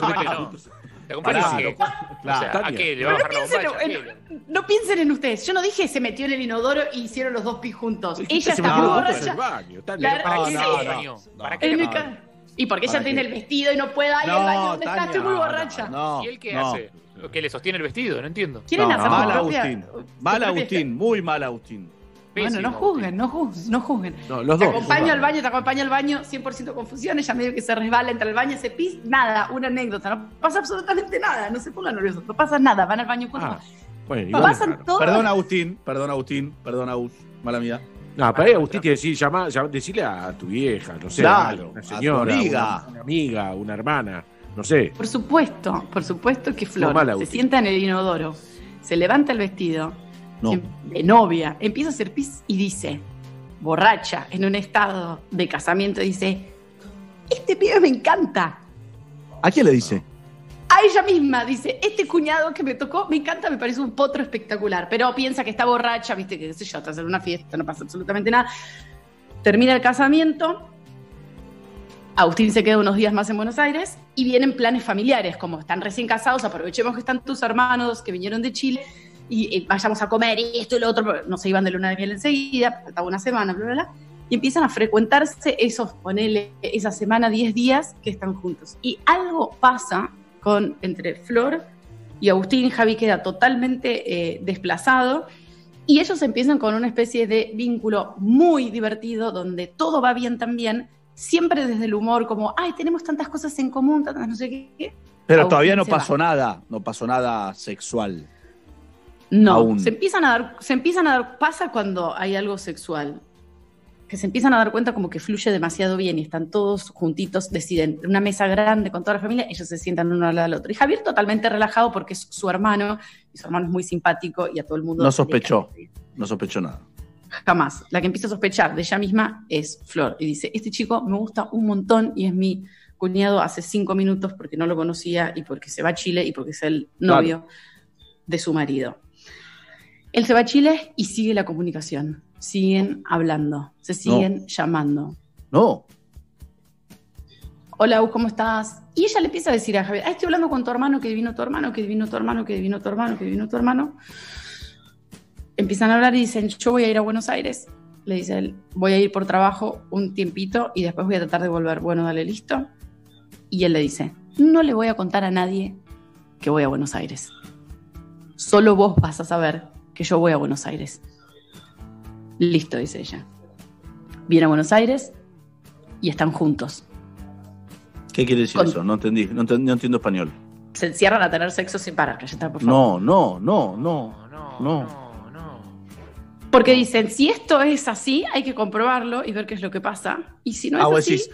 acompaño, pará, ya. pará, pará, O sea, pará, te acompaño, pará. no. Te acompaño Pará, sí. claro, O sea, ¿a qué? ¿Le va a bajar la no piensen, bombacha? en, no piensen en ustedes. Yo no dije se metió en el inodoro y hicieron los dos pis juntos. Ella está borracha. el baño, Tania, La- no, ¿Para No, qué no, no, Y porque ¿Para ella tiene el vestido y no puede. No, el baño, ¿dónde Tania, está? Estoy muy borracha. No, ¿Y él qué no. hace? ¿Que le sostiene el vestido? No entiendo. ¿Quieren No, hacer mal Agustín. Mal Agustín, muy mal Agustín. Bueno, no juzguen, no juzguen, no juzguen. No, los te dos. acompaño al baño, te acompaño al baño, 100% confusión, ella medio que se resbala, entra al baño, se pis, nada, una anécdota, no pasa absolutamente nada, no se pongan nerviosos, no pasa nada, van al baño juntos. Ah, bueno, igual Pasan todo. Perdón, Agustín. Perdón, Agustín. Perdón, Agus. Mala mía. No, para ahí Agustín te decir, llama, llama- decirle a tu vieja, no sé, Claro, una a tu señora, amiga. Una, una amiga, una hermana, no sé. Por supuesto, por supuesto que Flor se sienta en el inodoro, se levanta el vestido No. em- de novia, empieza a hacer pis y dice, borracha, en un estado de casamiento, dice, este pibe me encanta. ¿A quién le dice? A ella misma dice, este cuñado que me tocó, me encanta, me parece un potro espectacular, pero piensa que está borracha, viste, que qué sé yo, está haciendo una fiesta, no pasa absolutamente nada. Termina el casamiento, Agustín se queda unos días más en Buenos Aires y vienen planes familiares, como están recién casados, aprovechemos que están tus hermanos que vinieron de Chile y, eh, vayamos a comer y esto y lo otro, no se iban de luna de miel enseguida, faltaba una semana, bla, bla, bla, y empiezan a frecuentarse esos, ponele, esa semana, 10 días que están juntos. Y algo pasa con, entre Flor y Agustín, Javi queda totalmente eh, desplazado y ellos empiezan con una especie de vínculo muy divertido donde todo va bien también, siempre desde el humor, como, ay, tenemos tantas cosas en común, tantas no sé qué. Pero Agustín todavía no se va. pasó nada. No pasó nada sexual. No, Aún. se empiezan a dar, se empiezan a dar, pasa cuando hay algo sexual, que se empiezan a dar cuenta como que fluye demasiado bien y están todos juntitos, deciden, en una mesa grande con toda la familia, ellos se sientan uno al lado del otro. Y Javier totalmente relajado porque es su hermano, y su hermano es muy simpático y a todo el mundo... No sospechó. No sospechó nada. Jamás. La que empieza a sospechar de ella misma es Flor. Y dice, este chico me gusta un montón y es mi cuñado hace cinco minutos porque no lo conocía y porque se va a Chile y porque es el novio de su marido. Él se va a Chile y sigue la comunicación. Siguen hablando, se siguen llamando. No. Hola, ¿cómo estás? Y ella le empieza a decir a Javier, ah, estoy hablando con tu hermano, que divino tu hermano, que divino tu hermano, que divino tu hermano, que divino tu hermano. Empiezan a hablar y dicen, yo voy a ir a Buenos Aires. Le dice él, voy a ir por trabajo un tiempito y después voy a tratar de volver. Bueno, dale, listo. Y él le dice, no le voy a contar a nadie que voy a Buenos Aires. Solo vos vas a saber que yo voy a Buenos Aires. Listo, dice ella. Viene a Buenos Aires y están juntos. ¿Qué quiere decir Con- eso? No entendí, no, ent- no entiendo español. Se encierran a tener sexo sin parar, Cayetana, por favor. No, no, no, no, no. Porque dicen, si esto es así, hay que comprobarlo y ver qué es lo que pasa. Y si no es Ah, vos así, decís,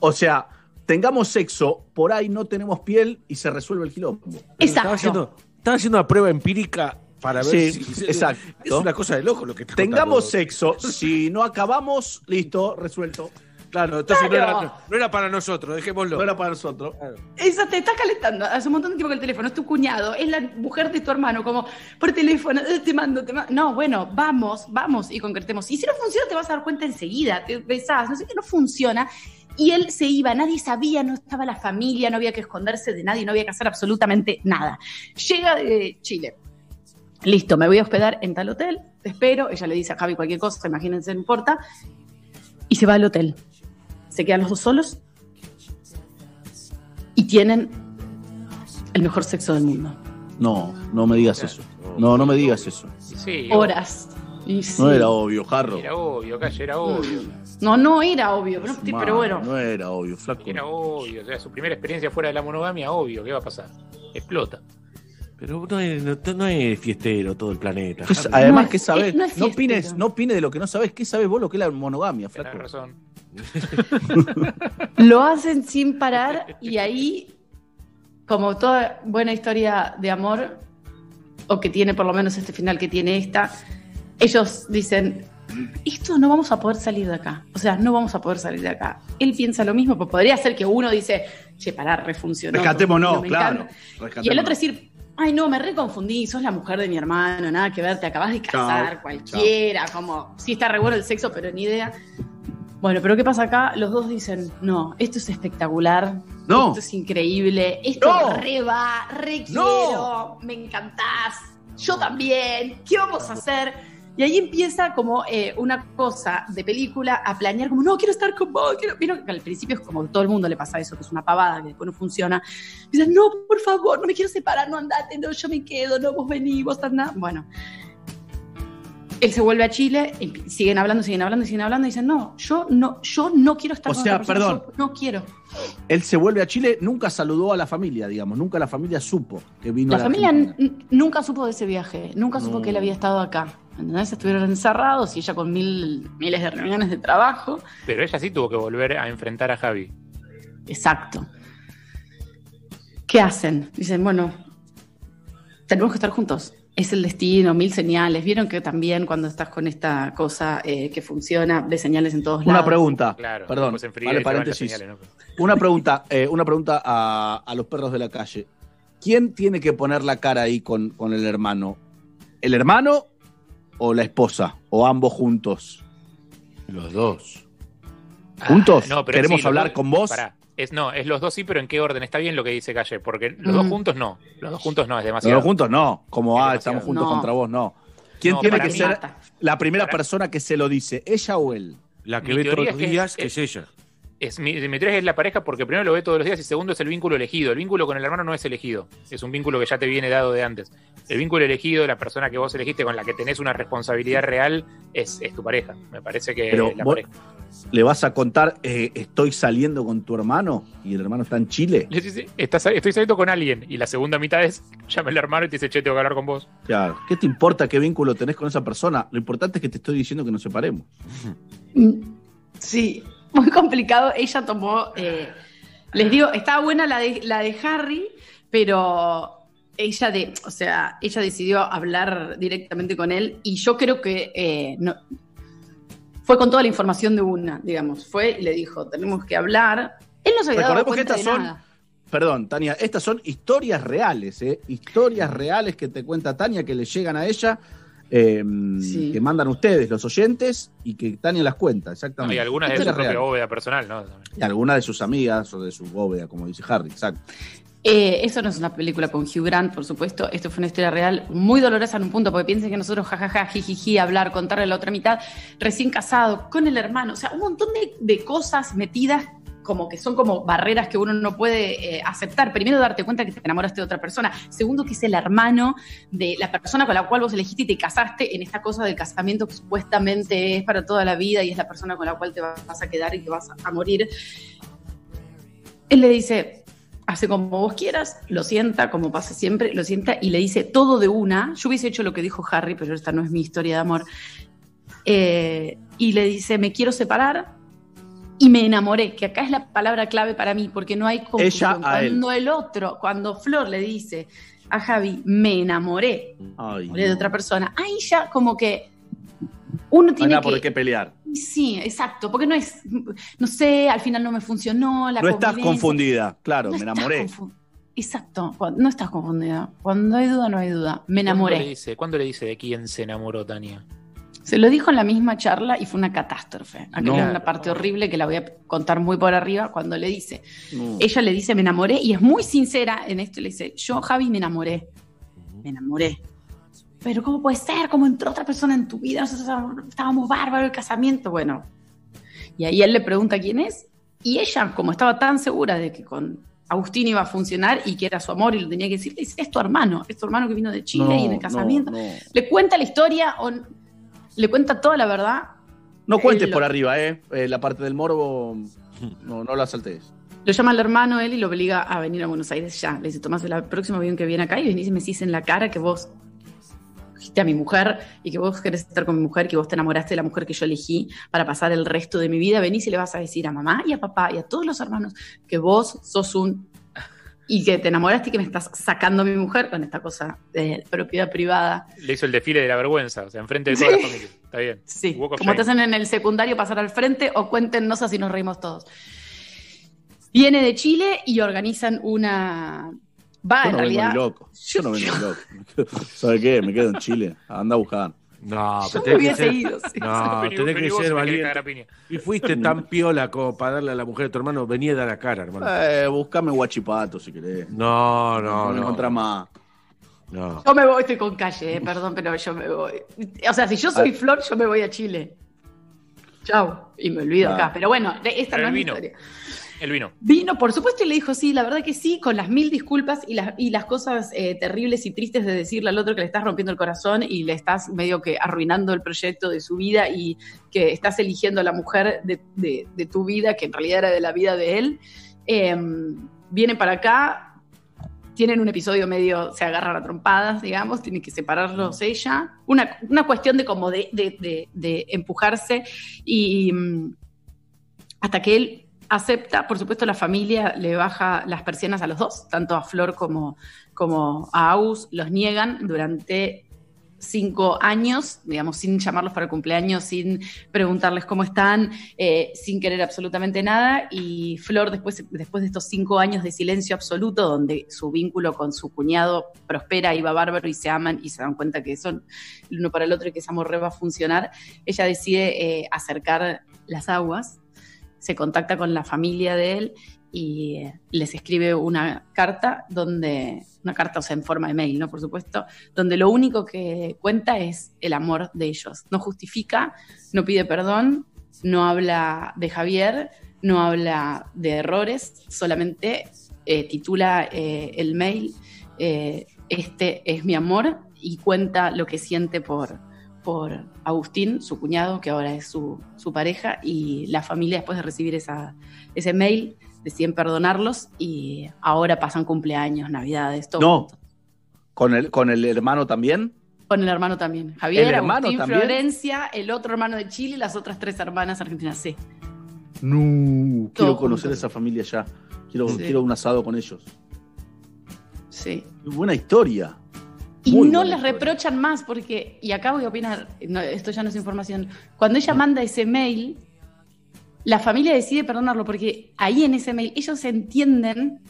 o sea, tengamos sexo, por ahí no tenemos piel y se resuelve el quilombo. Estaba haciendo, estaba haciendo una prueba empírica para ver Sí, si. exacto. Es una cosa de loco lo que está Tengamos contando. sexo, si no acabamos, listo, resuelto. Claro, entonces no, Claro. era, no era para nosotros, dejémoslo. No era para nosotros. Esa te está calentando hace un montón de tiempo que el teléfono es tu cuñado, es la mujer de tu hermano, como por teléfono, eh, te mando, te mando. No, bueno, vamos, vamos y concretemos. Y si no funciona, te vas a dar cuenta enseguida, te besás, no sé qué, no funciona. Y él se iba, nadie sabía, no estaba la familia, no había que esconderse de nadie, no había que hacer absolutamente nada. Llega de Chile. Listo, me voy a hospedar en tal hotel, te espero. Ella le dice a Javi cualquier cosa, imagínense, no importa. Y se va al hotel. Se quedan los dos solos y tienen el mejor sexo del mundo. No, no me digas eso. No, no me digas eso. Sí, Horas. Y sí. No era obvio, Jarro. Era obvio, calle, era obvio. No, no era obvio, pero, pero Mano, bueno. No era obvio, flaco. Era obvio. O sea, su primera experiencia fuera de la monogamia, obvio. ¿Qué va a pasar? Explota. Pero no es, no, no es fiestero todo el planeta. ¿Qué- Harry. además, es- ¿qué sabes? no No, opines, no opines de lo que no sabes. ¿Qué sabes vos lo que es la monogamia, flaco? razón. Lo hacen sin parar y ahí, como toda buena historia de amor, o que tiene por lo menos este final que tiene esta, ellos dicen, esto no vamos a poder salir de acá. O sea, no vamos a poder salir de acá. Él piensa lo mismo, pues podría ser que uno dice, che, pará, refuncionó. Rescatémonos, me claro. Y el otro decir, ay, no, me reconfundí, sos la mujer de mi hermano, nada que ver, te acabas de casar, cualquiera, como, sí está re bueno el sexo, pero ni idea. Bueno, pero ¿qué pasa acá? Los dos dicen, no, esto es espectacular, No. esto es increíble, esto No. re va, re No. quiero, me encantás, yo también, ¿qué vamos a hacer? Y ahí empieza como eh, una cosa de película a planear como, no, quiero estar con vos, quiero... Que al principio es como todo el mundo le pasa eso, que es una pavada, que después no funciona. Dicen, no, por favor, no me quiero separar, no andate, no, yo me quedo, no, vos venís, vos andás. Bueno, él se vuelve a Chile, y siguen hablando, siguen hablando, siguen hablando, y dicen, no, yo no, yo no quiero estar O con sea, otra persona, perdón. yo no quiero. Él se vuelve a Chile, nunca saludó a la familia, digamos. Nunca la familia supo que vino La a la familia Argentina. nunca supo de ese viaje, nunca supo que él había estado acá. ¿Entendés? Estuvieron encerrados y ella con mil, miles de reuniones de trabajo. Pero ella sí tuvo que volver a enfrentar a Javi. Exacto. ¿Qué hacen? Dicen, bueno, tenemos que estar juntos. Es el destino, mil señales. Vieron que también cuando estás con esta cosa eh, que funciona, ves señales en todos lados. Una pregunta, Claro, perdón, vale paréntesis. señales, Una pregunta, eh, una pregunta a, a los perros de la calle. ¿Quién tiene que poner la cara ahí con, con el hermano? ¿El hermano o la esposa? ¿O ambos juntos? Los dos. ¿Juntos? Ah, no, pero ¿Queremos sí, hablar con vos? Pará. Es, no, es los dos sí, pero ¿en qué orden? Está bien lo que dice Calle, porque los dos Mm. juntos no. Los dos juntos no, es demasiado. no, juntos no. Como, ah, demasiado. estamos juntos No. contra vos, no. ¿Quién No, tiene que mí- ser Mata. la primera persona que se lo dice? ¿Ella o él? La que Mi ve todos los es que días, que es ella. Es, teoría es la pareja porque primero lo ve todos los días y segundo es el vínculo elegido. El vínculo con el hermano no es elegido, es un vínculo que ya te viene dado de antes. El vínculo elegido, la persona que vos elegiste con la que tenés una responsabilidad real, es, es tu pareja. Me parece que Pero la vos pareja. le vas a contar, eh, estoy saliendo con tu hermano y el hermano está en Chile. Le dice, "Estás- estoy saliendo con alguien y la segunda mitad es llama el hermano y te dice, che, tengo que hablar con vos. Claro. ¿Qué te importa qué vínculo tenés con esa persona? Lo importante es que te estoy diciendo que nos separemos. Sí, muy complicado. Ella tomó. eh, les digo, estaba buena la de, la de Harry, pero ella de, o sea, ella decidió hablar directamente con él y yo creo que eh, no, fue con toda la información de una, digamos. Fue y le dijo, tenemos que hablar. Él no se había dado Recordemos que estas de son nada. perdón, Tania, estas son historias reales, ¿eh? Historias reales que te cuenta Tania, que le llegan a ella, eh, que mandan ustedes, los oyentes, y que Tania las cuenta, exactamente. y algunas de su propia bóveda personal, ¿no? Y algunas de sus amigas o de su bóveda, como dice Harry, exacto. Eh, esto no es una película con Hugh Grant, por supuesto. Esto fue una historia real muy dolorosa en un punto, porque piensen que nosotros, jajaja, jijiji, hablar, contarle la otra mitad, recién casado, con el hermano. O sea, un montón de, de cosas metidas como que son como barreras que uno no puede eh, aceptar. Primero, darte cuenta que te enamoraste de otra persona. Segundo, que es el hermano de la persona con la cual vos elegiste y te casaste en esta cosa del casamiento que supuestamente es para toda la vida y es la persona con la cual te vas a quedar y te vas a morir. Él le dice, hace como vos quieras, lo sienta, como pasa siempre, lo sienta y le dice todo de una. Yo hubiese hecho lo que dijo Harry, pero esta no es mi historia de amor. Eh, y le dice, me quiero separar y me enamoré, que acá es la palabra clave para mí, porque no hay confusión. Ella a él. Cuando el otro, cuando Flor le dice a Javi, me enamoré, Ay, enamoré de otra persona, ahí ya como que uno no hay tiene nada que... por qué pelear. Sí, exacto, porque no es, no sé, al final no me funcionó, la no estás confundida, claro, No me enamoré. Exacto, no estás confundida. Cuando hay duda, no hay duda. Me ¿Cuándo le enamoré. dice, ¿Cuándo le dice de quién se enamoró Tania? Se lo dijo en la misma charla y fue una catástrofe. Aquí No. una parte horrible que la voy a contar muy por arriba cuando le dice. No. Ella le dice, me enamoré, y es muy sincera en esto. Le dice, yo, Javi, me enamoré. Me enamoré. Pero ¿cómo puede ser? ¿Cómo entró otra persona en tu vida? Nosotros estábamos bárbaros el casamiento. Bueno. Y ahí él le pregunta quién es. Y ella, como estaba tan segura de que con Agustín iba a funcionar y que era su amor y lo tenía que decir, le dice, es tu hermano. Es tu hermano que vino de Chile No, y en el no, casamiento. no. Le cuenta la historia le cuenta toda la verdad. No cuentes Él lo- por arriba, ¿eh? Eh, La parte del morbo, no, no la saltes. Lo llama al hermano él y lo obliga a venir a Buenos Aires ya. Le dice, Tomás, el próximo avión que viene acá y venís y me decís en la cara que vos dijiste a mi mujer y que vos querés estar con mi mujer, que vos te enamoraste de la mujer que yo elegí para pasar el resto de mi vida. Venís y le vas a decir a mamá y a papá y a todos los hermanos que vos sos un... y que te enamoraste y que me estás sacando a mi mujer con esta cosa de propiedad privada. Le hizo el desfile de la vergüenza, o sea, enfrente de Sí. toda la familia. Está bien. Sí, como te hacen en el secundario pasar al frente o cuéntenos así nos reímos todos. Viene de Chile y organizan una... Va, Yo en no vengo realidad... ni loco. Yo no vengo loco. ¿Sabe qué? Me quedo en Chile. Anda a buscar. No, Yo pero me hubiese ser- ido, sí. No, tenés que ser valiente. Y fuiste tan piola como para darle a la mujer de tu hermano, vení a dar la cara, hermano. Eh, buscame guachipato si querés. No, no, me no. encontrás más. No. Yo me voy, estoy con calle, eh, perdón, pero yo me voy. O sea, si yo soy Flor, yo me voy a Chile. Chau. Y me olvido Ah. acá. Pero bueno, esta Pero no es mi historia. Él vino. Vino, por supuesto, y le dijo sí, la verdad que sí, con las mil disculpas y las, y las cosas eh, terribles y tristes de decirle al otro que le estás rompiendo el corazón y le estás medio que arruinando el proyecto de su vida y que estás eligiendo a la mujer de, de- de tu vida, que en realidad era de la vida de él. Eh, viene para acá, tienen un episodio medio, se agarran a trompadas, digamos, tienen que separarlos ella. Una, una cuestión de como de, de- de- de empujarse y mm, hasta que él acepta, por supuesto la familia le baja las persianas a los dos, tanto a Flor como, como a Aus, los niegan durante cinco años, digamos, sin llamarlos para el cumpleaños, sin preguntarles cómo están, eh, sin querer absolutamente nada. Y Flor, después, después de estos cinco años de silencio absoluto, donde su vínculo con su cuñado prospera y va bárbaro y se aman y se dan cuenta que son el uno para el otro y que ese amor va a funcionar, ella decide eh, acercar las aguas, se contacta con la familia de él y eh, les escribe una carta donde, una carta, o sea, en forma de mail, ¿no? Por supuesto, donde lo único que cuenta es el amor de ellos. No justifica, no pide perdón, no habla de Javier, no habla de errores, solamente eh, titula eh, el mail Este es mi amor y cuenta lo que siente por, por Agustín, su cuñado, que ahora es su, su pareja, y la familia después de recibir esa, ese mail deciden perdonarlos y ahora pasan cumpleaños, navidades, todo. No. ¿Con el, ¿Con el hermano también? Con el hermano también. Javier, ¿El hermano Agustín, también? Florencia, el otro hermano de Chile y las otras tres hermanas argentinas. Sí. No. Quiero conocer junto. esa familia ya. Quiero, Sí. quiero un asado con ellos. Sí. Buena historia. Y Muy no les reprochan más porque, y acá voy a opinar, no, esto ya no es información, cuando ella manda ese mail, la familia decide perdonarlo porque ahí en ese mail ellos entienden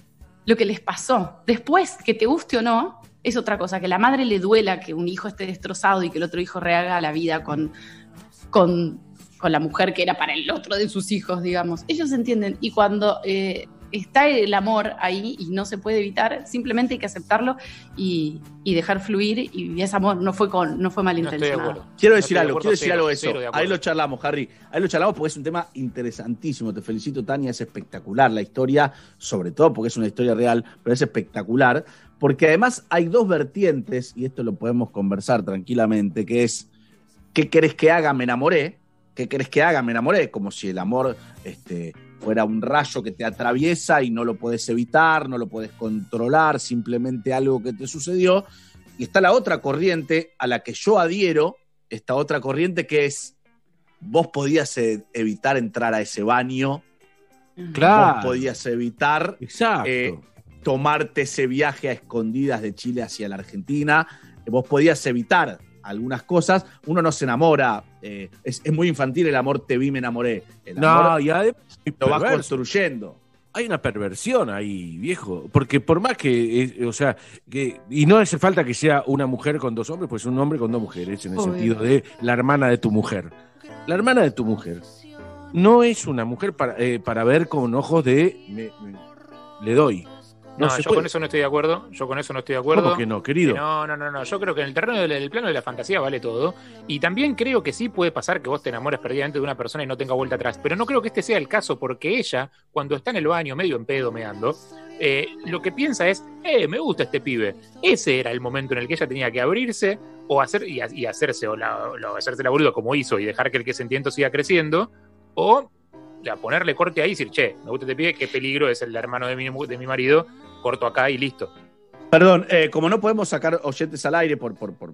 lo que les pasó. Después, que te guste o no, es otra cosa. Que la madre le duela que un hijo esté destrozado y que el otro hijo rehaga la vida con, con, con la mujer que era para el otro de sus hijos, digamos. Ellos entienden. Y cuando eh, está el amor ahí y no se puede evitar, simplemente hay que aceptarlo y, y dejar fluir. Y ese amor no fue, con, no fue malintencionado. Quiero No decir de algo, acuerdo, quiero decir cero, algo de eso. de. Ahí lo charlamos, Harry. Ahí lo charlamos porque es un tema interesantísimo. Te felicito, Tania. Es espectacular la historia, sobre todo porque es una historia real, pero es espectacular. Porque además hay dos vertientes, y esto lo podemos conversar tranquilamente, que es ¿qué querés que haga? Me enamoré. ¿Qué querés que haga? Me enamoré. Como si el amor este, fuera un rayo que te atraviesa y no lo puedes evitar, no lo puedes controlar, simplemente algo que te sucedió. Y está la otra corriente a la que yo adhiero, esta otra corriente que es, vos podías eh, evitar entrar a ese baño, Claro. vos podías evitar eh, tomarte ese viaje a escondidas de Chile hacia la Argentina, vos podías evitar algunas cosas, uno no se enamora, eh, es, es muy infantil el amor, te vi, me enamoré. El No, amor y además lo vas construyendo. hay una perversión ahí, viejo. Porque por más que, eh, o sea, que, y no hace falta que sea una mujer con dos hombres, pues un hombre con dos mujeres, en el Obvio. sentido de la hermana de tu mujer. La hermana de tu mujer no es una mujer para, eh, para ver con ojos de me- me- le doy. No, se yo puede. con eso no estoy de acuerdo. Yo con eso no estoy de acuerdo. ¿Cómo que no, querido? Que No, no, no, no. Yo creo que en el terreno del, del plano de la fantasía vale todo. Y también creo que sí puede pasar que vos te enamores perdidamente de una persona y no tenga vuelta atrás. Pero no creo que este sea el caso, porque ella, cuando está en el baño, medio en pedo, meando, eh, lo que piensa es, eh, me gusta este pibe. Ese era el momento en el que ella tenía que abrirse o hacer y, y hacerse o la, o hacerse la boluda como hizo y dejar que el que sentimiento siga creciendo. O ya, ponerle corte ahí y decir, che, me gusta este pibe, qué peligro es el hermano de mi, de mi marido, corto acá y listo. Perdón, eh, como no podemos sacar oyentes al aire por, por, por-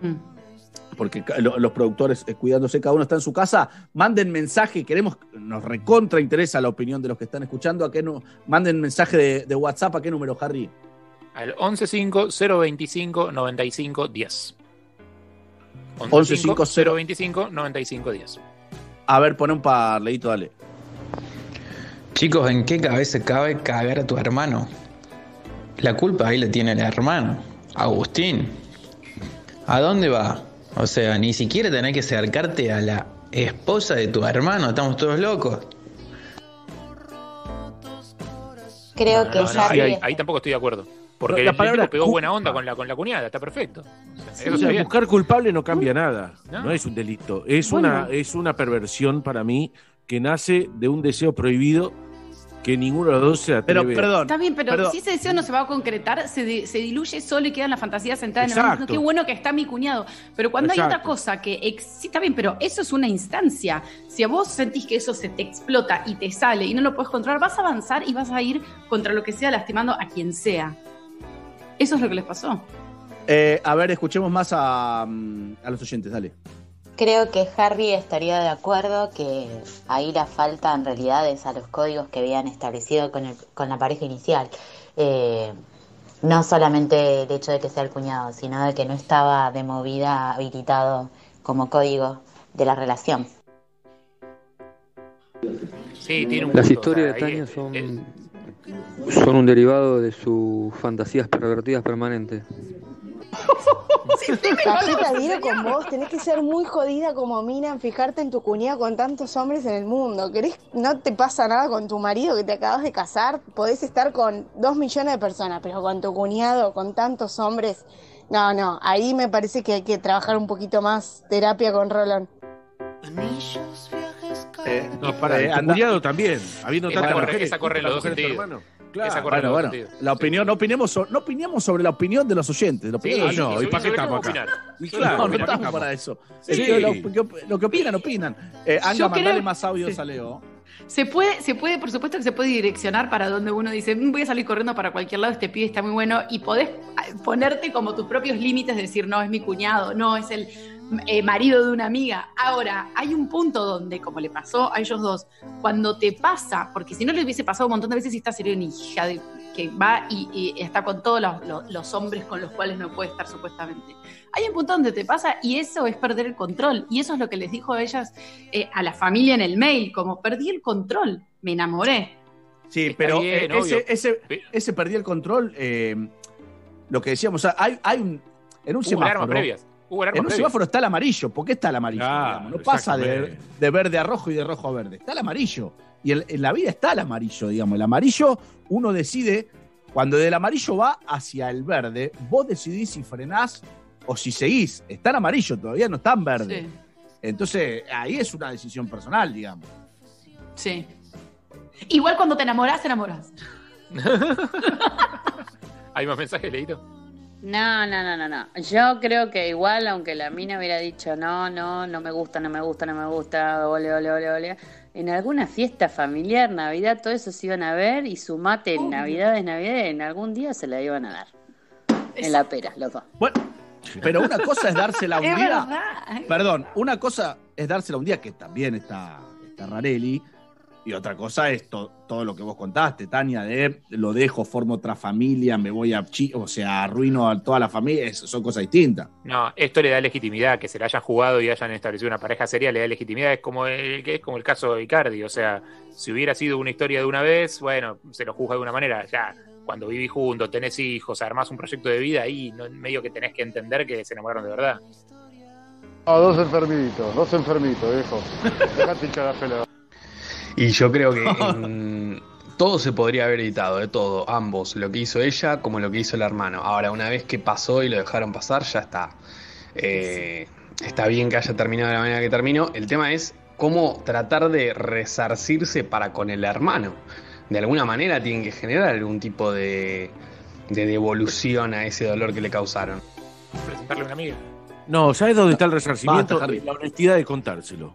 porque ca- lo- los productores eh, cuidándose, cada uno está en su casa, manden mensaje, queremos, nos recontra interesa la opinión de los que están escuchando, a qué no, manden mensaje de, de WhatsApp, ¿a qué número, Harry? Al 115-025-95-10. 115-025-95-10. A ver, pon un par, Leito, dale. Chicos, ¿en qué cabeza cabe cagar a tu hermano? La culpa ahí la tiene el hermano, Agustín. ¿A dónde va? O sea, ni siquiera tenés que acercarte a la esposa de tu hermano, estamos todos locos. Creo que No, no, ahí, tampoco estoy de acuerdo. Porque La el palabra pegó culpa. buena onda con la, con la cuñada, está perfecto. O sea, buscar culpable no cambia nada. No. No, es un delito. Es, Bueno. una, es una perversión para mí que nace de un deseo prohibido que ninguno de los dos se atreve. Está bien, pero perdón. si ese deseo no se va a concretar, se, di- se diluye solo y queda en la fantasía sentada en el Exacto. mundo. Qué bueno que está mi cuñado. Pero cuando hay otra Exacto. cosa que ex- sí está bien, pero eso es una instancia. Si a vos sentís que eso se te explota y te sale y no lo puedes controlar, vas a avanzar y vas a ir contra lo que sea, lastimando a quien sea. Eso es lo que les pasó. Eh, a ver, escuchemos más a, mm, a los oyentes, dale. Creo que Harry estaría de acuerdo que ahí la falta en realidad es a los códigos que habían establecido con, el- con la pareja inicial. Eh, no solamente el hecho de que sea el cuñado, sino de que no estaba de movida habilitado como código de la relación. Sí, tiene un Las punto, historias o de Tania son, son un derivado de sus fantasías pervertidas permanentes. Cajeta adhiero con vos, tenés que ser muy jodida como mina en fijarte en tu cuñado con tantos hombres en el mundo. ¿Querés, no te pasa nada con tu marido que te acabas de casar? Podés estar con dos millones de personas, pero con tu cuñado, con tantos hombres. No, no, ahí me parece que hay que trabajar un poquito más terapia con Rolón. No, para, Eh, tu anda- cuñado también. Habiendo tantas mujeres, esa corre los dos sentidos. Claro. Esa Bueno, la opinión, no, opinemos so- no opinemos sobre la opinión de los oyentes. La opinión Sí, de los no, oyentes. ¿y para qué estamos acá? Y Claro, claro, no ¿para qué estamos para eso. Sí. Es que lo, que- lo que opinan, opinan. Eh, Anga, mandale creo- más audios sí. a Leo. Se puede, se puede, por supuesto que se puede direccionar para donde uno dice, "Mm, voy a salir corriendo para cualquier lado, este pibe está muy bueno, y podés ah, ponerte como tus propios límites, decir, no, es mi cuñado, no, es el eh, marido de una amiga. Ahora, hay un punto donde, como le pasó a ellos dos, cuando te pasa, porque si no le hubiese pasado un montón de veces, esta sería una hija de, que va y, y está con todos los, los- los hombres con los cuales no puede estar supuestamente. Hay un punto donde te pasa y eso es perder el control. Y eso es lo que les dijo a ellas, eh, a la familia en el mail, como perdí el control, me enamoré. Sí, Está pero bien, eh, ese, ese, ese perdí el control. eh, lo que decíamos, o sea, hay, hay un. En un Hubo semáforo. alarmas previas. Hubo En un semáforo está el amarillo. ¿Por qué está el amarillo? Digamos? No pasa de, verde a rojo y de rojo a verde. Está el amarillo. Y el- en la vida está el amarillo, digamos. El amarillo, uno decide, cuando del amarillo va hacia el verde, vos decidís si frenás o si seguís. Está en amarillo, todavía no está en verde. Sí. Entonces, ahí es una decisión personal, digamos. Sí. Igual cuando te enamorás, te enamorás. ¿Hay más mensajes, Leito? No, no, no, no, no. Yo creo que igual, aunque la mina hubiera dicho no, no, no me gusta, no me gusta, no me gusta, ole, ole, ole, ole, en alguna fiesta familiar, Navidad, todo eso se iban a ver y su mate en Navidad es Navidad, en algún día se la iban a dar. En la pera, los dos. Bueno, pero una cosa es dársela un Es día. verdad. Perdón, una cosa es dársela un día, que también está, está Rarelli, y otra cosa es to- todo lo que vos contaste, Tania, de lo dejo, formo otra familia, me voy a o sea, arruino a toda la familia, eso son cosas distintas. No, esto le da legitimidad, que se la hayan jugado y hayan establecido una pareja seria, le da legitimidad, es como el, que es como el caso de Icardi, o sea, si hubiera sido una historia de una vez, bueno, se lo juzga de una manera, ya, cuando vivís juntos, tenés hijos, armás un proyecto de vida, ahí no, medio que tenés que entender que se enamoraron de verdad. Dos enfermitos, dos enfermitos, viejo. Dejate hinchar la pelota. Y yo creo que en- todo se podría haber editado, de todo, ambos, lo que hizo ella como lo que hizo el hermano. Ahora, una vez que pasó y lo dejaron pasar, ya está. Eh, está bien que haya terminado de la manera que terminó. El tema es cómo tratar de resarcirse para con el hermano. De alguna manera tienen que generar algún tipo de, de devolución a ese dolor que le causaron. Presentarle a una amiga. No, ¿sabes dónde está el resarcimiento? Basta, la honestidad de contárselo.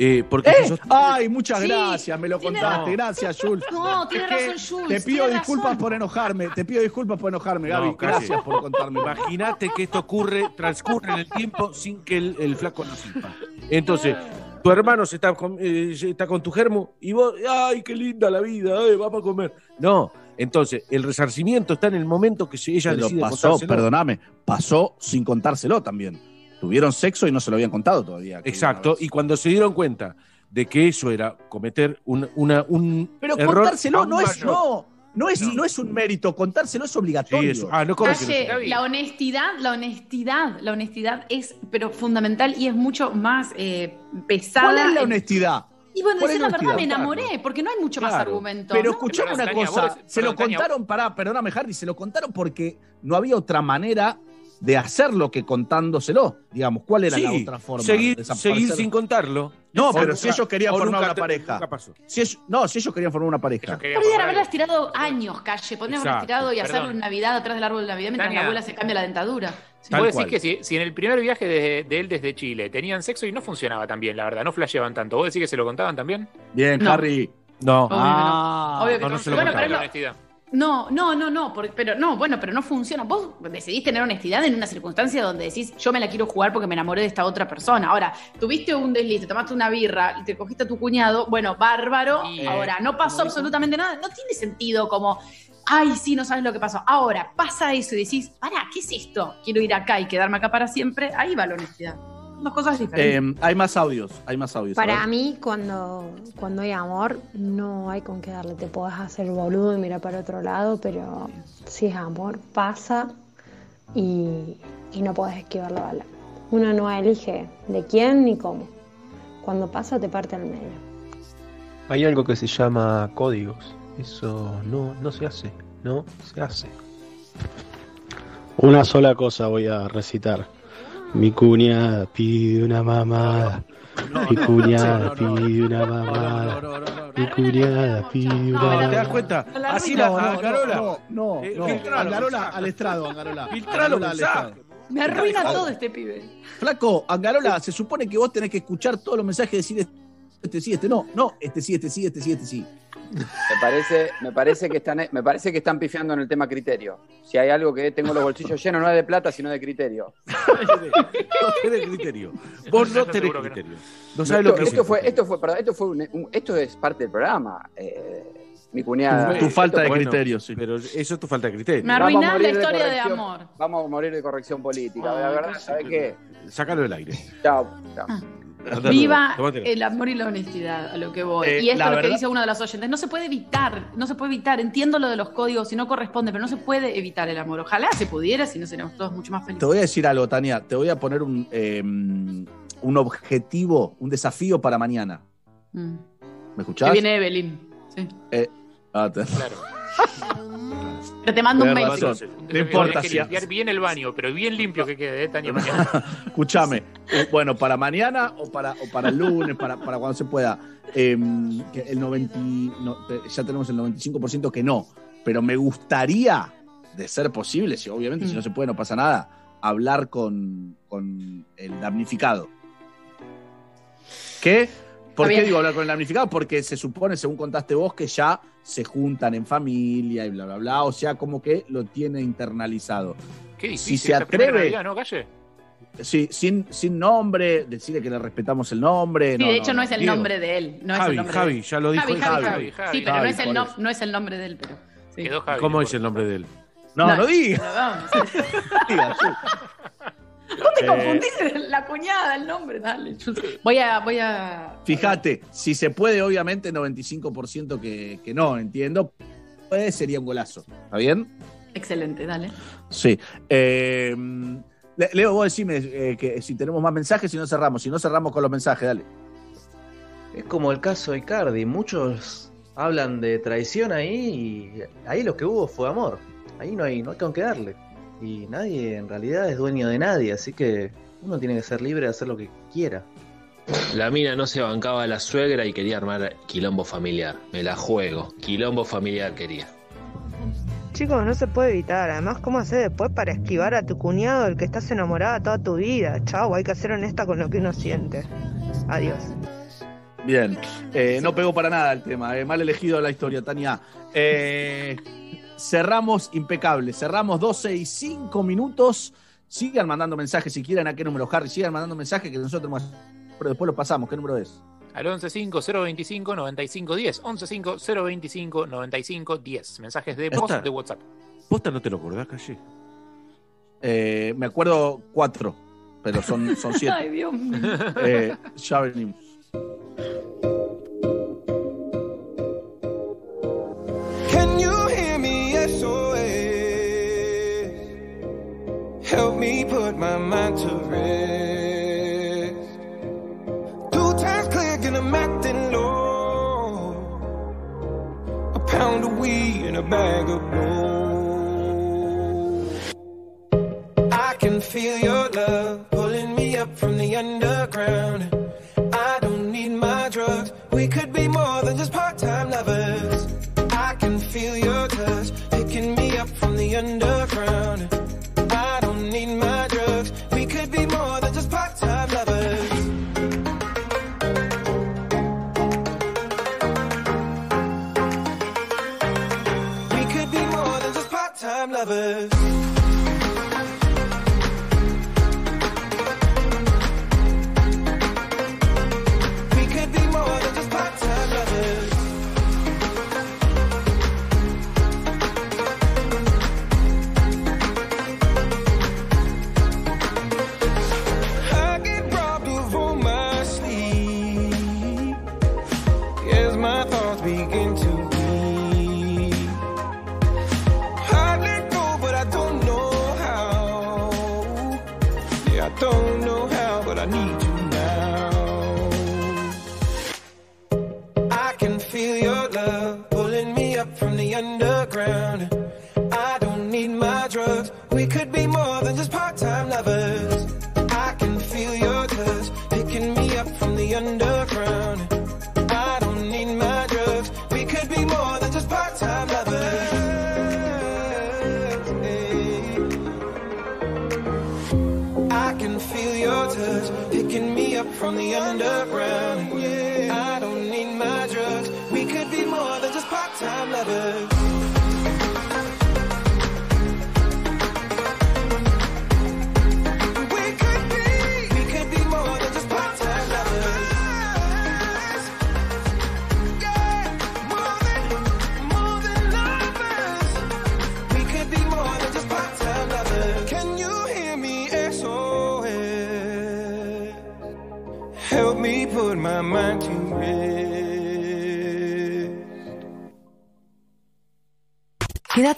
Eh, porque ¡Eh! sos- ay, muchas Sí, gracias, me lo contaste, razón. gracias, Jules. No, tiene Es que razón, Jules. Te pido disculpas razón. por enojarme, te pido disculpas por enojarme, Gaby, No, gracias por contarme. Imagínate que esto ocurre, transcurre en el tiempo sin que el, el flaco lo sepa. Entonces, tu hermano se está con, eh, se está con tu germo y vos, ¡ay, qué linda la vida! eh, vamos a comer. No, entonces, el resarcimiento está en el momento que se- ella Pero decide pasó, contárselo. perdoname, pasó sin contárselo también. Tuvieron sexo y no se lo habían contado todavía. Exacto, y cuando se dieron cuenta de que eso era cometer un, una, un Pero error contárselo no es, no, no es, no. es un mérito, contárselo es obligatorio. Sí, eso. Ah, no, ¿cómo que no? Calle, la honestidad, la honestidad, la honestidad es pero fundamental y es mucho más eh, pesada. ¿Cuál es la honestidad? Y bueno, ¿Cuál decir la la verdad, me enamoré, porque no hay mucho más argumento. Pero ¿no? escuchame una cosa, vos- se lo contaron, pará, perdóname Harry, se lo contaron porque no había otra manera de hacerlo que contándoselo. Digamos, ¿cuál era la Sí, otra forma? seguir, de desaparecer? seguir sin contarlo. No, O pero nunca- si ellos querían formar una te- pareja. Si ellos- no, si ellos querían formar una pareja. Podrían haberla estirado años, calle. Podrían haberla estirado y hacerlo en Navidad, atrás del árbol de Navidad, mientras Tania. la abuela se cambia la dentadura. Vos decís que si, si en el primer viaje de, de él desde Chile tenían sexo y no funcionaba tan bien, la verdad, no flasheaban tanto. ¿Vos decís que se lo contaban también? Bien, No. Harry. No. Obvio que no. Obvio que no, no. no se lo Bueno, pero no- honestidad. No, no, no, no, por- pero no, bueno, pero no funciona. Vos decidís tener honestidad en una circunstancia donde decís, yo me la quiero jugar porque me enamoré de esta otra persona. Ahora, tuviste un desliz, te tomaste una birra y te cogiste a tu cuñado, bueno, bárbaro. Ahora, no pasó absolutamente nada. No tiene sentido como, ay, sí, no sabes lo que pasó. Ahora, pasa eso y decís, pará, ¿qué es esto? Quiero ir acá y quedarme acá para siempre. Ahí va la honestidad. Dos cosas diferentes. Eh, hay más audios, hay más audios. Para mí, cuando, cuando hay amor, no hay con qué darle. Te podés hacer boludo y mirar para otro lado, pero si es amor, pasa y, y no podés esquivar la bala. Uno no elige de quién ni cómo. Cuando pasa, te parte al medio. Hay algo que se llama códigos. Eso no, no se hace. No se hace. Una sola cosa voy a recitar. Mi cuñada pide una mamada. Mi cuñada pide una mamada. Mi cuñada pide una ¿Te das mamada. cuenta? Así la No, no, Angarola. no, no, Eh, Angarola al estrado, Angarola. Filtralo, al estrado. Me arruina todo este pibe. Flaco, Angarola, se supone que vos tenés que escuchar todos los mensajes y decir este sí, este no. No, este sí, este sí, este sí, este sí. Me parece, me parece que están, me parece que están pifiando en el tema criterio. Si hay algo que tengo los bolsillos llenos, no es de plata, sino de criterio. No tenés criterio. Vos no tenés criterio. No sabes lo esto, que es esto fue, esto fue, perdón, esto fue un- un- esto es parte del programa. eh, mi cuñada. Tu falta de criterio, sí. Pero eso es tu falta de criterio. Me Vamos a arruinás la morir de historia de corrección. amor. Vamos a morir de corrección política. Ay, la verdad, cállate. ¿sabes qué? Sácalo del aire. Chao. chao. Andá, Viva el amor y la honestidad, a lo que voy. Eh, y esto es lo que dice uno de los oyentes. No se puede evitar, no se puede evitar. Entiendo lo de los códigos si no corresponde, pero no se puede evitar el amor. Ojalá se pudiera, si no seríamos todos mucho más Te felices. voy a decir algo, Tania. Te voy a poner un, eh, un objetivo, un desafío para mañana. Mm. ¿Me escuchás? Que viene Evelyn. Sí. Eh, ah, te- Pero te mando un mail. razón. No importa que limpiar bien el baño, pero bien limpio que quede, ¿eh, Tania? mañana. Escúchame, eh, bueno, para mañana o para, o para el lunes, para, para cuando se pueda. eh, que el 90, y- no, eh, ya tenemos el 95% que no, pero me gustaría, de ser posible, si obviamente si no se puede no pasa nada, hablar con, con el damnificado. ¿Qué? ¿Por Está qué bien. digo hablar con el damnificado? Porque se supone, según contaste vos, que ya se juntan en familia y bla, bla, bla. O sea, como que lo tiene internalizado. Qué Si difícil. se esta primera atreve, Navidad, ¿no, Calle? Sí, sin, sin nombre, decirle que le respetamos el nombre. Sí, no, de hecho no, es el Diego. nombre de él. No es Javi, el nombre Javi, de él. ya lo dijo Javi. Javi, Javi, Javi. Javi, Sí, pero no es, el no, no es el nombre de él, pero. sí. Quedó Javi. ¿Cómo es el nombre de él? No, no, No, diga. Vos te Eh. confundís la cuñada, el nombre, dale. Voy a, voy a. Fíjate, si se puede, obviamente 95% que, que no, entiendo. Puede, sería un golazo. ¿Está bien? Excelente, dale. Sí. Eh, Le- Leo, vos decime eh, que si tenemos más mensajes, si no cerramos. Si no cerramos con los mensajes, dale. Es como el caso de Icardi, muchos hablan de traición ahí y ahí lo que hubo fue amor. Ahí no hay, no hay con qué darle. Y nadie en realidad es dueño de nadie, así que uno tiene que ser libre de hacer lo que quiera. La mina no se bancaba a la suegra y quería armar quilombo familiar. Me la juego. Quilombo familiar quería. Chicos, no se puede evitar. Además, ¿cómo hacer después para esquivar a tu cuñado del que estás enamorada toda tu vida? Chau, hay que ser honesta con lo que uno siente. Adiós. Bien. Eh, no pegó para nada el tema. eh, mal elegido la historia, Tania. Eh, cerramos impecable. Cerramos 12 y 5 minutos. Sigan mandando mensajes si quieren a qué número, Harry. Sigan mandando mensajes que nosotros tenemos- pero después lo pasamos. ¿Qué número es? Al 115025-9510. 115025-9510. Mensajes de voz ¿Posta? de WhatsApp. ¿Posta no te lo acordás, Calle? Eh, me acuerdo cuatro, pero son, son siete. Ay, Dios mío. Eh, ya venimos. Help me put my mind to rest. Two times click and I'm acting low. A pound of weed and a bag of gold. I can feel your love pulling me up from the underground. I don't need my drugs. We could be more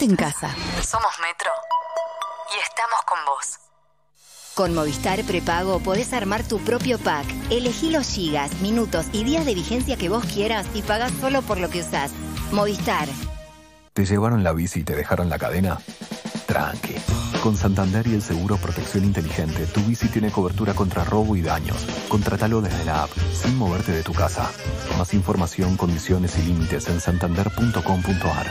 Quédate en casa. Somos Metro y estamos con vos. Con Movistar Prepago podés armar tu propio pack. Elegí los gigas, minutos y días de vigencia que vos quieras y pagás solo por lo que usás. Movistar. ¿Te llevaron la bici y te dejaron la cadena? Tranqui. Con Santander y el seguro Protección Inteligente, tu bici tiene cobertura contra robo y daños. Contratalo desde la app, sin moverte de tu casa. Más información, condiciones y límites en santander.com.ar.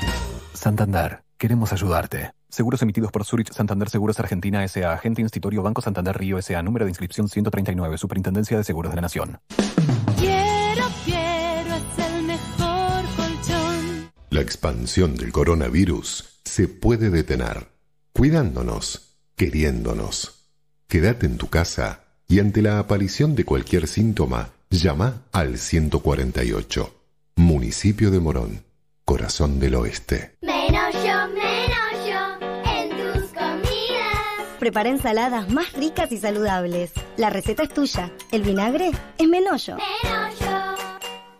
Santander, queremos ayudarte. Seguros emitidos por Zurich Santander Seguros Argentina S.A. Agente Institutorio Banco Santander Río S.A. Número de inscripción 139. Superintendencia de Seguros de la Nación. Quiero, quiero, es el mejor colchón. La expansión del coronavirus se puede detener, cuidándonos, queriéndonos. Quédate en tu casa y ante la aparición de cualquier síntoma, llama al 148. Municipio de Morón, Corazón del Oeste. Menos Prepara ensaladas más ricas y saludables. La receta es tuya. El vinagre es Menollo.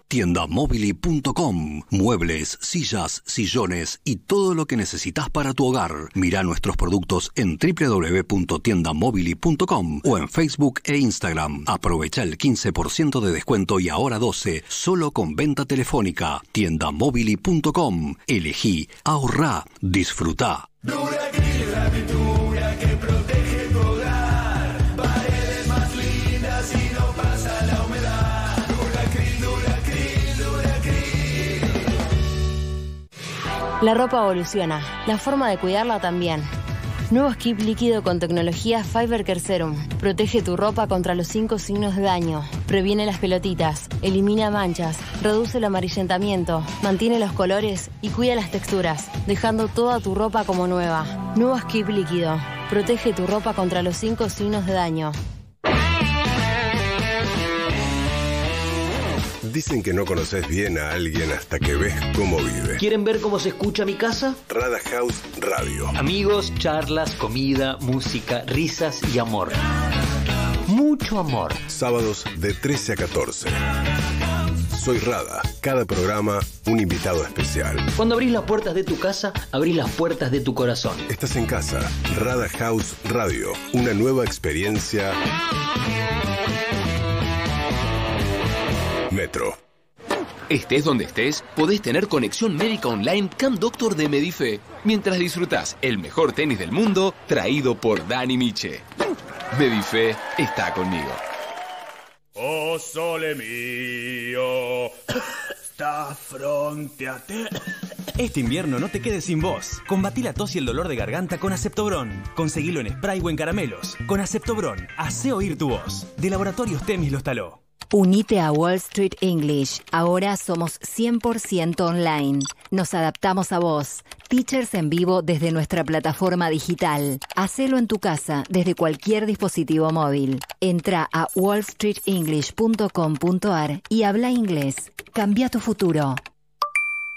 Tiendamobili.com. Muebles, sillas, sillones y todo lo que necesitas para tu hogar. Mira nuestros productos en www.tiendamobili.com o en Facebook e Instagram. Aprovecha el 15% de descuento y ahora 12 solo con venta telefónica. Tiendamobili.com. Elegí, ahorrá, disfruta. Duracryl, La ropa evoluciona, la forma de cuidarla también. Nuevo skip líquido con tecnología Fiber Care Serum. Protege tu ropa contra los cinco signos de daño. Previene las pelotitas, elimina manchas, reduce el amarillentamiento, mantiene los colores y cuida las texturas, dejando toda tu ropa como nueva. Nuevo skip líquido. Protege tu ropa contra los cinco signos de daño. Dicen que no conoces bien a alguien hasta que ves cómo vive. ¿Quieren ver cómo se escucha mi casa? Rada House Radio. Amigos, charlas, comida, música, risas y amor. Mucho amor. Sábados de 13 a 14. Soy Rada. Cada programa, un invitado especial. Cuando abrís las puertas de tu casa, abrís las puertas de tu corazón. Estás en casa. Rada House Radio. Una nueva experiencia. Metro. Estés donde estés, podés tener conexión médica online Cam Doctor de Medife, mientras disfrutás el mejor tenis del mundo traído por Dani Miche. Medife está conmigo. Oh sole mio, sta fronte a te. Este invierno no te quedes sin voz. Combatí la tos y el dolor de garganta con Aceptobron. Conseguilo en spray o en caramelos. Con Aceptobron, hace oír tu voz. De Laboratorios Temis lo instaló. Unite a Wall Street English. Ahora somos 100% online. Nos adaptamos a vos. Teachers en vivo desde nuestra plataforma digital. Hacelo en tu casa desde cualquier dispositivo móvil. Entra a wallstreetenglish.com.ar y habla inglés. Cambia tu futuro.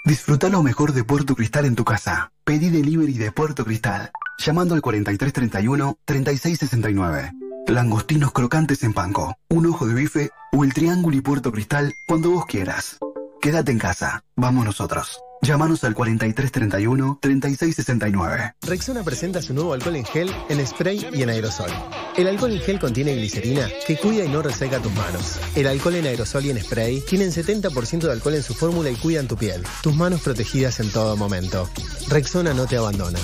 Disfruta lo mejor de Puerto Cristal en tu casa. Pedí delivery de Puerto Cristal. Llamando al 4331-3669. Langostinos crocantes en panco, un ojo de bife o el triángulo y Puerto Cristal cuando vos quieras. Quédate en casa. Vamos nosotros. Llámanos al 4331-3669. Rexona presenta su nuevo alcohol en gel, en spray y en aerosol. El alcohol en gel contiene glicerina que cuida y no reseca tus manos. El alcohol en aerosol y en spray tienen 70% de alcohol en su fórmula y cuidan tu piel. Tus manos protegidas en todo momento. Rexona no te abandona.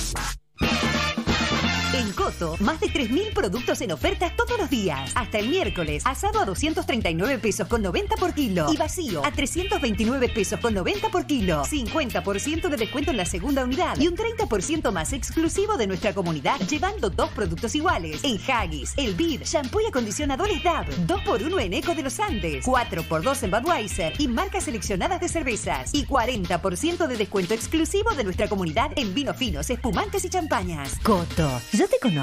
Más de 3.000 productos en ofertas todos los días. Hasta el miércoles, asado a 239 pesos con 90 por kilo y vacío a 329 pesos con 90 por kilo. 50% de descuento en la segunda unidad y un 30% más exclusivo de nuestra comunidad llevando dos productos iguales. En Haggis, El Bid, shampoo y acondicionadores DAB. 2x1 en Eco de los Andes. 4x2 en Budweiser y marcas seleccionadas de cervezas. Y 40% de descuento exclusivo de nuestra comunidad en vinos finos, espumantes y champañas. Coto, yo te conozco.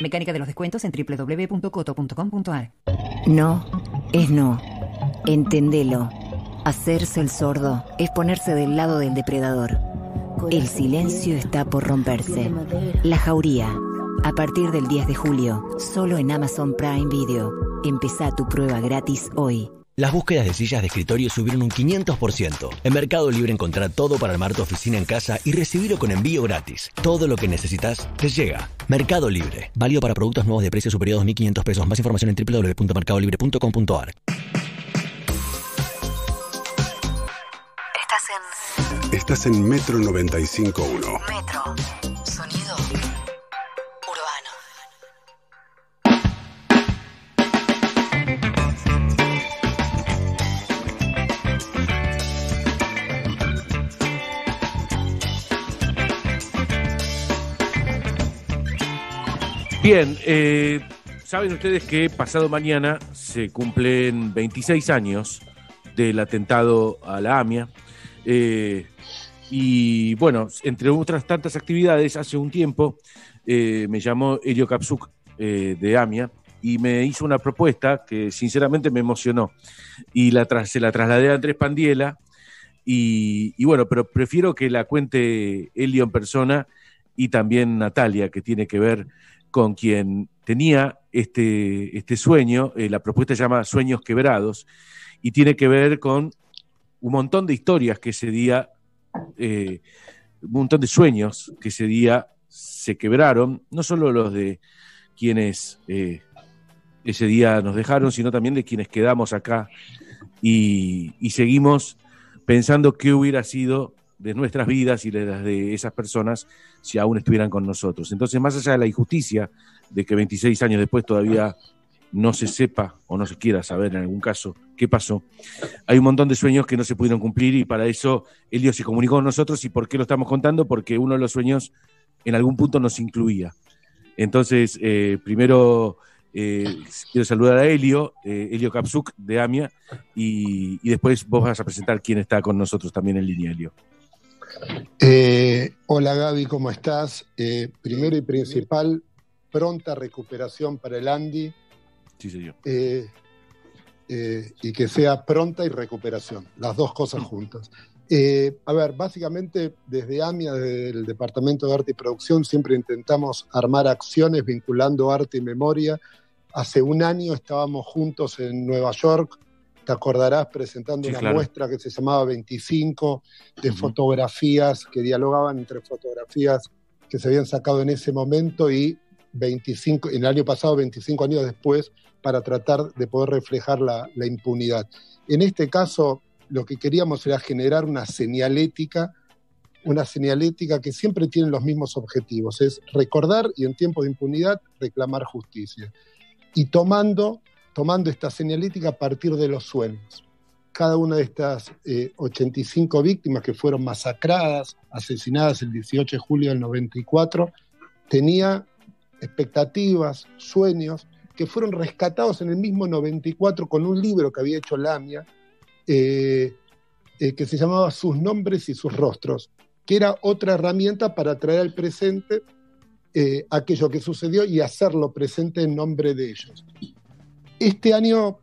Mecánica de los descuentos en www.coto.com.ar. No es no. Entendelo. Hacerse el sordo es ponerse del lado del depredador. El silencio está por romperse. La jauría. A partir del 10 de julio, solo en Amazon Prime Video. Empezá tu prueba gratis hoy. Las búsquedas de sillas de escritorio subieron un 500%. En Mercado Libre encontrá todo para armar tu oficina en casa y recibirlo con envío gratis. Todo lo que necesitas te llega. Mercado Libre. Válido para productos nuevos de precio superior a 2.500 pesos. Más información en www.mercadolibre.com.ar. Estás en Estás en Metro 95.1. Metro. Bien, eh, saben ustedes que pasado mañana se cumplen 26 años del atentado a la AMIA. Eh, y bueno, entre otras tantas actividades, hace un tiempo eh, me llamó Elio Kapsuk eh, de AMIA y me hizo una propuesta que sinceramente me emocionó. Y la se la trasladé a Andrés Pandiela. Y, y bueno, pero prefiero que la cuente Elio en persona y también Natalia, que tiene que ver con quien tenía este, este sueño. Eh, la propuesta se llama Sueños Quebrados y tiene que ver con un montón de historias que ese día, eh, un montón de sueños que ese día se quebraron, no solo los de quienes eh, ese día nos dejaron, sino también de quienes quedamos acá y, y seguimos pensando qué hubiera sido de nuestras vidas y de las de esas personas si aún estuvieran con nosotros. Entonces, más allá de la injusticia de que 26 años después todavía no se sepa o no se quiera saber en algún caso qué pasó, hay un montón de sueños que no se pudieron cumplir y para eso Elio se comunicó con nosotros y ¿por qué lo estamos contando? Porque uno de los sueños en algún punto nos incluía. Entonces, eh, primero eh, quiero saludar a Elio, eh, Elio Kapsuk de AMIA, y, y después vos vas a presentar quién está con nosotros también en línea, Elio. Eh, hola Gaby, ¿cómo estás? Eh, primero y principal, pronta recuperación para el Andy Sí, señor. eh, y que sea pronta y recuperación, las dos cosas juntas. Eh, a ver, básicamente desde AMIA, desde el Departamento de Arte y Producción, siempre intentamos armar acciones vinculando arte y memoria. Hace un año estábamos juntos en Nueva York, te acordarás, presentando Sí, una claro. muestra que se llamaba 25 de fotografías que dialogaban entre fotografías que se habían sacado en ese momento y 25, en el año pasado, 25 años después, para tratar de poder reflejar la, la impunidad. En este caso, lo que queríamos era generar una señalética, una señalética que siempre tiene los mismos objetivos, es recordar y en tiempos de impunidad reclamar justicia. Y tomando, tomando esta señalética a partir de los sueños. Cada una de estas eh, 85 víctimas que fueron masacradas, asesinadas el 18 de julio del 94, tenía expectativas, sueños, que fueron rescatados en el mismo 94 con un libro que había hecho Lamia, eh, eh, que se llamaba Sus nombres y sus rostros, que era otra herramienta para traer al presente eh, aquello que sucedió y hacerlo presente en nombre de ellos. Este año,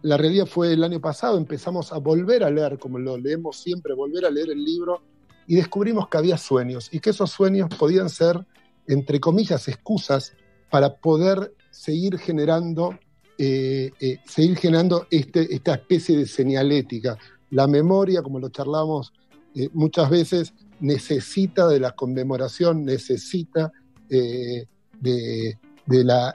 la realidad fue el año pasado, empezamos a volver a leer, como lo leemos siempre, volver a leer el libro y descubrimos que había sueños y que esos sueños podían ser, entre comillas, excusas para poder seguir generando, eh, eh, seguir generando este, esta especie de señalética. La memoria, como lo charlamos eh, muchas veces, necesita de la conmemoración, necesita de, la,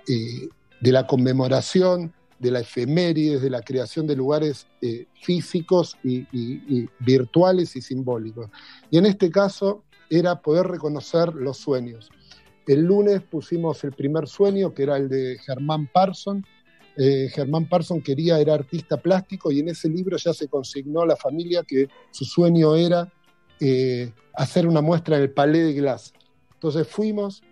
de la conmemoración, de la efemérides, de la creación de lugares eh, físicos y, y- y virtuales y simbólicos. Y en este caso era poder reconocer los sueños. El lunes pusimos el primer sueño, que era el de Germán Parson. Eh, Germán Parson quería, era artista plástico y en ese libro ya se consignó a la familia que su sueño era eh, hacer una muestra en el Palais de Glass. Entonces fuimos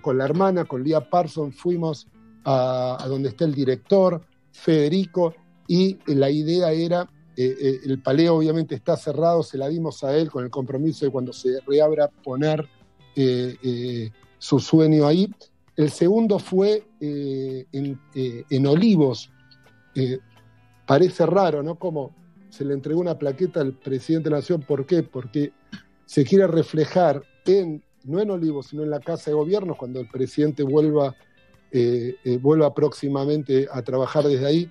con la hermana, con Lía Parson, fuimos a, a donde está el director, Federico, y la idea era, eh, eh, el palais obviamente está cerrado, se la dimos a él con el compromiso de cuando se reabra poner eh, su sueño ahí. El segundo fue en, en Olivos. Parece raro, ¿no? Como se le entregó una plaqueta al presidente de la Nación. ¿Por qué? Porque se quiere reflejar en, no en Olivos, sino en la Casa de Gobierno, cuando el presidente vuelva eh, eh, vuelva próximamente a trabajar desde ahí,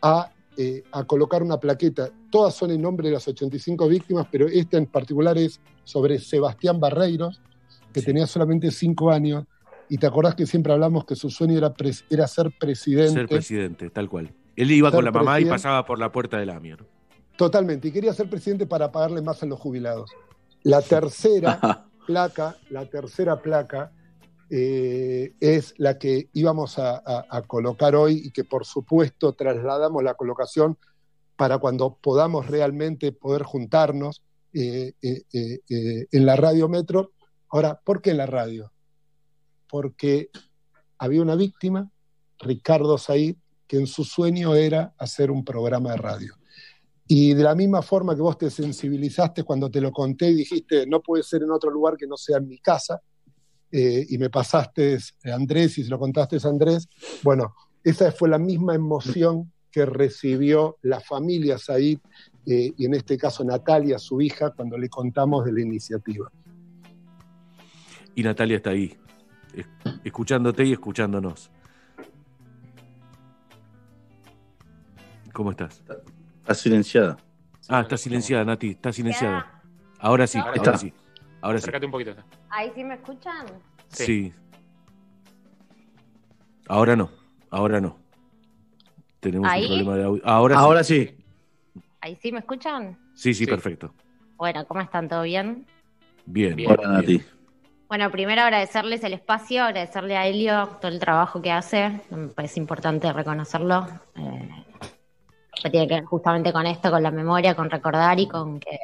a, eh, a colocar una plaqueta. Todas son en nombre de las 85 víctimas, pero esta en particular es sobre Sebastián Barreiros, que tenía solamente 5 años. Y te acordás que siempre hablamos que su sueño era, ser presidente. Ser presidente, tal cual. Él iba con la mamá y pasaba por la puerta del AMIA. ¿no? Totalmente, y quería ser presidente para pagarle más a los jubilados. La tercera placa, la tercera placa eh, es la que íbamos a, colocar hoy y que por supuesto trasladamos la colocación para cuando podamos realmente poder juntarnos eh, eh, en la radio Metro. Ahora, ¿por qué en la radio? Porque había una víctima, Ricardo Said, que en su sueño era hacer un programa de radio. Y de la misma forma que vos te sensibilizaste cuando te lo conté y dijiste, no puede ser en otro lugar que no sea en mi casa, eh, y me pasaste eh, Andrés y se lo contaste a Andrés, bueno, esa fue la misma emoción que recibió la familia Said, eh, y en este caso Natalia, su hija, cuando le contamos de la iniciativa. Y Natalia está ahí, es- escuchándote y escuchándonos. ¿Cómo estás? Está silenciada. Ah, está silenciada, Nati, está silenciada. Ahora sí, Ahora sí. Ahora sí. Acércate un poquito. ¿Ahí sí me escuchan? Sí. Ahora no, ahora no. Tenemos ¿Ahí? un problema de audio. Ahora, Ahora sí. sí. ¿Ahí sí me escuchan? Sí, sí, perfecto. Bueno, ¿cómo están? ¿Todo bien? Bien. Hola, Nati. Bueno, primero agradecerles el espacio, agradecerle a Helio todo el trabajo que hace, me parece importante reconocerlo. eh, que tiene que ver justamente con esto, con la memoria, con recordar y con que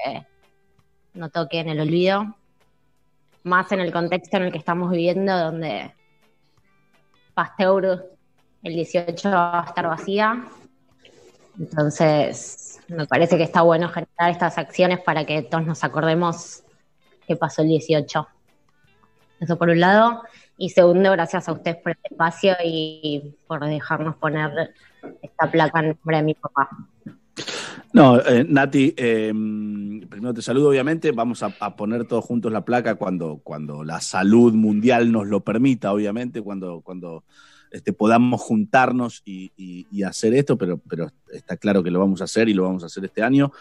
no toque en el olvido. Más en el contexto en el que estamos viviendo, donde Pasteur el 18 va a estar vacía. Entonces, me parece que está bueno generar estas acciones para que todos nos acordemos qué pasó el 18. Eso por un lado. Y segundo, gracias a ustedes por el espacio y por dejarnos poner esta placa en nombre de mi papá. No, eh, Nati, eh, primero te saludo, obviamente. Vamos a, poner todos juntos la placa cuando, cuando la salud mundial nos lo permita, obviamente, cuando, cuando este, podamos juntarnos y, hacer esto, pero, está claro que lo vamos a hacer y lo vamos a hacer este año.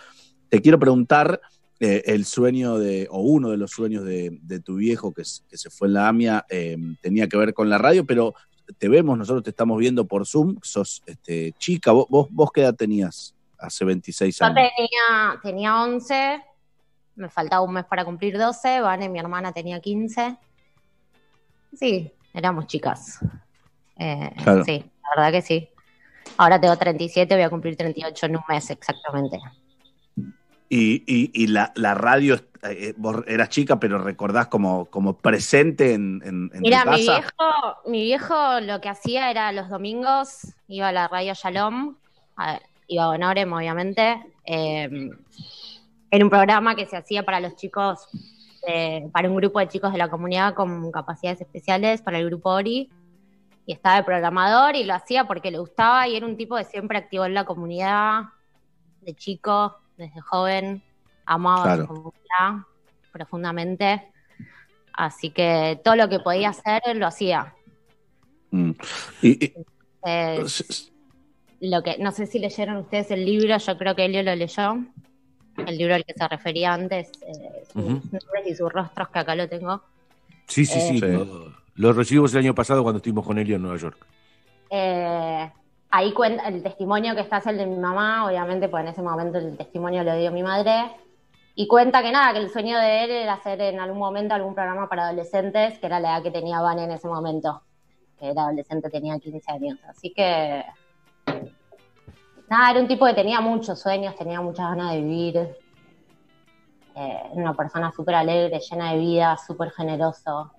Te quiero preguntar eh, el sueño de, o uno de los sueños de, tu viejo que, que se fue en la AMIA, eh, tenía que ver con la radio, pero te vemos, nosotros te estamos viendo por Zoom, sos este, chica, vos, vos, vos qué edad tenías hace 26 Yo años. tenía, tenía 11, me faltaba un mes para cumplir 12, Vane, mi hermana, tenía 15. Sí, éramos chicas. Eh, Claro. Sí, la verdad que sí. Ahora tengo 37, voy a cumplir 38 en un mes exactamente. Y, y- y la, la radio, eh, vos eras chica, pero recordás como, como presente en, en, en Mira, tu mi casa. viejo, mi viejo lo que hacía era los domingos, iba a la radio Shalom, a- iba a Bonorem, obviamente. eh, era un programa que se hacía para los chicos, eh, para un grupo de chicos de la comunidad con capacidades especiales, para el grupo Ori. Y estaba de programador y lo hacía porque le gustaba y era un tipo que siempre activó en la comunidad, de chico, desde joven, amaba Claro. su comunidad profundamente. Así que todo lo que podía hacer lo hacía. Mm. Y- y- Eh, lo que no sé si leyeron ustedes el libro, yo creo que Elio lo leyó. El libro al que se refería antes, eh, sus nombres y sus rostros, que acá lo tengo. Sí, sí, sí. Eh, Lo, lo recibimos el año pasado cuando estuvimos con Elio en Nueva York. Eh, ahí cuenta el testimonio que está es el de mi mamá, obviamente, pues en ese momento el testimonio lo dio mi madre. Y cuenta que nada, que el sueño de él era hacer en algún momento algún programa para adolescentes, que era la edad que tenía Van en ese momento, que era adolescente, tenía 15 años. Así que, nada, era un tipo que tenía muchos sueños, tenía muchas ganas de vivir. Eh, una persona súper alegre, llena de vida, súper generoso.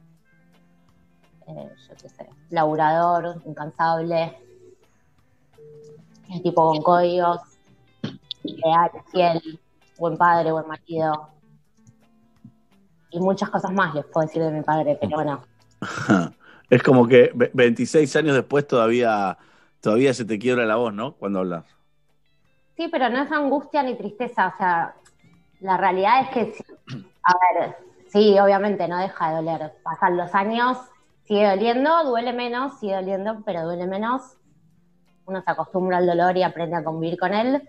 Eh, yo qué sé, laburador, incansable. Un tipo con códigos, leal, fiel, buen padre, buen marido. Y muchas cosas más les puedo decir de mi padre, pero bueno. Es como que ve- 26 años después todavía, todavía se te quiebra la voz, ¿no? Cuando hablas. Sí, pero no es angustia ni tristeza, o sea, la realidad es que, sí, a ver, sí, obviamente no deja de doler. Pasan los años sigue doliendo, duele menos, sigue doliendo, pero duele menos. Uno se acostumbra al dolor y aprende a convivir con él.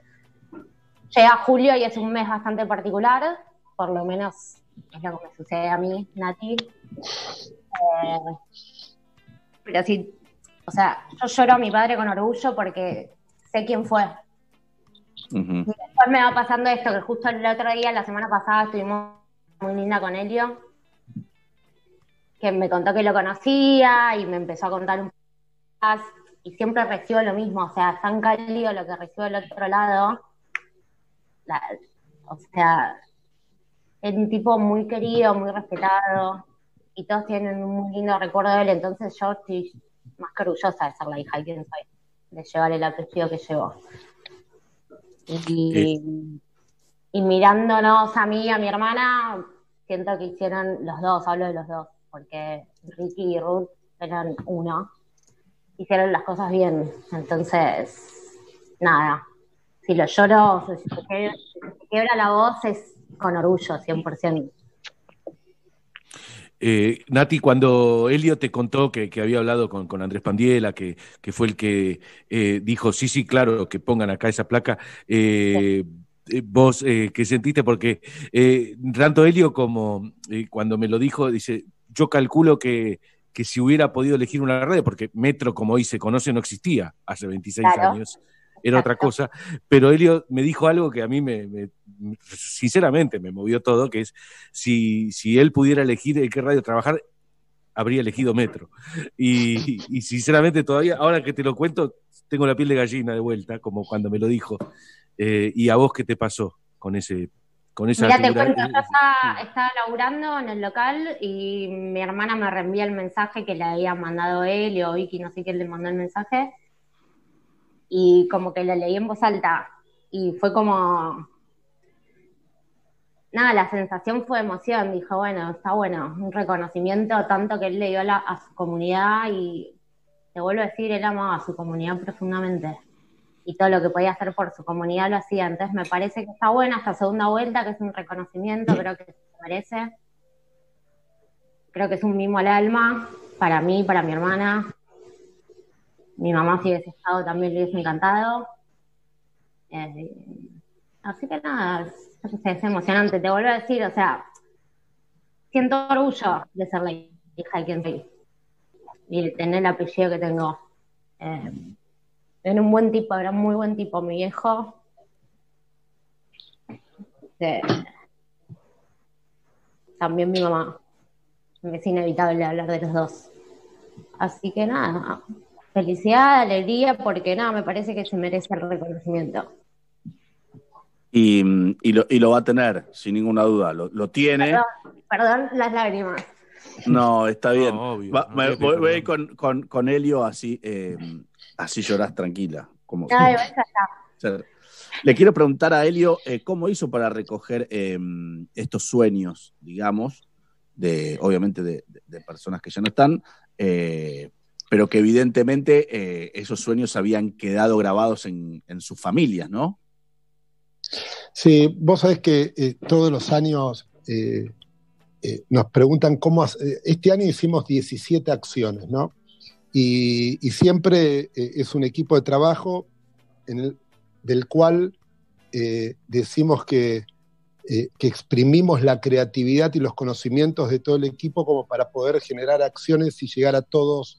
Llega julio y es un mes bastante particular, por lo menos es lo que me sucede a mí, Nati. Eh, pero sí, o sea, yo lloro a mi padre con orgullo porque sé quién fue. Y después me va pasando esto, que justo el otro día, la semana pasada, estuvimos muy linda con Helio, que me contó que lo conocía y me empezó a contar un poco más, y siempre recibo lo mismo, o sea, tan cálido lo que recibo del otro lado. La- o sea, es un tipo muy querido, muy respetado, y todos tienen un muy lindo recuerdo de él, entonces yo estoy más que orgullosa de ser la hija de quien soy, de llevar el apellido que llevo. Y, mirándonos a mí y a mi hermana, siento que hicieron los dos, hablo de los dos, porque Ricky y Ruth eran uno, hicieron las cosas bien. Entonces, nada, si lo lloro, quiebra la voz es con orgullo, 100%. Eh, Nati, cuando Elio te contó que, que había hablado con, con Andrés Pandiela, que, que fue el que eh, dijo, sí, sí, claro, que pongan acá esa placa, eh, eh, vos, eh, ¿qué sentiste? Porque tanto Elio como cuando me lo dijo, dice, yo calculo que, que si hubiera podido elegir una radio, porque Metro, como hoy se conoce, no existía hace 26 Claro. años, era otra cosa, pero Elio me dijo algo que a mí me, me- sinceramente me movió todo, que es si, si él pudiera elegir en qué radio trabajar, habría elegido Metro. Y, y sinceramente todavía, ahora que te lo cuento, tengo la piel de gallina de vuelta, como cuando me lo dijo. Eh, ¿Y a vos qué te pasó con ese con esa Mira, te cuento, yo estaba, estaba laburando en el local y mi hermana me reenvía el mensaje que le había mandado él o Vicky, no sé quién le mandó el mensaje. Y como que lo leí en voz alta y fue como... Nada, la sensación fue emoción. Dijo, bueno, está bueno, un reconocimiento tanto que él le dio la- a su comunidad y te vuelvo a decir, él amaba a su comunidad profundamente y todo lo que podía hacer por su comunidad lo hacía. Entonces me parece que está buena esta segunda vuelta, que es un reconocimiento, creo que se merece. Creo que es un mimo al alma, para mí, para mi hermana. Mi mamá, si hubiese estado, también le hubiese encantado. Eh, así que nada, es, emocionante. Te vuelvo a decir, o sea, siento orgullo de ser la hija de quien soy y de tener el apellido que tengo. Eh, era un buen tipo, era un muy buen tipo, mi viejo. Eh, también mi mamá. Es inevitable hablar de los dos. Así que nada, felicidad, alegría, porque nada, me parece que se merece el reconocimiento. Y, y lo, y lo va a tener, sin ninguna duda. Lo, lo tiene. Perdón, perdón las lágrimas. No, está bien. No, obvio, Va- no me- voy, voy a ir perdón. con, con, con Helio, así, eh, así llorás tranquila. Como, le quiero preguntar a Helio eh, cómo hizo para recoger eh, estos sueños, digamos, de obviamente de, de- de personas que ya no están, eh, pero que evidentemente eh, esos sueños habían quedado grabados en, en sus familias, ¿no? Sí, vos sabés que eh, todos los años eh, nos preguntan cómo. este año hicimos 17 acciones, ¿no? Y, y siempre es un equipo de trabajo en el- del cual decimos que, que exprimimos la creatividad y los conocimientos de todo el equipo como para poder generar acciones y llegar a todos,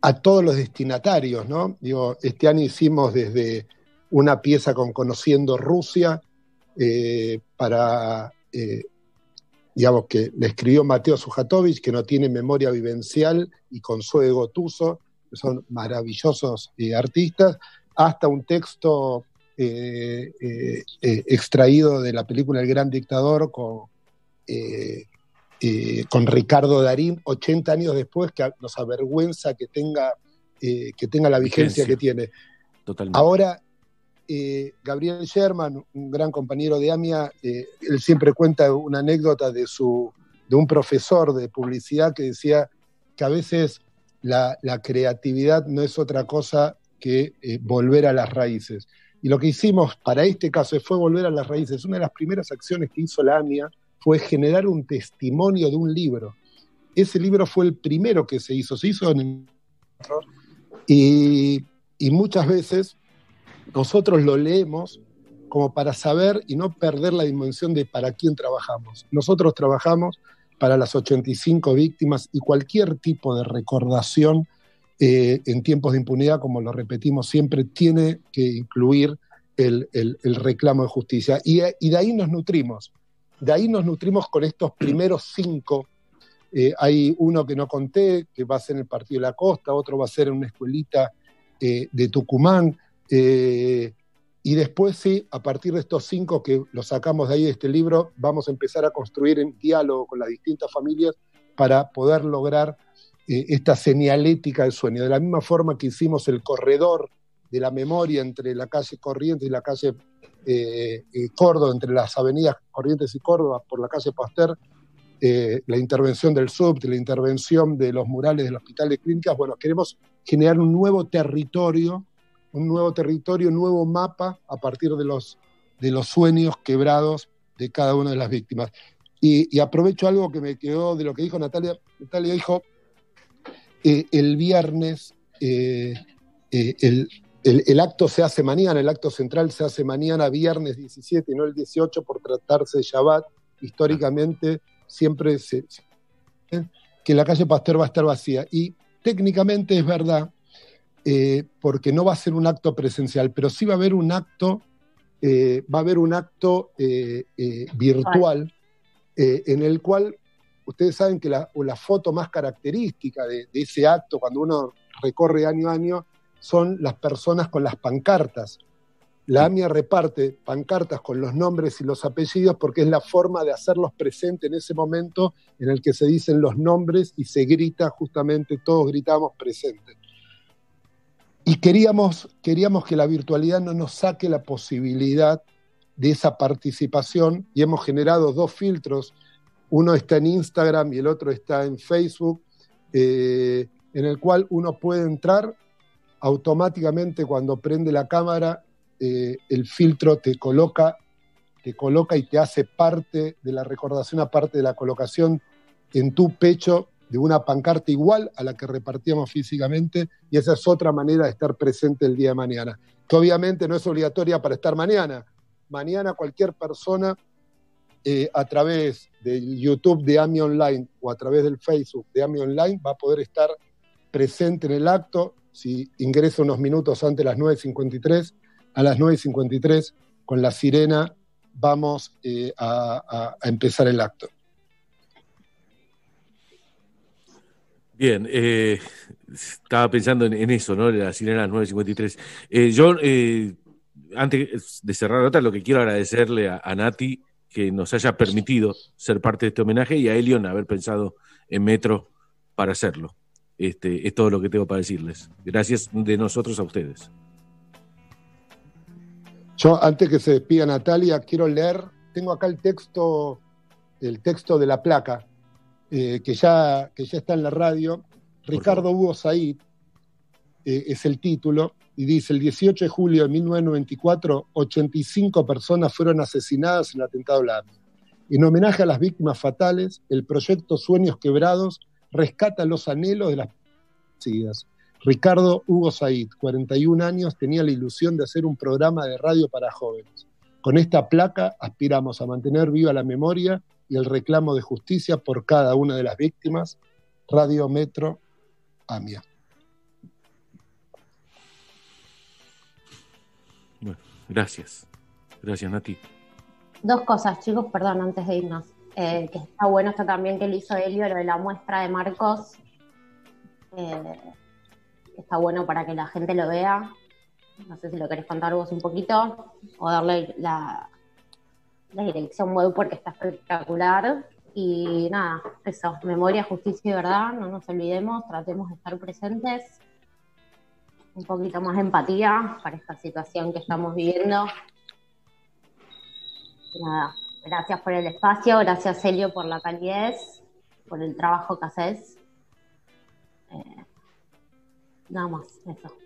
a, todos los destinatarios, ¿no? Digo, este año hicimos desde una pieza con Conociendo Rusia eh, para, eh, digamos, que le escribió Mateo Sujatovich, que no tiene memoria vivencial, y Consuelo Gotuso, que son maravillosos eh, artistas, hasta un texto extraído de la película El Gran Dictador con, eh, con Ricardo Darín, 80 años después, que nos avergüenza que tenga, eh, que tenga la vigencia, Vigencia. que tiene. Totalmente. Ahora, eh, Gabriel Sherman, un gran compañero de AMIA, él siempre cuenta una anécdota de, su, de un profesor de publicidad que decía que a veces la, la creatividad no es otra cosa que volver a las raíces. Y lo que hicimos para este caso fue volver a las raíces. Una de las primeras acciones que hizo la AMIA fue generar un testimonio de un libro. Ese libro fue el primero que se hizo, se hizo en el y, muchas veces nosotros lo leemos como para saber y no perder la dimensión de para quién trabajamos. Nosotros trabajamos para las 85 víctimas y cualquier tipo de recordación eh, en tiempos de impunidad, como lo repetimos siempre, tiene que incluir el reclamo de justicia. Y, y de ahí nos nutrimos. De ahí nos nutrimos con estos primeros cinco. Eh, hay uno que no conté, que va a ser en el Partido de la Costa, otro va a ser en una escuelita eh, de Tucumán. eh, y después sí, a partir de estos cinco que los sacamos de ahí de este libro, vamos a empezar a construir en diálogo con las distintas familias para poder lograr esta señalética del sueño. De la misma forma que hicimos el corredor de la memoria entre la calle Corrientes y la calle eh, eh, Córdoba, entre las avenidas Corrientes y Córdoba, por la calle Pasteur, eh, la intervención del subte, la intervención de los murales del Hospital de Clínicas, bueno, queremos generar un nuevo territorio, un nuevo territorio, un nuevo mapa a partir de los, de los sueños quebrados de cada una de las víctimas. Y, aprovecho algo que me quedó de lo que dijo Natalia. Natalia dijo, el viernes, el, el- acto se hace mañana, el acto central se hace mañana, viernes 17 y no el 18 por tratarse de Shabbat. Históricamente siempre se, que la calle Pasteur va a estar vacía. Y técnicamente es verdad, eh, porque no va a ser un acto presencial, pero sí va a haber un acto, eh, va a haber un acto eh, eh, virtual eh, en el cual ustedes saben que la, la foto más característica de, de ese acto, cuando uno recorre año a año, son las personas con las pancartas. La AMIA reparte pancartas con los nombres y los apellidos porque es la forma de hacerlos presentes en ese momento en el que se dicen los nombres y se grita justamente, todos gritamos presente. Y queríamos, queríamos que la virtualidad no nos saque la posibilidad de esa participación y hemos generado dos filtros. Uno está en Instagram y el otro está en Facebook, eh, en el cual uno puede entrar automáticamente cuando prende la cámara, eh, el filtro te coloca, te coloca y te hace parte de la recordación, aparte de la colocación en tu pecho de una pancarta igual a la que repartíamos físicamente, y esa es otra manera de estar presente el día de mañana, que obviamente no es obligatoria para estar mañana. Mañana cualquier persona eh, a través del YouTube de AMI Online o a través del Facebook de AMI Online va a poder estar presente en el acto. Si ingresa unos minutos antes de las 9.53, a las 9.53 con la sirena vamos eh, a, empezar el acto. Bien, eh, estaba pensando en, en eso, ¿no? La sirena a las 9.53. Eh, yo, eh, antes de cerrar la nota, lo que quiero agradecerle a, a Nati que nos haya permitido ser parte de este homenaje y a Elion haber pensado en Metro para hacerlo. Este, es todo lo que tengo para decirles. Gracias de nosotros a ustedes. Yo, antes que se despida Natalia, quiero leer, tengo acá el texto, el texto de la placa, eh, que, ya, que ya está en la radio. Ricardo Hugo Said eh, es el título, y dice, el 18 de julio de 1994, 85 personas fueron asesinadas en el atentado de la AMIA. En homenaje a las víctimas fatales, el proyecto Sueños Quebrados rescata los anhelos de las seguidas. Ricardo Hugo Said, 41 años, tenía la ilusión de hacer un programa de radio para jóvenes. Con esta placa aspiramos a mantener viva la memoria y el reclamo de justicia por cada una de las víctimas. Radio Metro AMIA. Bueno, gracias. Gracias, Nati. Dos cosas, chicos, perdón, antes de irnos. Eh, que está bueno esto también que lo hizo Elio, lo de la muestra de Marcos. Eh, está bueno para que la gente lo vea. No sé si lo querés contar vos un poquito o darle la, la dirección web porque está espectacular. Y nada, eso, memoria, justicia y verdad, no nos olvidemos, tratemos de estar presentes. Un poquito más de empatía para esta situación que estamos viviendo. Nada, gracias por el espacio, gracias Elio por la calidez, por el trabajo que haces. Eh, nada más, eso.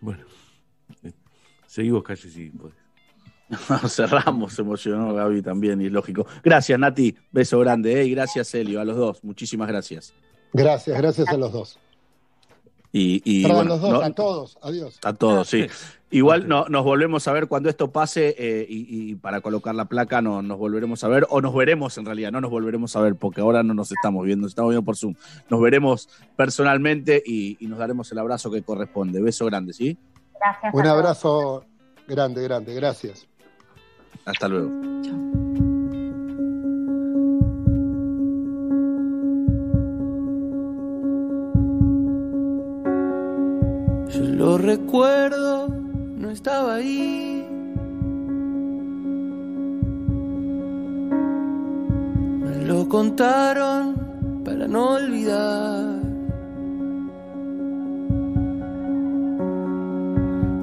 Bueno, eh, seguimos casi si podés. Cerramos, se emocionó Gaby también, y es lógico. Gracias, Nati. Beso grande, ¿eh? y gracias, Elio, a los dos. Muchísimas gracias. Gracias, gracias a los dos. Y, y, Perdón, bueno, los dos, no- a todos. Adiós. a todos, sí. Igual no, nos volvemos a ver cuando esto pase eh, y, y para colocar la placa no, nos volveremos a ver, o nos veremos en realidad, no nos volveremos a ver porque ahora no nos estamos viendo, nos estamos viendo por Zoom. Nos veremos personalmente y, y nos daremos el abrazo que corresponde. Beso grande, ¿sí? Gracias. Un abrazo grande, grande. Gracias. Hasta luego. Yo lo recuerdo, no estaba ahí. Me lo contaron para no olvidar.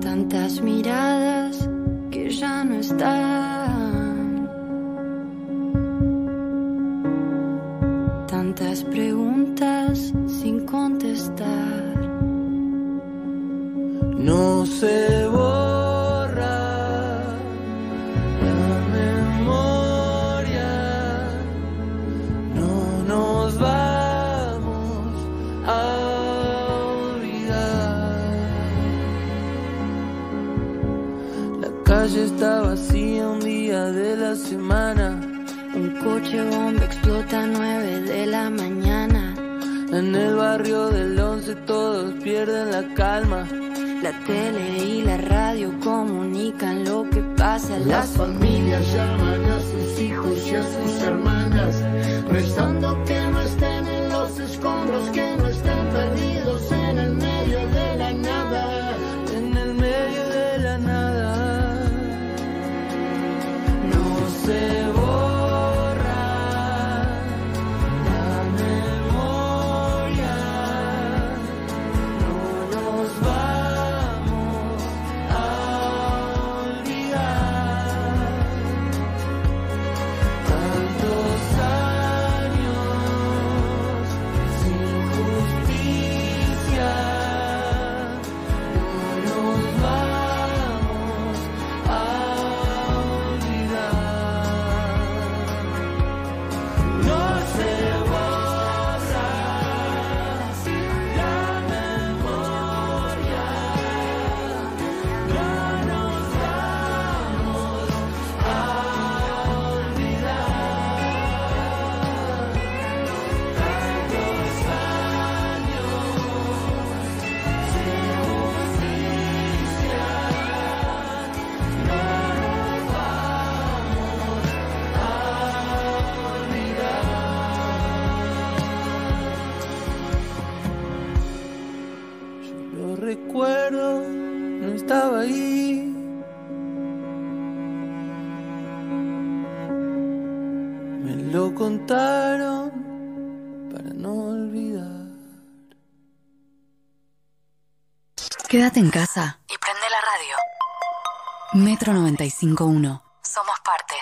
Tantas miradas que ya no están. Tantas preguntas No se borra la memoria. No nos vamos a olvidar. La calle está vacía un día de la semana. Un coche bomba explota a 9 de la mañana. En el barrio del once todos pierden la calma. La tele y la radio comunican lo que pasa. Las familias llaman a sus hijos y a sus hermanas, rezando que no estén en los escombros, que no Quédate en casa. Y prende la radio. Metro 95.1. Somos parte.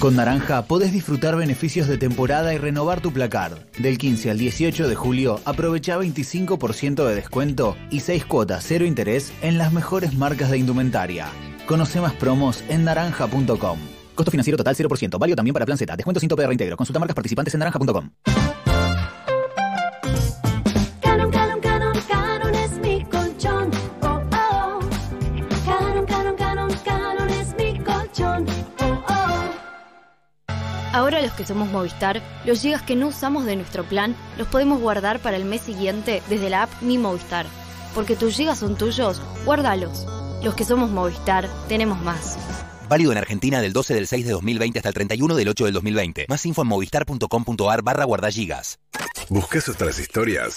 Con Naranja podés disfrutar beneficios de temporada y renovar tu placar. Del 15 al 18 de julio, aprovecha 25% de descuento y 6 cuotas cero interés en las mejores marcas de indumentaria. Conoce más promos en naranja.com. Costo financiero total 0%, válido también para Plan Z. Descuento sin tope de reintegro. Consulta marcas participantes en naranja.com. Ahora los que somos Movistar, los gigas que no usamos de nuestro plan los podemos guardar para el mes siguiente desde la app Mi Movistar. Porque tus gigas son tuyos, guárdalos. Los que somos Movistar, tenemos más. Válido en Argentina del 12 del 6 de 2020 hasta el 31 del 8 del 2020. Más info en movistar.com.ar barra guardagigas. ¿Buscas otras historias?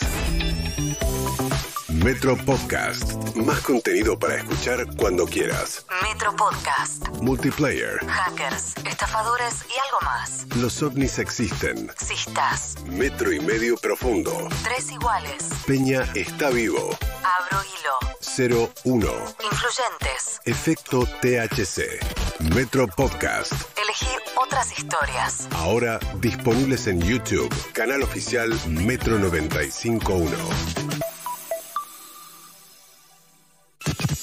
Metro Podcast. Más contenido para escuchar cuando quieras. Metro Podcast. Multiplayer. Hackers, estafadores y algo más. Los ovnis existen. Cistas. Metro y medio profundo. Tres iguales. Peña está vivo. Abro hilo. 01. Influyentes. Efecto THC. Metro Podcast. Elegí otras historias. Ahora disponibles en YouTube. Canal oficial Metro 951.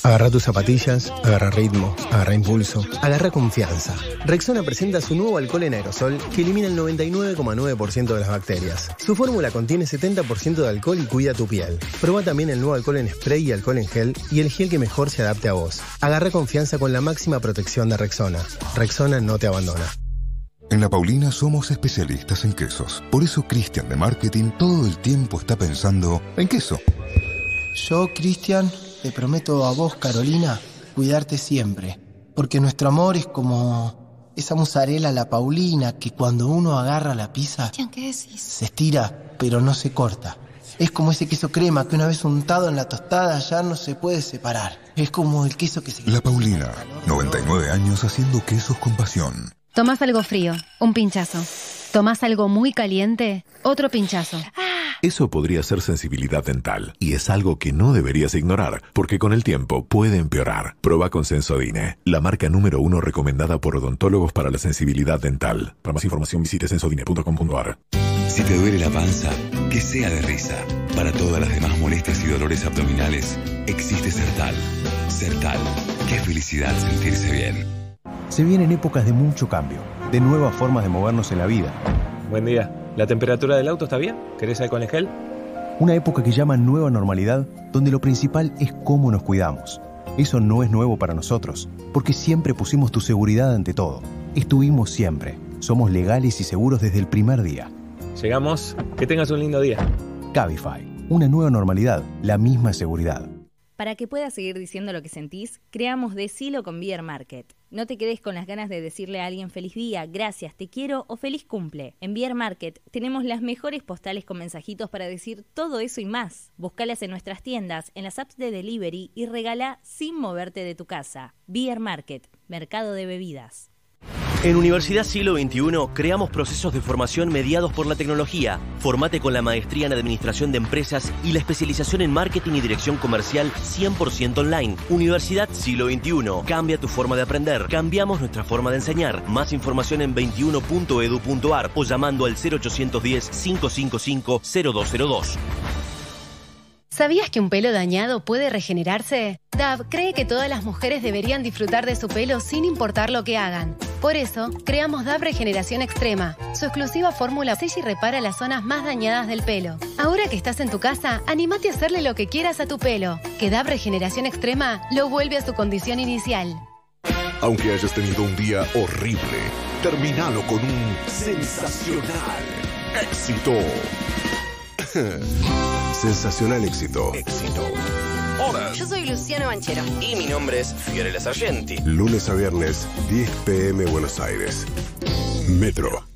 Agarra tus zapatillas, agarra ritmo, agarra impulso, agarra confianza. Rexona presenta su nuevo alcohol en aerosol que elimina el 99,9% de las bacterias. Su fórmula contiene 70% de alcohol y cuida tu piel. Proba también el nuevo alcohol en spray y alcohol en gel y el gel que mejor se adapte a vos. Agarra confianza con la máxima protección de Rexona. Rexona no te abandona. En La Paulina somos especialistas en quesos. Por eso Cristian de Marketing todo el tiempo está pensando en queso. Yo, Cristian, te prometo a vos, Carolina, cuidarte siempre. Porque nuestro amor es como esa mozzarella la Paulina que cuando uno agarra la pizza ¿qué decís? se estira, pero no se corta. Es como ese queso crema que una vez untado en la tostada ya no se puede separar. Es como el queso que se... La Paulina, 99 años haciendo quesos con pasión. Tomás algo frío, un pinchazo. Tomás algo muy caliente, otro pinchazo. Eso podría ser sensibilidad dental y es algo que no deberías ignorar porque con el tiempo puede empeorar. Proba con Sensodine, la marca número uno recomendada por odontólogos para la sensibilidad dental. Para más información visite sensodine.com.ar. Si te duele la panza, que sea de risa. Para todas las demás molestias y dolores abdominales, existe Sertal. Sertal, qué felicidad sentirse bien. Se vienen épocas de mucho cambio, de nuevas formas de movernos en la vida. Buen día. ¿La temperatura del auto está bien? ¿Querés alcohol en gel? Una época que llaman nueva normalidad, donde lo principal es cómo nos cuidamos. Eso no es nuevo para nosotros, porque siempre pusimos tu seguridad ante todo. Estuvimos siempre. Somos legales y seguros desde el primer día. Llegamos. Que tengas un lindo día. Cabify, una nueva normalidad, la misma seguridad. Para que puedas seguir diciendo lo que sentís, creamos Decilo con Beer Market. No te quedes con las ganas de decirle a alguien feliz día, gracias, te quiero o feliz cumple. En Beer Market tenemos las mejores postales con mensajitos para decir todo eso y más. Búscalas en nuestras tiendas, en las apps de delivery y regala sin moverte de tu casa. Beer Market, mercado de bebidas. En Universidad Siglo XXI creamos procesos de formación mediados por la tecnología. Formate con la maestría en Administración de Empresas y la especialización en Marketing y Dirección Comercial 100% online. Universidad Siglo XXI. Cambia tu forma de aprender. Cambiamos nuestra forma de enseñar. Más información en 21.edu.ar o llamando al 0810-555-0202. ¿Sabías que un pelo dañado puede regenerarse? DAV cree que todas las mujeres deberían disfrutar de su pelo sin importar lo que hagan. Por eso, creamos DAV Regeneración Extrema. Su exclusiva fórmula sella y repara las zonas más dañadas del pelo. Ahora que estás en tu casa, animate a hacerle lo que quieras a tu pelo. Que DAV Regeneración Extrema lo vuelve a su condición inicial. Aunque hayas tenido un día horrible, terminalo con un sensacional éxito. sensacional éxito. Éxito. Hola. Yo soy Luciano Banchero. Y mi nombre es Fiorella Sargenti. Lunes a viernes, 10 pm Buenos Aires. Metro.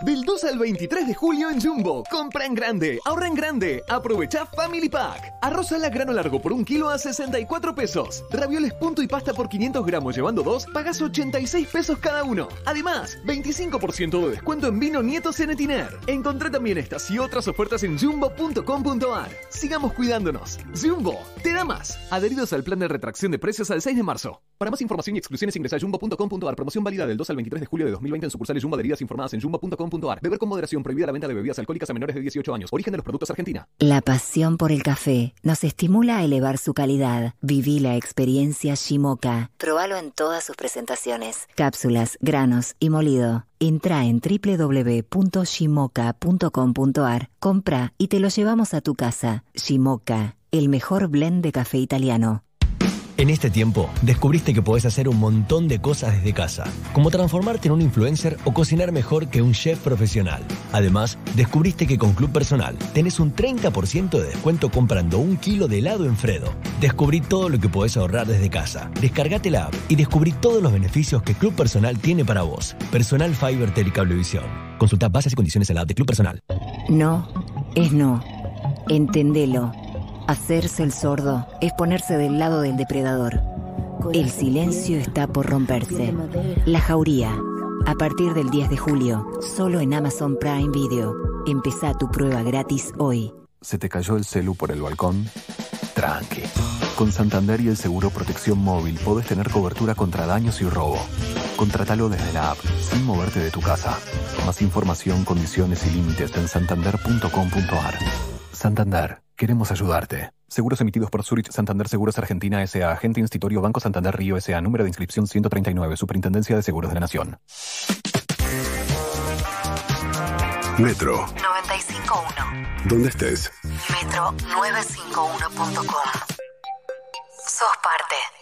Del 2 al 23 de julio en Jumbo. Compra en grande, ahorra en grande. Aprovecha Family Pack. Arroz a la grano largo por un kilo a 64 pesos. Ravioles punto y pasta por 500 gramos llevando dos, pagas 86 pesos cada uno. Además, 25% de descuento en vino Nieto Cenetiner. Encontré también estas y otras ofertas en jumbo.com.ar. Sigamos cuidándonos. Jumbo, te da más. Adheridos al plan de retracción de precios al 6 de marzo. Para más información y exclusiones ingresa a jumbo.com.ar. Promoción válida del 2 al 23 de julio de 2020 en sucursales Jumbo adheridas informadas en Beber con moderación prohibida la venta de bebidas alcohólicas a menores de 18 años. Origen de los productos Argentina. La pasión por el café nos estimula a elevar su calidad. Viví la experiencia Shimoka. Probalo en todas sus presentaciones. Cápsulas, granos y molido. Entra en www.shimoka.com.ar, compra y te lo llevamos a tu casa. Shimoka, el mejor blend de café italiano. En este tiempo, descubriste que podés hacer un montón de cosas desde casa, como transformarte en un influencer o cocinar mejor que un chef profesional. Además, descubriste que con Club Personal tenés un 30% de descuento comprando un kilo de helado en Fredo. Descubrí todo lo que podés ahorrar desde casa. Descargate la app y descubrí todos los beneficios que Club Personal tiene para vos. Personal Fiber Telecablevisión. Consulta bases y condiciones en la app de Club Personal. No, es no. Entendelo. Hacerse el sordo es ponerse del lado del depredador. El silencio está por romperse. La Jauría. A partir del 10 de julio, solo en Amazon Prime Video. Empezá tu prueba gratis hoy. ¿Se te cayó el celu por el balcón? Tranqui. Con Santander y el seguro protección móvil podés tener cobertura contra daños y robo. Contratalo desde la app, sin moverte de tu casa. Más información, condiciones y límites en santander.com.ar. Santander. Queremos ayudarte. Seguros emitidos por Zurich Santander Seguros Argentina S.A. Agente Institutorio Banco Santander Río S.A. Número de inscripción 139. Superintendencia de Seguros de la Nación. Metro. 951. ¿Dónde estés? Metro951.com. Sos parte.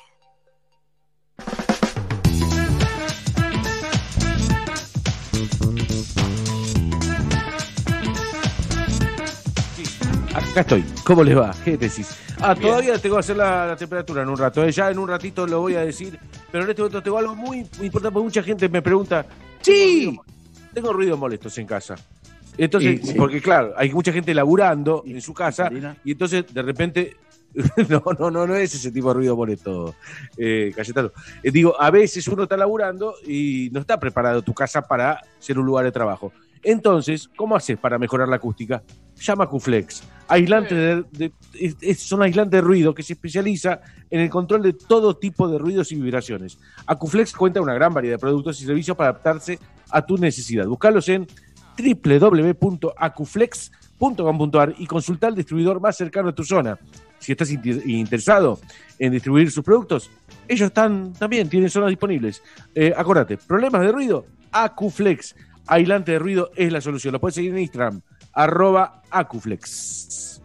Acá estoy. ¿Cómo les va? ¿Qué decís? Ah, todavía tengo que hacer la, la temperatura en un rato. ¿eh? Ya en un ratito lo voy a decir. Pero en este momento tengo algo muy, muy importante porque mucha gente me pregunta. ¡Sí! Tengo ruidos molestos en casa. Entonces, porque claro, hay mucha gente laburando en su casa y entonces de repente. No, no, no, no es ese tipo de ruido molesto, eh, Cayetano. Eh, digo, a veces uno está laburando y no está preparado tu casa para ser un lugar de trabajo. Entonces, ¿cómo haces para mejorar la acústica? Qflex. Aislante de, de- es- es- son aislantes de ruido que se especializa en el control de todo tipo de ruidos y vibraciones. Acuflex cuenta una gran variedad de productos y servicios para adaptarse a tu necesidad. Buscalos en www.acuflex.com.ar y consulta al distribuidor más cercano a tu zona. Si estás inter- interesado en distribuir sus productos, ellos están también, tienen zonas disponibles. Eh, acordate, problemas de ruido, Acuflex, aislante de ruido es la solución. Lo puedes seguir en Instagram, arroba Acuflex.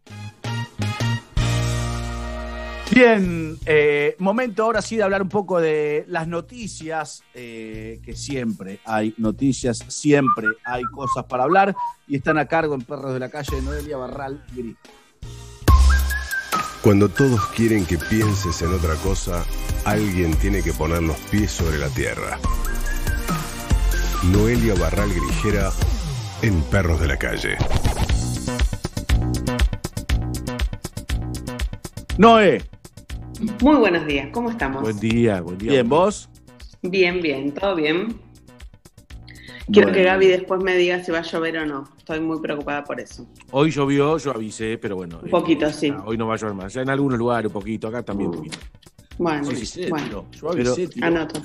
Bien, eh, momento ahora sí de hablar un poco de las noticias, eh, que siempre hay noticias, siempre hay cosas para hablar y están a cargo en Perros de la Calle Noelia Barral Gris. Cuando todos quieren que pienses en otra cosa, alguien tiene que poner los pies sobre la tierra. Noelia Barral Grijera en Perros de la Calle. Noé. Muy buenos días, ¿cómo estamos? Buen día, buen día. Bien, ¿vos? Bien, bien, todo bien. Quiero Bueno. que Gaby después me diga si va a llover o no. Estoy muy preocupada por eso. Hoy llovió, yo avisé, pero bueno. Un poquito, sí. Hoy no va a llover más. Ya en algunos lugares un poquito, acá también un poquito. Bueno, Sí, sí, sí, bueno. pero- Anoto.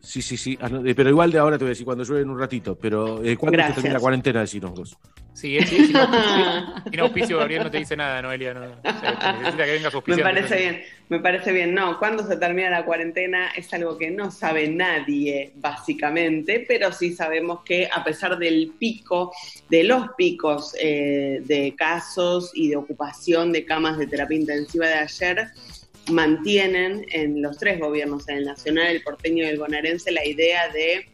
Sí, sí, sí. ano- eh, Pero igual de ahora te voy a decir cuando llueve en un ratito. Pero eh, ¿cuándo se termina la cuarentena? Decinos vos. Sí, sí, sin auspicio, sin auspicio, Gabriel no te dice nada, Noelia. No, O sea, necesita que vengas Me parece bien, me parece bien. No, cuando se termina la cuarentena es algo que no sabe nadie, básicamente, pero sí sabemos que a pesar del pico, de los picos eh, de casos y de ocupación de camas de terapia intensiva de ayer, mantienen en los tres gobiernos, en el nacional, el porteño y el bonaerense, la idea de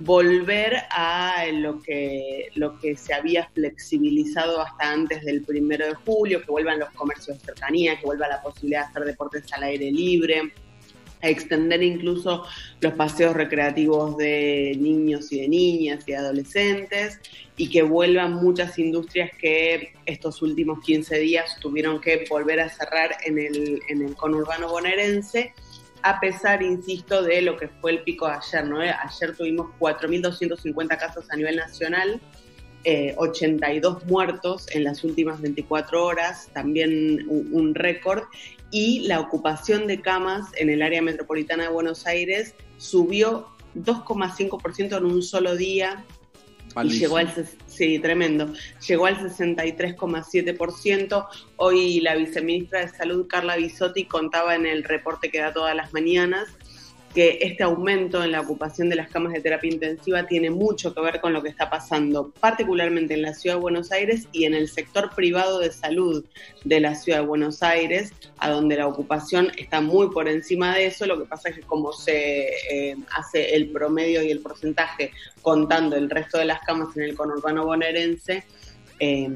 volver a lo que, lo que se había flexibilizado hasta antes del primero de julio, que vuelvan los comercios de cercanía, que vuelva la posibilidad de hacer deportes al aire libre, extender incluso los paseos recreativos de niños y de niñas y de adolescentes, y que vuelvan muchas industrias que estos últimos 15 días tuvieron que volver a cerrar en el, en el conurbano bonaerense a pesar, insisto, de lo que fue el pico de ayer, ¿no? Ayer tuvimos 4.250 casos a nivel nacional, eh, 82 muertos en las últimas 24 horas, también un récord, y la ocupación de camas en el área metropolitana de Buenos Aires subió 2,5% en un solo día y llegó al sí, tremendo. Llegó al 63,7%. Hoy la viceministra de Salud, Carla Bisotti, contaba en el reporte que da todas las mañanas que este aumento en la ocupación de las camas de terapia intensiva tiene mucho que ver con lo que está pasando, particularmente en la ciudad de Buenos Aires y en el sector privado de salud de la ciudad de Buenos Aires, a donde la ocupación está muy por encima de eso. Lo que pasa es que como se eh, hace el promedio y el porcentaje contando el resto de las camas en el conurbano bonaerense, eh,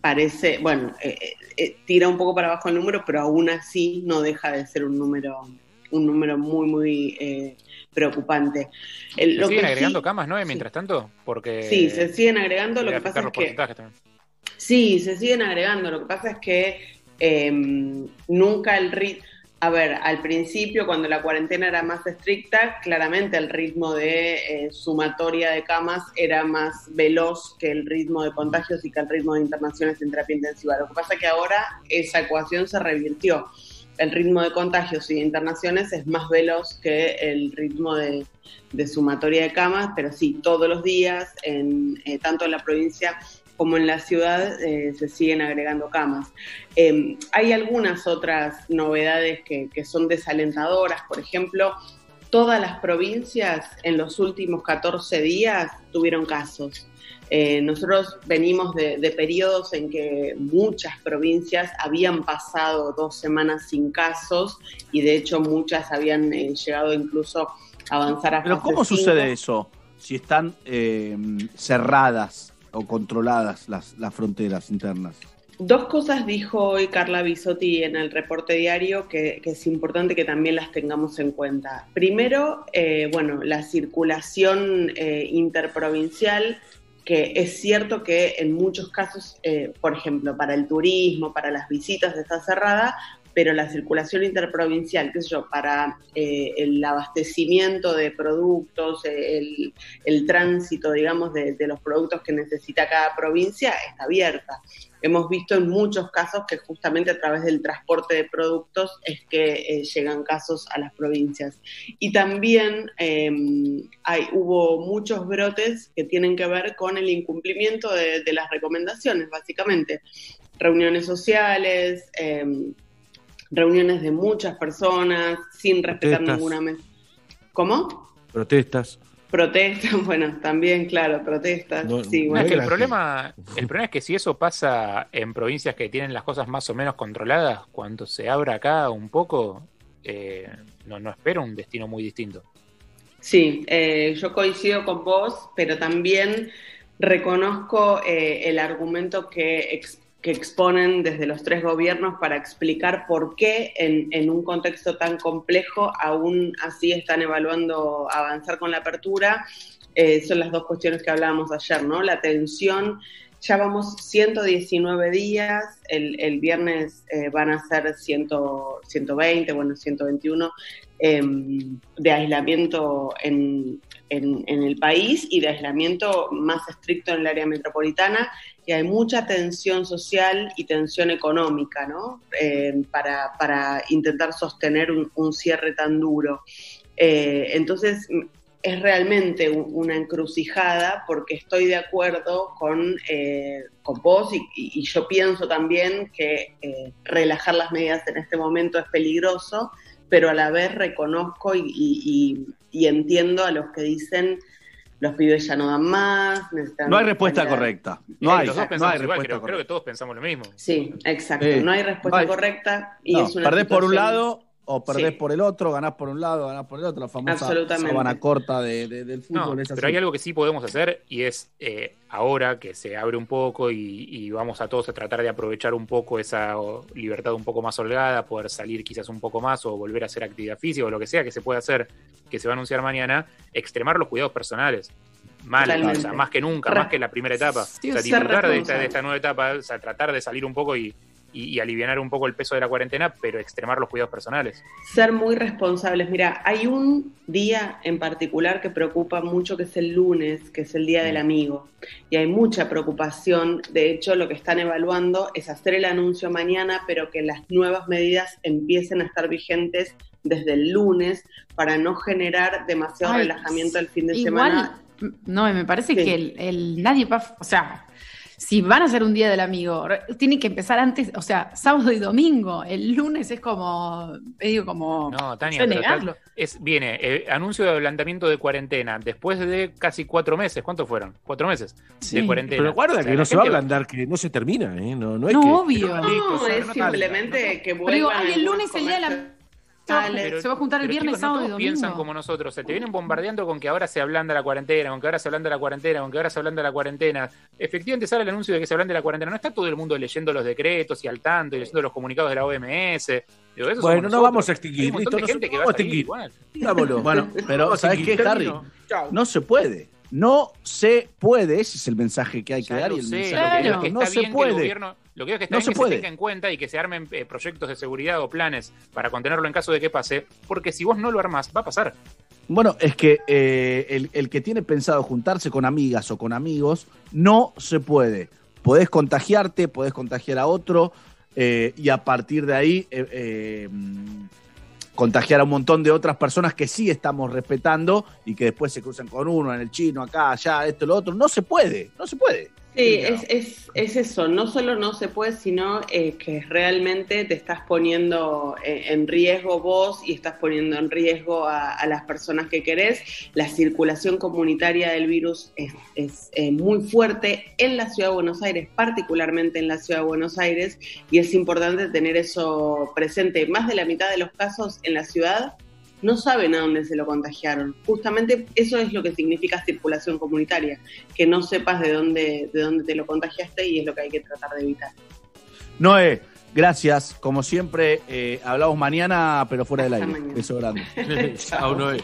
parece, bueno, eh, eh, tira un poco para abajo el número, pero aún así no deja de ser un número un número muy, muy eh, preocupante. El- ¿Se lo siguen que agregando sí- camas, no? Mientras tanto, porque. Sí, se siguen agregando. Lo que pasa es que también. Sí, se siguen agregando. Lo que pasa es que eh, nunca el ritmo. A ver, al principio, cuando la cuarentena era más estricta, claramente el ritmo de eh, sumatoria de camas era más veloz que el ritmo de contagios y que el ritmo de internaciones en terapia intensiva. Lo que pasa es que ahora esa ecuación se revirtió. El ritmo de contagios y de internaciones es más veloz que el ritmo de, sumatoria de camas, pero sí, todos los días, en, eh, tanto en la provincia como en la ciudad eh, se siguen agregando camas. Eh, hay algunas otras novedades que, que son desalentadoras, por ejemplo, todas las provincias en los últimos 14 días tuvieron casos. Eh, nosotros venimos de, de, periodos en que muchas provincias habían pasado dos semanas sin casos y de hecho muchas habían eh, llegado incluso a avanzar a Pero ¿cómo sucede eso si están eh, cerradas o controladas las, las fronteras internas? Dos cosas dijo hoy Carla Bisotti en el reporte diario que, que es importante que también las tengamos en cuenta. Primero, eh, bueno, la circulación eh, interprovincial, que es cierto que en muchos casos, eh, por ejemplo, para el turismo, para las visitas está cerrada, pero la circulación interprovincial, qué sé yo, para eh, el abastecimiento de productos, eh, el, el tránsito, digamos, de, de los productos que necesita cada provincia, está abierta. Hemos visto en muchos casos que justamente a través del transporte de productos es que eh, llegan casos a las provincias. Y también eh, hay, hubo muchos brotes que tienen que ver con el incumplimiento de, de las recomendaciones, básicamente. Reuniones sociales, eh, reuniones de muchas personas, sin respetar Protestas. ninguna mesa. ¿Cómo? Protestas. Protestas, bueno, también, claro, protestas. No, sí, No, es que el problema, el problema es que si eso pasa en provincias que tienen las cosas más o menos controladas, cuando se abra acá un poco, eh, no, no espero un destino muy distinto. Sí, eh, yo coincido con vos, pero también reconozco eh, el argumento que, ex- que exponen desde los tres gobiernos para explicar por qué en, en un contexto tan complejo aún así están evaluando avanzar con la apertura. Eh, son las dos cuestiones que hablábamos ayer, ¿no? La tensión, ya vamos 119 días, el, el viernes eh, van a ser 100, 120, bueno, 121 eh, de aislamiento en, en, en el país y de aislamiento más estricto en el área metropolitana, y hay mucha tensión social y tensión económica, ¿no? Eh, para, para intentar sostener un, cierre tan duro. Eh, entonces, es realmente un- una encrucijada porque estoy de acuerdo con, eh, con vos y, yo pienso también que relajar las medidas en este momento es peligroso, pero a la vez reconozco y- y entiendo a los que dicen los pibes ya no dan más. necesitan No hay respuesta correcta. No hay, los dos no hay igual, respuesta creo, creo correcta. que todos pensamos lo mismo. Sí, exacto. Eh, no hay respuesta no hay- correcta y No, es una perdés por un lado o perdés Sí. por el otro, ganás por un lado, ganás por el otro, la famosa sábana corta de- de- del No, fútbol. es así. pero hay algo que sí podemos hacer y es eh, ahora que se abre un poco y, y vamos a todos a tratar de aprovechar un poco esa libertad un poco más holgada, poder salir quizás un poco más o volver a hacer actividad física o lo que sea que se pueda hacer, que se va a anunciar mañana, extremar los cuidados personales. Mal, o sea, más que nunca, Re- más que en la primera etapa. Sí, o sea, disfrutar de esta, de esta nueva etapa, o sea, tratar de salir un poco y, y, y aliviar un poco el peso de la cuarentena, pero extremar los cuidados personales. ser muy responsables. Mira, hay un día en particular que preocupa mucho, que es el lunes, que es el Día del Amigo. Y hay mucha preocupación. De hecho, lo que están evaluando es hacer el anuncio mañana, pero que las nuevas medidas empiecen a estar vigentes desde el lunes para no generar demasiado Ay, relajamiento el fin de Igual, semana. no, me parece Sí. que el, el- nadie va, o sea, si van a hacer un día del amigo, re- tiene que empezar antes, o sea, sábado y domingo. El lunes es como, medio como, No, Tania, sé pero negarlo. es, viene eh, anuncio de adelantamiento de cuarentena después de casi cuatro meses. ¿Cuántos fueron? Cuatro meses Sí, de cuarentena. Pero guarda O sea, que no se va a ablandar, que no se termina, ¿eh? No, no es No, que. obvio. No, es simplemente que Pero digo, vuelvan ay, el lunes el día de la Pero- se va a juntar el viernes, chicos, no sábado y todos piensan domingo. como nosotros. O sea, te vienen bombardeando con que ahora se ablanda la cuarentena, con que ahora se ablanda la cuarentena, con que ahora se ablanda la cuarentena. Efectivamente sale el anuncio de que se ablande la cuarentena. No está todo el mundo leyendo los decretos y al tanto y leyendo los comunicados de la OMS. Digo, eso somos Bueno, no nosotros. vamos a Hay extinguir. un montón Listo, de no gente se- que va a extinguir. igual. Bueno, pero ¿sabes qué. Harry? Chao. No se puede. No se puede. Ese es el mensaje que hay que Ya dar. y el sé, mensaje que es que no se puede. Lo que digo es que está No bien se que puede. se tenga en cuenta y que se armen eh, proyectos de seguridad o planes para contenerlo en caso de que pase, porque si vos no lo armás, va a pasar. Bueno, es que eh, el, el que tiene pensado juntarse con amigas o con amigos, no se puede. Podés contagiarte, podés contagiar a otro eh, y a partir de ahí eh, eh, mm, contagiar a un montón de otras personas que sí estamos respetando y que después se cruzan con uno en el chino, acá, allá, esto, lo otro. No se puede, no se puede. Sí, es, es, es eso, no solo no se puede, sino eh, que realmente te estás poniendo eh, en riesgo vos y estás poniendo en riesgo a, a las personas que querés. La circulación comunitaria del virus es, es eh, muy fuerte en la ciudad de Buenos Aires, particularmente en la ciudad de Buenos Aires, y es importante tener eso presente. Más de la mitad de los casos en la ciudad no saben a dónde se lo contagiaron. Justamente eso es lo que significa circulación comunitaria, que no sepas de dónde, de dónde te lo contagiaste y es lo que hay que tratar de evitar. Noé, gracias. Como siempre, eh, hablamos mañana, pero fuera del Hasta aire. mañana. Beso grande. Chao, Noé.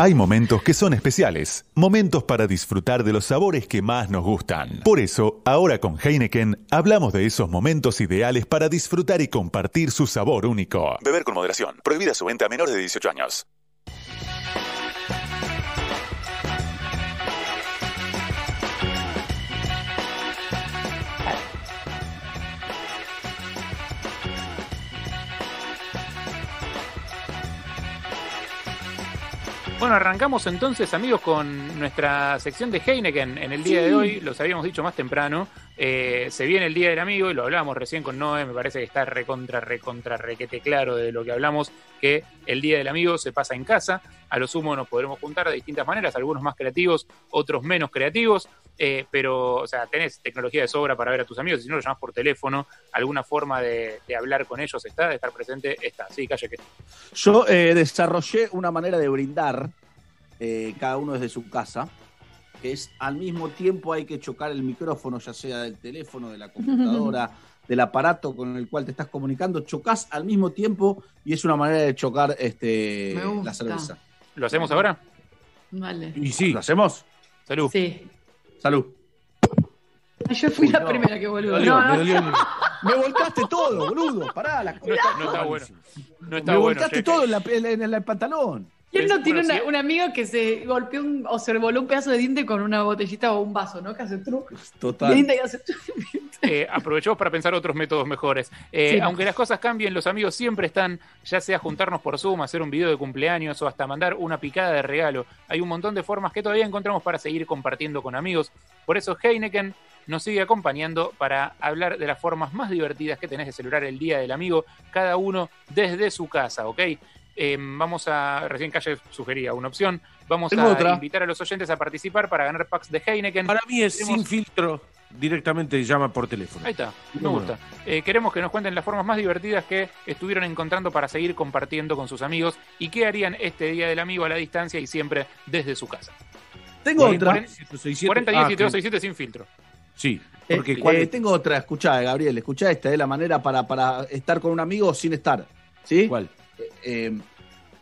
Hay momentos que son especiales, momentos para disfrutar de los sabores que más nos gustan. Por eso, ahora con Heineken, hablamos de esos momentos ideales para disfrutar y compartir su sabor único. Beber con moderación. Prohibida su venta a menores de 18 años. Bueno, arrancamos entonces, amigos, con nuestra sección de Heineken en el día de hoy. Los habíamos dicho más temprano. Eh, se viene el Día del Amigo y lo hablábamos recién con Noé. Me parece que está recontra, recontra, requete claro de lo que hablamos, que el Día del Amigo se pasa en casa. A lo sumo nos podremos juntar de distintas maneras, algunos más creativos, otros menos creativos. Eh, pero, o sea, tenés tecnología de sobra para ver a tus amigos. Si no, lo llamas por teléfono, alguna forma de, de hablar con ellos está, de estar presente está. Sí, calle que. Yo eh, desarrollé una manera de brindar, eh, cada uno desde su casa, que es al mismo tiempo hay que chocar el micrófono, ya sea del teléfono, de la computadora, del aparato con el cual te estás comunicando, chocas al mismo tiempo y es una manera de chocar este, la cerveza. ¿Lo hacemos ahora? Vale. Y sí. ¿Lo hacemos? Salud. Sí. Salud. Yo fui Uy, la no. primera que boludo. Me dolió, No, no. me dolió. Me volcaste todo, boludo. Pará, la No está, no está bueno. No está Me bueno. volcaste todo en, la, en, en el pantalón. ¿Quién no tiene una- un amigo que se golpeó un, o se voló un pedazo de diente con una botellita o un vaso, ¿no? Que hace tru. Total. Diente que hace. Eh, aprovechemos para pensar otros métodos mejores. Eh, Sí. Aunque las cosas cambien, los amigos siempre están, ya sea juntarnos por Zoom, hacer un video de cumpleaños o hasta mandar una picada de regalo. Hay un montón de formas que todavía encontramos para seguir compartiendo con amigos. Por eso Heineken nos sigue acompañando para hablar de las formas más divertidas que tenés de celebrar el Día del Amigo, cada uno desde su casa, ¿ok? Eh, vamos a, recién Calle sugería una opción, vamos Tengo a otra. invitar a los oyentes a participar para ganar packs de Heineken. Para mí es Tenemos- sin filtro, directamente llama por teléfono. Ahí está, me ¿Cómo gusta. Eh, queremos que nos cuenten las formas más divertidas que estuvieron encontrando para seguir compartiendo con sus amigos y qué harían este Día del Amigo a la distancia y siempre desde su casa. Tengo Cuarenta, otra. 167. 40, 10, Ah, 72, que- 67 sin filtro. Sí, Eh, porque eh, tengo otra, escuchá, Gabriel, escuchá esta, es la manera para, para estar con un amigo sin estar. ¿Sí? ¿Cuál? Eh, eh,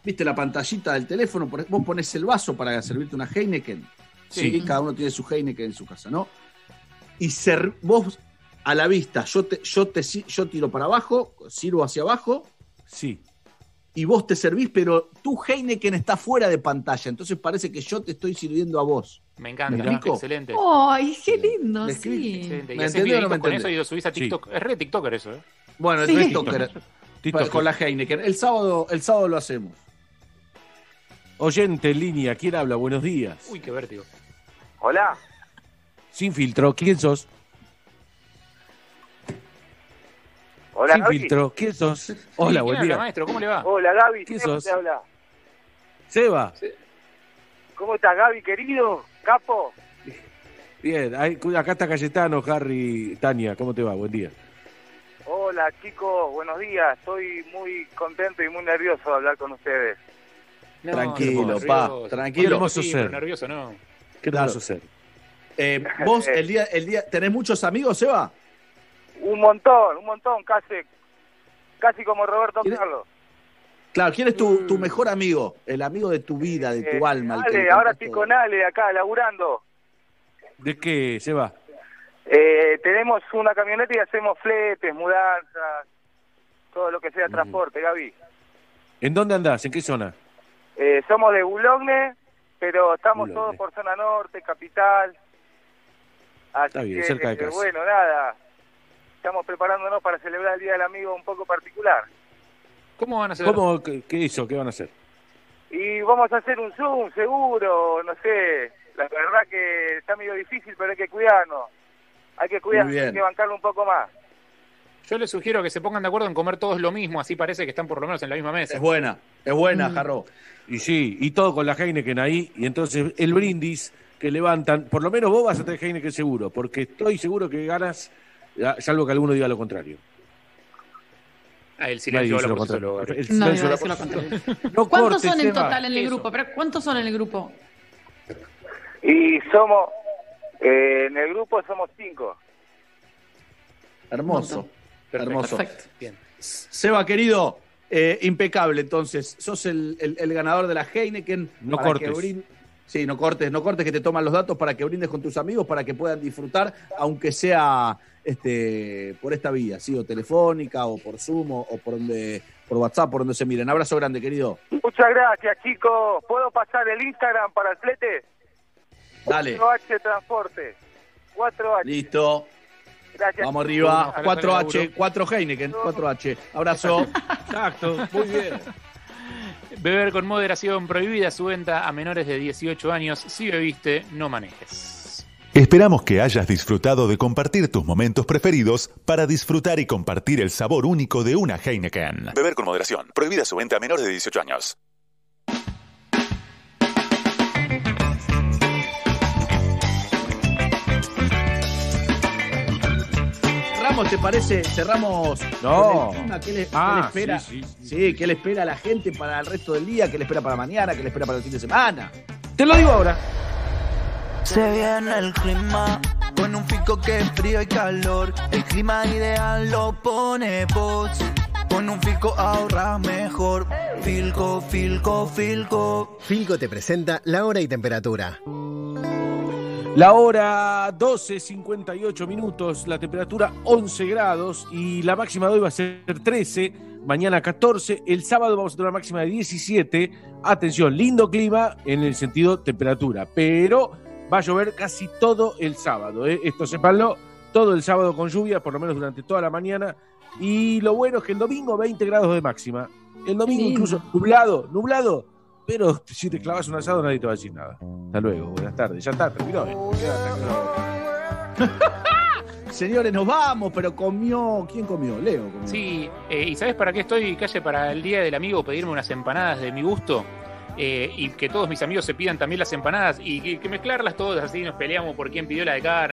¿Viste la pantallita del teléfono? Vos pones el vaso para servirte una Heineken. Sí. Sí. Cada uno tiene su Heineken en su casa, ¿no? Y ser, vos a la vista, yo, te, yo, te, yo tiro para abajo, sirvo hacia abajo, Sí. y vos te servís, pero tu Heineken está fuera de pantalla. Entonces parece que yo te estoy sirviendo a vos. Me encanta, ¿Me excelente. Ay, qué lindo, Me sí. Excelente. Y ¿Me no me con entendés? eso y lo subís a TikTok. Es re TikToker eso, ¿eh? Bueno, el Sí. TikToker, TikToker. con la Heineken. El sábado, el sábado lo hacemos. Oyente en línea, ¿quién habla? Buenos días. Uy, qué vértigo. Hola. Sin filtro, ¿quién sos? Hola, Sin Gaby. filtro, ¿quién sos? Hola, ¿quién buen habla, día. maestro? ¿Cómo le va? Hola, Gaby. ¿Quién ¿Cómo sos? te habla? Seba. ¿Cómo estás, Gaby, querido? Capo. Bien, ahí- acá está Cayetano, Harry, Tania, ¿cómo te va? Buen día. Hola, chicos. Buenos días. Estoy muy contento y muy nervioso de hablar con ustedes. No, Tranquilo, hermoso, pa, tranquilo. Qué hermoso sí, ser. nervioso no. ¿Qué Claro. a hacer? Eh, vos, el día, el día, ¿tenés muchos amigos, Seba? Un montón, un montón, casi, casi como Roberto ¿Quién- Carlos. Claro, ¿quién es tu, tu mejor amigo? El amigo de tu vida, de tu Eh, alma. Ale, le ahora estoy todo. con Ale acá, laburando. ¿De qué, Seba? Eh, tenemos una camioneta y hacemos fletes, mudanzas, todo lo que sea transporte, Gaby. ¿En dónde andás? ¿En qué zona? Eh, somos de Boulogne, pero estamos Boulogne. todos por zona norte, capital. Así Está bien, que, cerca de eh, casa. bueno, nada. Estamos preparándonos para celebrar el Día del Amigo un poco particular. ¿Cómo van a hacer? ¿Cómo, qué, qué hizo? ¿Qué van a hacer? Y vamos a hacer un Zoom, seguro, no sé. La verdad que está medio difícil, pero hay que cuidarnos. Hay que cuidar, Muy bien. hay que bancarlo un poco más. Yo les sugiero que se pongan de acuerdo en comer todos lo mismo, así parece que están por lo menos en la misma mesa. Es buena, es buena, Mm. Jarro. Y sí, y todo con la Heineken ahí, y entonces el brindis que levantan, por lo menos vos vas a tener Heineken seguro, porque estoy seguro que ganas, ah, salvo que alguno diga lo contrario. Ah, el Nadie silencio lo contrario. El silencio lo contrario. No ¿Cuántos cortes, son en total en el Eso. grupo? Pero ¿Cuántos son en el grupo? Y somos, eh, en el grupo somos cinco. Hermoso. Hermoso. Perfecto. Bien. Seba, querido, eh, impecable. Entonces, sos el, el- el ganador de la Heineken. No cortes. que brin- Sí, no cortes, no cortes que te toman los datos para que brindes con tus amigos, para que puedan disfrutar, aunque sea este por esta vía, sí, o telefónica, o por Zoom, o, o por donde, por WhatsApp, por donde se miren. Abrazo grande, querido. Muchas gracias, chicos. ¿Puedo pasar el Instagram para el flete? Dale. 4H Transporte. 4H. Listo. Gracias. Vamos arriba. Ojalá salga 4H, laburo. 4 Heineken, 4H. Abrazo. Exacto, muy bien. Beber con moderación prohibida su venta a menores de 18 años. Si bebiste, no manejes. Esperamos que hayas disfrutado de compartir tus momentos preferidos para disfrutar y compartir el sabor único de una Heineken. Beber con moderación. Prohibida su venta a menores de 18 años. Cerramos, ¿te parece? Cerramos. No. con el clima. ¿Qué le, qué Ah, le espera? sí, sí, Sí, ¿qué le espera a la gente para el resto del día? ¿Qué le espera para mañana? ¿Qué le espera para el fin de semana? Te lo digo ahora. Se viene el clima con un fico que es frío y calor. El clima ideal lo pone. Con un fico ahorras mejor. Filco, filco, filco. Filco te presenta la hora y temperatura. La hora 12, 58 minutos, la temperatura 11 grados y la máxima de hoy va a ser 13, mañana 14, el sábado vamos a tener una máxima de 17. Atención, lindo clima en el sentido temperatura, pero va a llover casi todo el sábado. ¿eh? Esto sépanlo, todo el sábado con lluvia, por lo menos durante toda la mañana. Y lo bueno es que el domingo 20 grados de máxima. El domingo incluso nublado, nublado. Pero si te clavas un asado nadie te va a decir nada. Hasta luego, buenas tardes. Ya está, terminó. ¿eh? Señores, nos vamos, pero comió. ¿Quién comió? Leo. comió. Sí, eh, ¿y sabes para qué estoy, Calle? Para el Día del Amigo pedirme unas empanadas de mi gusto. eh, y que todos mis amigos se pidan también las empanadas y que, que mezclarlas todas así nos peleamos por quién pidió la de carne